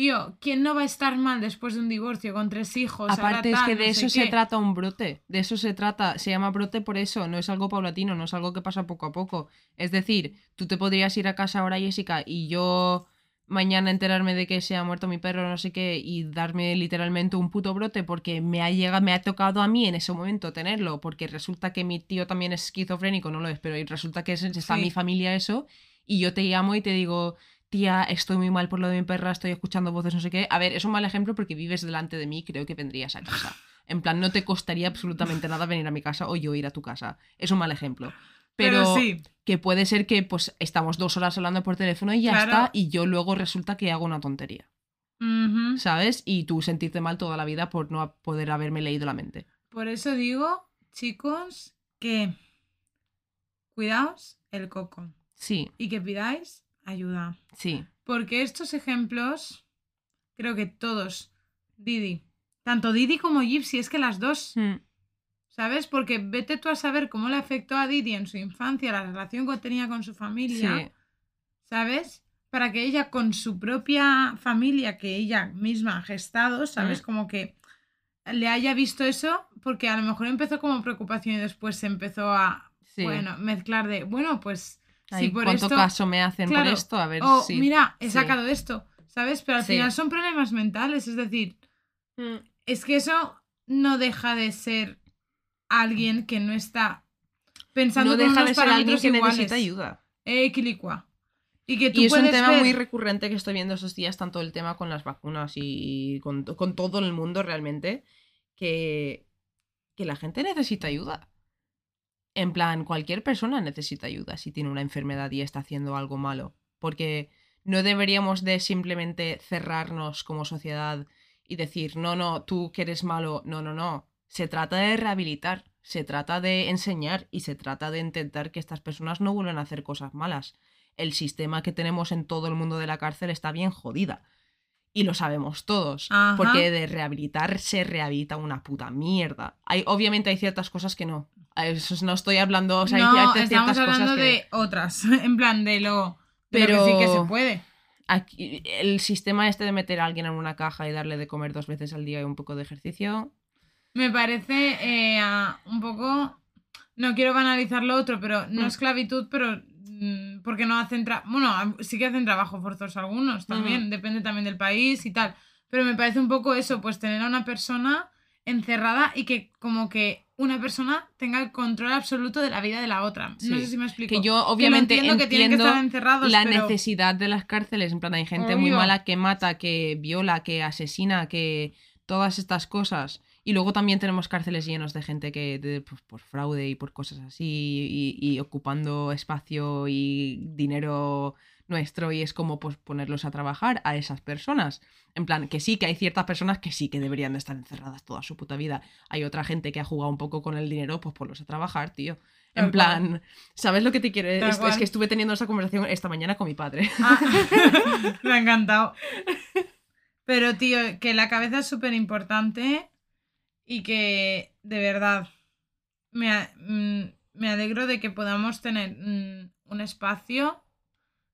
Tío, ¿quién no va a estar mal después de un divorcio con tres hijos? Aparte es que de eso se qué? trata un brote, de eso se trata, se llama brote por eso, no es algo paulatino, no es algo que pasa poco a poco. Es decir, tú te podrías ir a casa ahora, Jessica, y yo mañana enterarme de que se ha muerto mi perro, no sé qué, y darme literalmente un puto brote porque me ha llegado, me ha tocado a mí en ese momento tenerlo, porque resulta que mi tío también es esquizofrénico, no lo es, pero resulta que es- está Sí. mi familia eso, y yo te llamo y te digo, tía, estoy muy mal por lo de mi perra, estoy escuchando voces, no sé qué. A ver, es un mal ejemplo porque vives delante de mí, creo que vendrías a casa. En plan, no te costaría absolutamente nada venir a mi casa o yo ir a tu casa. Es un mal ejemplo. Pero, Pero sí, que puede ser que pues estamos dos horas hablando por teléfono y ya Claro. está, y yo luego resulta que hago una tontería. ¿sabes? Y tú sentirte mal toda la vida por no poder haberme leído la mente. por eso digo, chicos, que cuidaos el coco Sí, y que pidáis ayuda. sí, Porque estos ejemplos, creo que todos, Didi, tanto Didi como Gypsy, es que las dos, Mm, ¿sabes? Porque vete tú a saber cómo le afectó a Didi en su infancia la relación que tenía con su sí, familia, ¿sabes? Para que ella con su propia familia que ella misma ha gestado, ¿sabes? Mm. Como que le haya visto eso, porque a lo mejor empezó como preocupación y después se empezó a, sí. bueno, mezclar de, bueno, pues Ay, si por ¿Cuánto esto... caso me hacen por esto? A ver Oh, si... mira, he sí. sacado esto, ¿sabes? Pero al Sí. final son problemas mentales, es decir, Mm, es que eso no deja de ser alguien que no está pensando No con deja unos de ser alguien que iguales. necesita ayuda. Eh, quilicua. Y que tú Y es un tema ver- muy recurrente que estoy viendo esos días, tanto el tema con las vacunas y con, con todo el mundo realmente, que, que la gente necesita ayuda. En plan, cualquier persona necesita ayuda si tiene una enfermedad y está haciendo algo malo. Porque no deberíamos de simplemente cerrarnos como sociedad y decir, no, no, tú que eres malo, no, no, no. Se trata de rehabilitar, se trata de enseñar y se trata de intentar que estas personas no vuelvan a hacer cosas malas el sistema que tenemos en todo el mundo de la cárcel está bien jodida. Y lo sabemos todos. Ajá. Porque de rehabilitar se rehabilita una puta mierda. Hay, obviamente hay ciertas cosas que no. No estoy hablando. O sea, hay no, ciertas- estamos hablando cosas que- de (laughs) otras, en plan de lo, de lo Pero- que sí que se puede. Aquí, el sistema este de meter a alguien en una caja y darle de comer dos veces al día y un poco de ejercicio. Me parece eh, un poco. No quiero banalizar lo otro, pero no Mm. esclavitud, pero. Mm, Porque no hacen. tra- Bueno, sí que hacen trabajo forzoso algunos también, depende también del país y tal. Pero me parece un poco eso, pues tener a una persona encerrada y que, como que una persona tenga el control absoluto de la vida de la otra. Sí. No sé si me explico. Que yo Que obviamente entiendo que tienen que estar encerrados, la pero- necesidad de las cárceles. En plan, hay gente muy mala que mata, que viola, que asesina, que todas estas cosas. Y luego también tenemos cárceles llenos de gente que de- pues, por fraude y por cosas así y, y ocupando espacio y dinero nuestro y es como pues ponerlos a trabajar a esas personas. En plan, que sí, que hay ciertas personas que sí que deberían de estar encerradas toda su puta vida. Hay otra gente que ha jugado un poco con el dinero, pues ponlos a trabajar, tío. En Tal plan, ¿sabes lo que te quiero es, es cual. que estuve teniendo esa conversación esta mañana con mi padre. Ah, (laughs) me ha encantado. Pero, tío, que la cabeza es súper importante y que, de verdad, me, a- mm, me alegro de que podamos tener mm, un espacio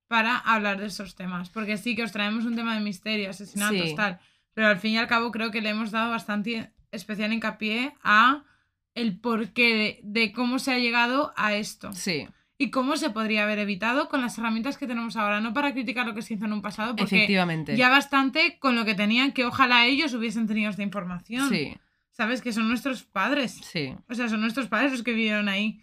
para hablar de esos temas. Porque sí que os traemos un tema de misterio, asesinatos, Sí. tal. Pero al fin y al cabo creo que le hemos dado bastante especial hincapié a el porqué de, de cómo se ha llegado a esto Sí, y cómo se podría haber evitado con las herramientas que tenemos ahora. No para criticar lo que se hizo en un pasado, porque efectivamente. ya bastante con lo que tenían, que ojalá ellos hubiesen tenido esta información. Sí, ¿Sabes? Que son nuestros padres. sí, O sea, son nuestros padres los que vivieron ahí.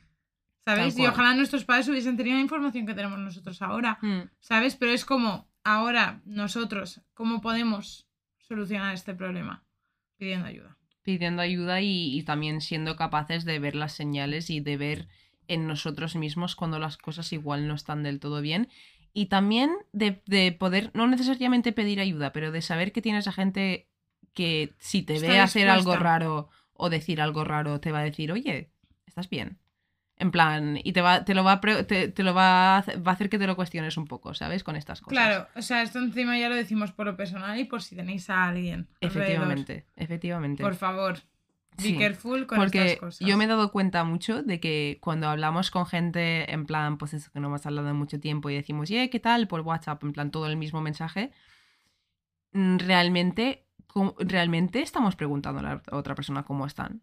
¿Sabes? Y ojalá nuestros padres hubiesen tenido la información que tenemos nosotros ahora. Mm, ¿Sabes? Pero es como ahora nosotros, ¿cómo podemos solucionar este problema? Pidiendo ayuda. pidiendo ayuda y, y también siendo capaces de ver las señales y de ver en nosotros mismos cuando las cosas igual no están del todo bien. Y también de, de poder, no necesariamente pedir ayuda, pero de saber que tienes a gente que si te Está ve hacer algo raro o decir algo raro, te va a decir, oye, ¿estás bien? En plan, y te, va, te lo, va, a te, te lo va, a va a hacer que te lo cuestiones un poco, ¿sabes? Con estas cosas. Claro, o sea, esto encima ya lo decimos por lo personal y por si tenéis a alguien. alrededor. Efectivamente, efectivamente. Por favor, be Sí, careful con Porque estas cosas. yo me he dado cuenta mucho de que cuando hablamos con gente, en plan, pues eso que no hemos hablado en mucho tiempo y decimos, yeah, ¿qué tal? Por WhatsApp, en plan, todo el mismo mensaje. mm, realmente, realmente estamos preguntando a la otra persona cómo están.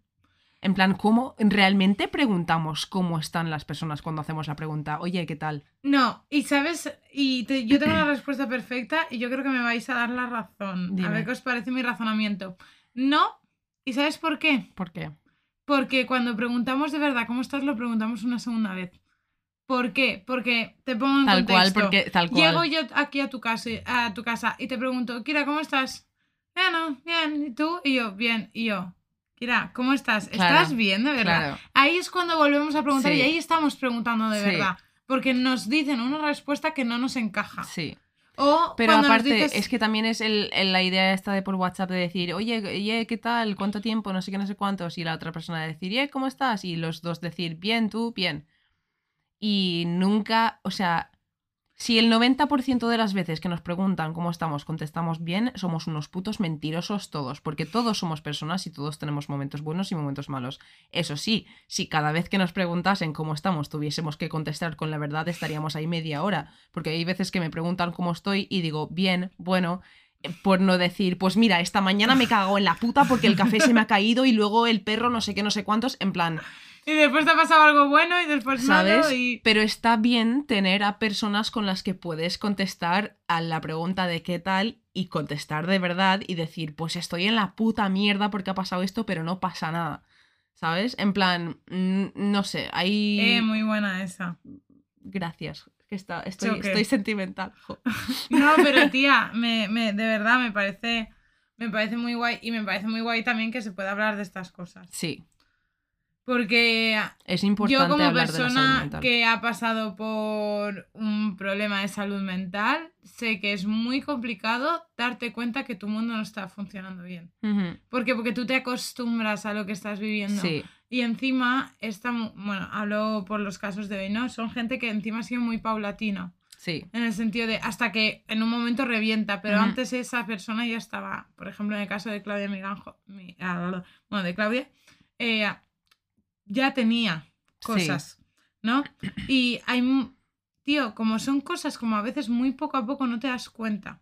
En plan, ¿cómo realmente preguntamos cómo están las personas cuando hacemos la pregunta? Oye, ¿qué tal? No, y sabes, y te- yo tengo la (clears throat) respuesta perfecta y yo creo que me vais a dar la razón. Dime. A ver qué os parece mi razonamiento. No, ¿y sabes por qué? ¿Por qué? Porque cuando preguntamos de verdad cómo estás, lo preguntamos una segunda vez. ¿Por qué? Porque te pongo en Tal cual, contexto. porque tal cual. Llego yo aquí a tu casa, a tu casa y te pregunto, Kira, ¿cómo estás? Bueno, bien. ¿Y tú? Y yo, bien. Y yo, Kira, ¿cómo estás? Claro, ¿Estás bien, de verdad? Claro. Ahí es cuando volvemos a preguntar Sí. y ahí estamos preguntando de Sí. verdad. Porque nos dicen una respuesta que no nos encaja. Sí. O Pero aparte, dices- es que también es el, el- la idea esta de por WhatsApp de decir, oye, oye, ¿qué tal? ¿Cuánto tiempo? No sé qué, no sé cuántos. Y la otra persona decir, ¿eh? ¿Cómo estás? Y los dos decir, bien, tú, bien. Y nunca, o sea, si el 90% de las veces que nos preguntan cómo estamos contestamos bien, somos unos putos mentirosos todos, porque todos somos personas y todos tenemos momentos buenos y momentos malos. Eso sí, si cada vez que nos preguntasen cómo estamos tuviésemos que contestar con la verdad, estaríamos ahí media hora, porque hay veces que me preguntan cómo estoy y digo, bien, bueno, eh, por no decir, pues mira, esta mañana me cago en la puta porque el café se me ha caído y luego el perro no sé qué, no sé cuántos, en plan, Y después te ha pasado algo bueno y después ¿sabes? malo y... Pero está bien tener a personas con las que puedes contestar a la pregunta de qué tal y contestar de verdad y decir, pues estoy en la puta mierda porque ha pasado esto, pero no pasa nada. ¿Sabes? En plan, mm, no sé, hay... Eh, muy buena esa. Gracias. Que está, estoy, Choque. estoy sentimental. jo. (laughs) No, pero (laughs) tía, me, me- de verdad me parece, me parece muy guay y me parece muy guay también que se pueda hablar de estas cosas. Sí, Porque es importante yo como persona que ha pasado por un problema de salud mental, sé que es muy complicado darte cuenta que tu mundo no está funcionando bien. Ujú, ¿Por qué? Porque tú te acostumbras a lo que estás viviendo. Sí, Y encima, esta, bueno, hablo por los casos de hoy, ¿no? Son gente que encima ha sido muy paulatino. sí, En el sentido de hasta que en un momento revienta, pero antes esa persona ya estaba, por ejemplo, en el caso de Claudia Miganjo, mi- ah, bueno, de Claudia, eh, ya tenía cosas, ¿no? Y hay, tío, como son cosas como a veces muy poco a poco no te das cuenta,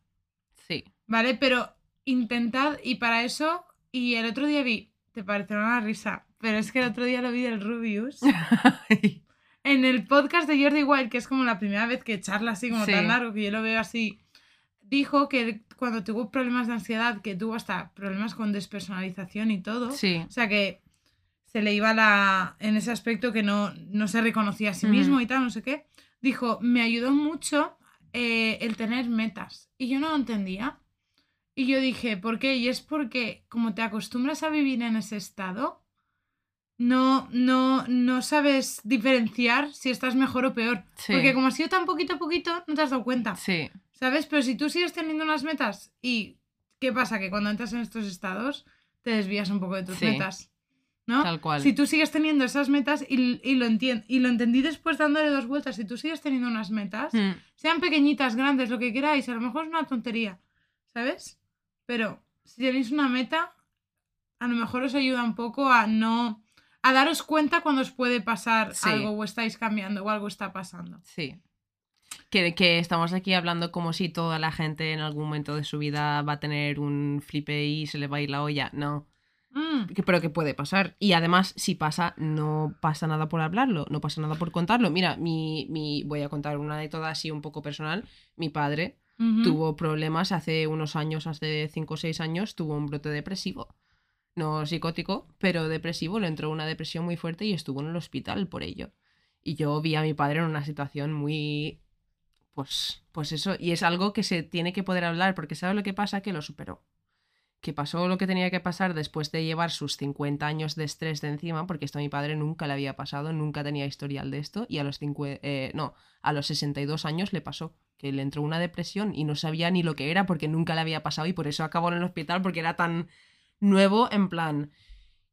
sí. ¿vale? Pero intentad, y para eso, y el otro día vi, te parecerá una risa, pero es que el otro día lo vi del Rubius. (laughs) En el podcast de Jordi Wild, que es como la primera vez que charla así como Sí. tan largo, que yo lo veo así, dijo que cuando tuvo problemas de ansiedad, que tuvo hasta problemas con despersonalización y todo, sí, o sea que se le iba la en ese aspecto que no, no se reconocía a sí mismo y tal, no sé qué, dijo, me ayudó mucho eh, el tener metas. Y yo no lo entendía. Y yo dije, ¿por qué? Y es porque como te acostumbras a vivir en ese estado, no, no, no sabes diferenciar si estás mejor o peor. Sí. Porque como ha sido tan poquito a poquito, no te has dado cuenta. sí, ¿Sabes? Pero si tú sigues teniendo unas metas y ¿qué pasa? Que cuando entras en estos estados te desvías un poco de tus Sí. metas. ¿No? Tal cual. Si tú sigues teniendo esas metas y, y lo y lo entendí después dándole dos vueltas, si tú sigues teniendo unas metas, Mm, sean pequeñitas, grandes, lo que queráis, a lo mejor es una tontería, ¿sabes? Pero si tenéis una meta, a lo mejor os ayuda un poco a no... a daros cuenta cuando os puede pasar Sí. algo o estáis cambiando o algo está pasando. Sí. Que, que estamos aquí hablando como si toda la gente en algún momento de su vida va a tener un flipe y se le va a ir la olla. No. Mm, Que- pero que puede pasar. Y además, si pasa, no pasa nada por hablarlo, no pasa nada por contarlo. Mira, mi, mi, voy a contar una anécdota así un poco personal. Mi padre tuvo problemas hace unos años, hace 5 o 6 años, tuvo un brote depresivo. No psicótico, pero depresivo. Le entró una depresión muy fuerte y estuvo en el hospital por ello. Y yo vi a mi padre en una situación muy... Pues, pues eso, y es algo que se tiene que poder hablar, porque ¿sabe lo que pasa? Que lo superó. Que pasó lo que tenía que pasar después de llevar sus 50 años de estrés de encima, porque esto a mi padre nunca le había pasado, nunca tenía historial de esto, y a los 50, eh, no, a los 62 años le pasó, que le entró una depresión y no sabía ni lo que era porque nunca le había pasado y por eso acabó en el hospital porque era tan nuevo en plan...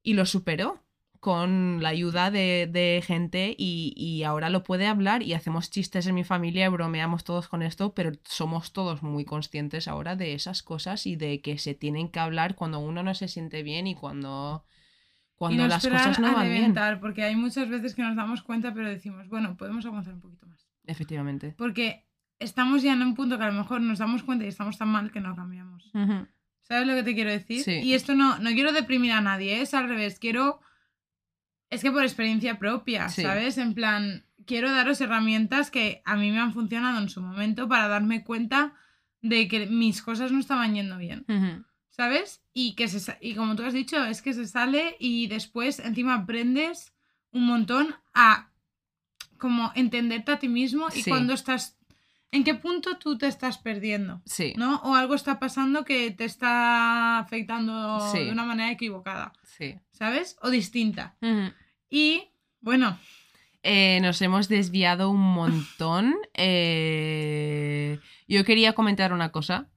Y lo superó con la ayuda de, de gente y, y ahora lo puede hablar y hacemos chistes en mi familia, bromeamos todos con esto, pero somos todos muy conscientes ahora de esas cosas y de que se tienen que hablar cuando uno no se siente bien y cuando, y cuando no las cosas no a van bien. porque hay muchas veces que nos damos cuenta, pero decimos, bueno, podemos aguantar un poquito más. Efectivamente. Porque estamos ya en un punto que a lo mejor nos damos cuenta y estamos tan mal que no cambiamos. Ujú. ¿Sabes lo que te quiero decir? Sí. Y esto no, no quiero deprimir a nadie, ¿eh? es al revés, quiero... Es que por experiencia propia, Sí. ¿sabes? En plan, quiero daros herramientas que a mí me han funcionado en su momento para darme cuenta de que mis cosas no estaban yendo bien. ¿sabes? Y que se y como tú has dicho, es que se sale y después encima aprendes un montón a como entenderte a ti mismo y Sí. cuando estás en qué punto tú te estás perdiendo. Sí. ¿no? O algo está pasando que te está afectando Sí. de una manera equivocada, Sí. ¿sabes? O distinta. Y bueno, Eh, nos hemos desviado un montón. Eh, yo quería comentar una cosa.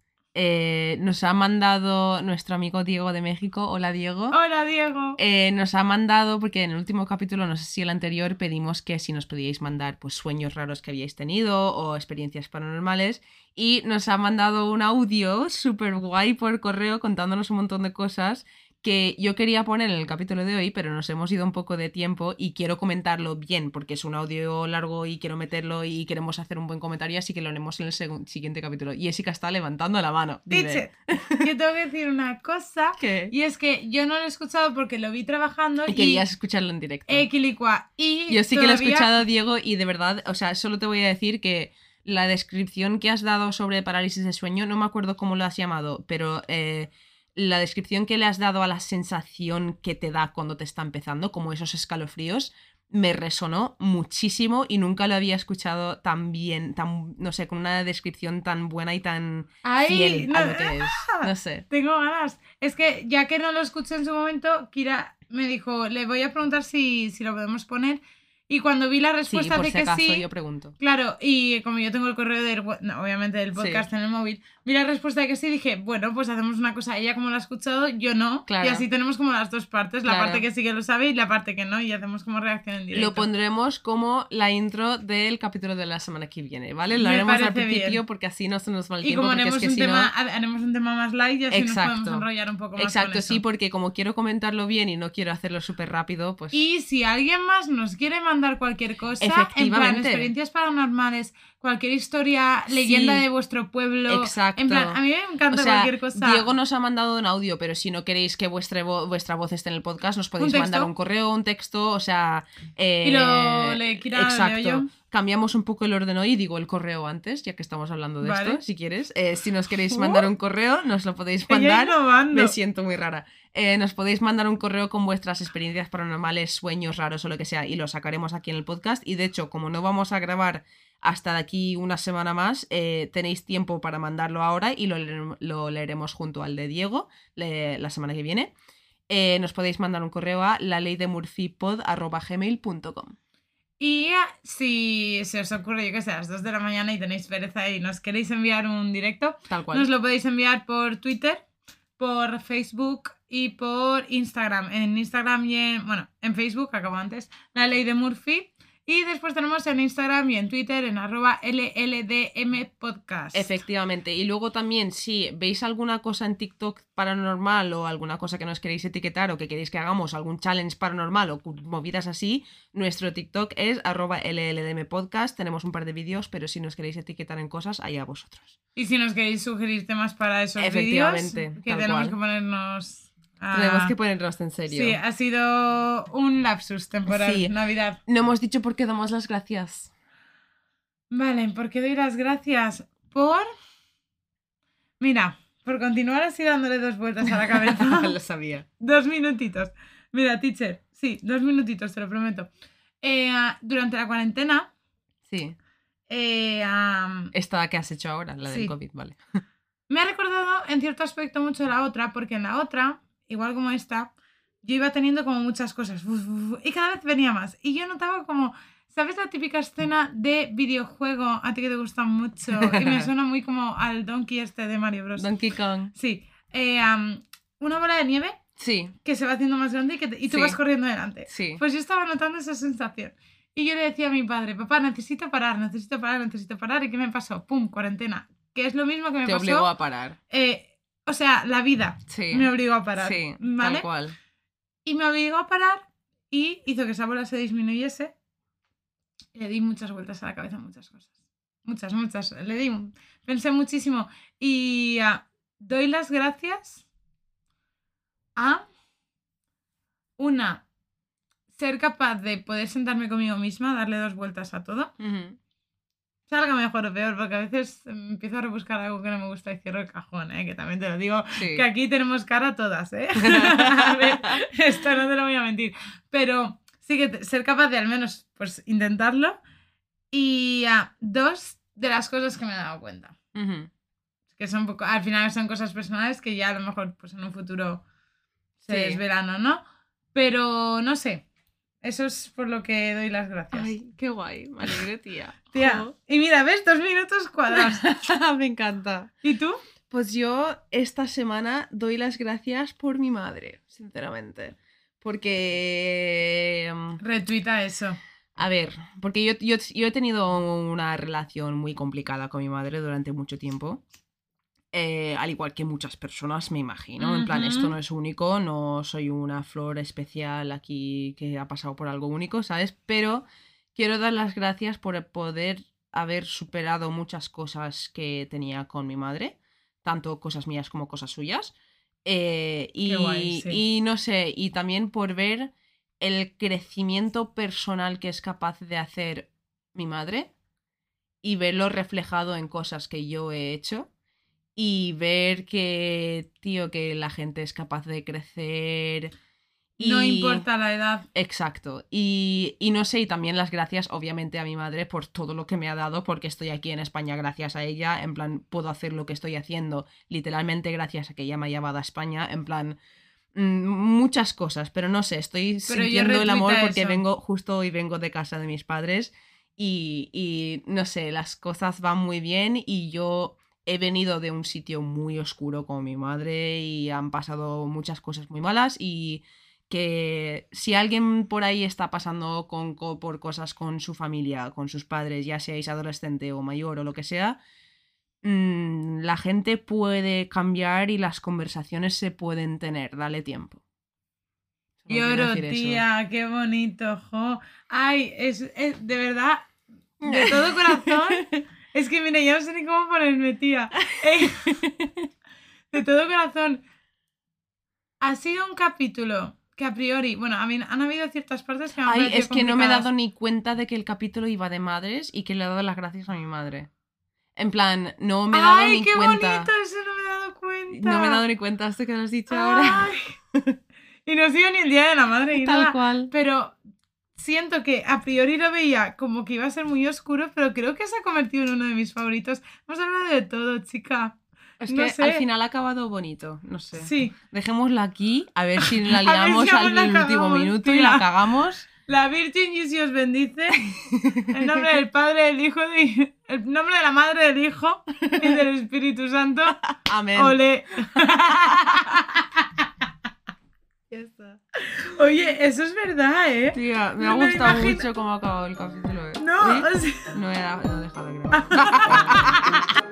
Eh, nos ha mandado nuestro amigo Diego de México. Hola Diego. hola Diego. Eh, nos ha mandado, porque en el último capítulo, no sé si el anterior, pedimos que si nos podíais mandar pues sueños raros que habíais tenido o experiencias paranormales. Y nos ha mandado un audio súper guay por correo contándonos un montón de cosas que yo quería poner en el capítulo de hoy, pero nos hemos ido un poco de tiempo y quiero comentarlo bien, porque es un audio largo y quiero meterlo y queremos hacer un buen comentario, así que lo haremos en el siguiente capítulo. Y Jessica está levantando la mano. Teacher, yo tengo que decir una cosa (laughs) ¿Qué? y es que yo no lo he escuchado porque lo vi trabajando Y y querías escucharlo en directo. eh, quilicua. y Yo sí que lo he escuchado, Diego, y de verdad, o sea, solo te voy a decir que la descripción que has dado sobre parálisis de sueño, no me acuerdo cómo lo has llamado, pero eh, la descripción que le has dado a la sensación que te da cuando te está empezando, como esos escalofríos, me resonó muchísimo y nunca lo había escuchado tan bien, tan, no sé, con una descripción tan buena y tan Ay, fiel no- a lo que es. No sé. Tengo ganas. Es que ya que no lo escuché en su momento, Kira me dijo, le voy a preguntar si, si lo podemos poner. Y cuando vi la Sí, respuesta por de si que acaso sí, yo pregunto. Claro, y como yo tengo el correo del, no, obviamente del podcast en el móvil, vi la respuesta de que sí, dije, bueno, pues hacemos una cosa, ella como lo ha escuchado, yo no, Claro. y así tenemos como las dos partes, la Claro. parte que sí que lo sabe y la parte que no, y hacemos como reacción en directo. Lo pondremos como la intro del capítulo de la semana que viene, ¿vale? Lo Me haremos al principio bien. porque así no se nos va el y tiempo. como porque haremos, es que un si tema, no... ha- haremos un tema más light y así nos Exacto. podemos enrollar un poco más Exacto, con sí, eso. porque como quiero comentarlo bien y no quiero hacerlo súper rápido, pues... Y si alguien más nos quiere mandar cualquier cosa, en plan experiencias paranormales, cualquier historia, leyenda Sí. de vuestro pueblo, Exacto. en plan, a mí me O encanta sea, cualquier cosa. Diego nos ha mandado un audio, pero si no queréis que vuestra, vo- vuestra voz esté en el podcast, nos podéis mandar un correo, un texto, o sea... eh, Y lo le- Kira, leo Exacto. yo. Cambiamos un poco el orden hoy y digo el correo antes, ya que estamos hablando de Vale. esto, si quieres. Eh, si nos (laughs) queréis mandar un correo, nos lo podéis mandar. Me siento muy rara. Eh, nos podéis mandar un correo con vuestras experiencias paranormales, sueños raros o lo que sea, y lo sacaremos aquí en el podcast. Y de hecho, como no vamos a grabar hasta de aquí una semana más, eh, tenéis tiempo para mandarlo ahora y lo, lo leeremos junto al de Diego le- la semana que viene. Nos podéis mandar un correo a la ley de. Y ah, si se os ocurre, yo que sé, a las 2 de la mañana y tenéis pereza y nos queréis enviar un directo, Tal cual. nos lo podéis enviar por Twitter, por Facebook y por Instagram. En Instagram y en, bueno, en Facebook, acabo antes, la ley de Murphy. Y después tenemos en Instagram y en Twitter en arroba LLDM podcast. Efectivamente. Y luego también, si veis alguna cosa en TikTok paranormal o alguna cosa que nos queréis etiquetar o que queréis que hagamos algún challenge paranormal o movidas así, nuestro TikTok es arroba LLDM podcast. Tenemos un par de vídeos, pero si nos queréis etiquetar en cosas, allá vosotros. Y si nos queréis sugerir temas para esos vídeos, que tenemos cual. que ponernos... Tenemos que ponernos en serio. Sí, ha sido un lapsus temporal, Sí. Navidad. No hemos dicho por qué damos las gracias. Vale, ¿por qué doy las gracias? Por... Mira, por continuar así dándole dos vueltas a la cabeza. (laughs) lo sabía. dos minutitos. Mira, teacher, sí, dos minutitos, te lo prometo. Eh, ah, durante la cuarentena, Sí. eh, Esta que has hecho ahora, la del. COVID, vale. me ha recordado en cierto aspecto mucho la otra, porque en la otra, igual como esta, yo iba teniendo como muchas cosas y cada vez venía más. Y yo notaba como, ¿sabes la típica escena de videojuego a ti que te gusta mucho? Y me (laughs) suena muy como al Donkey este de Mario Bros. Donkey Kong. Sí, eh, am, una bola de nieve Sí, que se va haciendo más grande y, que te- y tú Sí. vas corriendo delante. sí. Pues yo estaba notando esa sensación. Y yo le decía a mi padre, papá, necesito parar, necesito parar, necesito parar. ¿Y qué me pasó? ¡Pum! Cuarentena. Que es lo mismo que me Te pasó. obligó a parar. eh, o sea, la vida Sí. me obligó a parar. Sí, ¿Vale? tal cual. Y me obligó a parar y hizo que esa bola se disminuyese. Le di muchas vueltas a la cabeza muchas cosas. muchas, muchas. Le di, pensé muchísimo. Y ah, doy las gracias a una, ser capaz de poder sentarme conmigo misma, darle dos vueltas a todo. Salga mejor o peor, porque a veces empiezo a rebuscar algo que no me gusta y cierro el cajón, ¿eh? que también te lo digo, Sí. que aquí tenemos cara todas, ¿eh? (laughs) a ver, esto no te lo voy a mentir. Pero sí que ser capaz de al menos pues, intentarlo. Y ah, dos de las cosas que me he dado cuenta. Que son poco, al final son cosas personales que ya a lo mejor pues, en un futuro se Sí. desvelan o no. Pero no sé. Eso es por lo que doy las gracias. Ay, qué guay. Me alegro, tía. (laughs) Tía, y mira, ¿ves? Dos minutos cuadrados. (laughs) me encanta. ¿Y tú? Pues yo esta semana doy las gracias por mi madre, sinceramente. Porque... mm, Retuita eso. A ver, porque yo, yo, yo he tenido una relación muy complicada con mi madre durante mucho tiempo. Eh, al igual que muchas personas, me imagino. En plan, esto no es único, no soy una flor especial aquí que ha pasado por algo único, ¿sabes? Pero quiero dar las gracias por poder haber superado muchas cosas que tenía con mi madre, tanto cosas mías como cosas suyas. Eh, y, Qué guay, sí. y no sé, y también por ver el crecimiento personal que es capaz de hacer mi madre y verlo reflejado en cosas que yo he hecho y ver que, tío, que la gente es capaz de crecer. Y... No importa la edad. Exacto. Y, y no sé, y también las gracias, obviamente, a mi madre por todo lo que me ha dado, porque estoy aquí en España gracias a ella. En plan, puedo hacer lo que estoy haciendo literalmente gracias a que ella me ha llevado a España. En plan, mm, muchas cosas, pero no sé, estoy Pero sintiendo el amor porque eso. vengo, justo hoy vengo de casa de mis padres y, y no sé, las cosas van muy bien y yo he venido de un sitio muy oscuro con mi madre y han pasado muchas cosas muy malas y que si alguien por ahí está pasando con, por cosas con su familia, con sus padres, ya seáis adolescente o mayor o lo que sea, mm, la gente puede cambiar y las conversaciones se pueden tener, dale tiempo. Quiero Lloro, eso. tía, qué bonito, jo. Ay, es, es- de verdad, de (laughs) todo corazón. Es que mira, ya no sé ni cómo ponerme, tía. Eh, (laughs) de todo corazón. Ha sido un capítulo que a priori, bueno, a mí han habido ciertas partes que me han Ay, es que no me he dado ni cuenta de que el capítulo iba de madres y que le he dado las gracias a mi madre. En plan, no me he dado Ay, ni qué cuenta. bonito, eso no me he dado cuenta. No me he dado ni cuenta hasta que lo has dicho ahora. Ay. (laughs) y no ha sido ni el día de la madre ni Tal nada. cual. Pero siento que a priori lo veía como que iba a ser muy oscuro, pero creo que se ha convertido en uno de mis favoritos. Hemos hablado de todo, chica. Es no que sé. al final ha acabado bonito, no sé. Sí, Dejémosla aquí, a ver si (laughs) la liamos si al la último cagamos, minuto y la cagamos. la Virgin y si os bendice. (laughs) En nombre del Padre, del Hijo, y el nombre de la Madre, del Hijo y del Espíritu Santo. (laughs) Amén. Ole. Ya está. Oye, eso es verdad, ¿eh? Tía, me No ha me gustado imagino- mucho cómo ha acabado el capítulo. ¿eh? No, ¿Sí? o sea- No he, dejado de grabar. (laughs)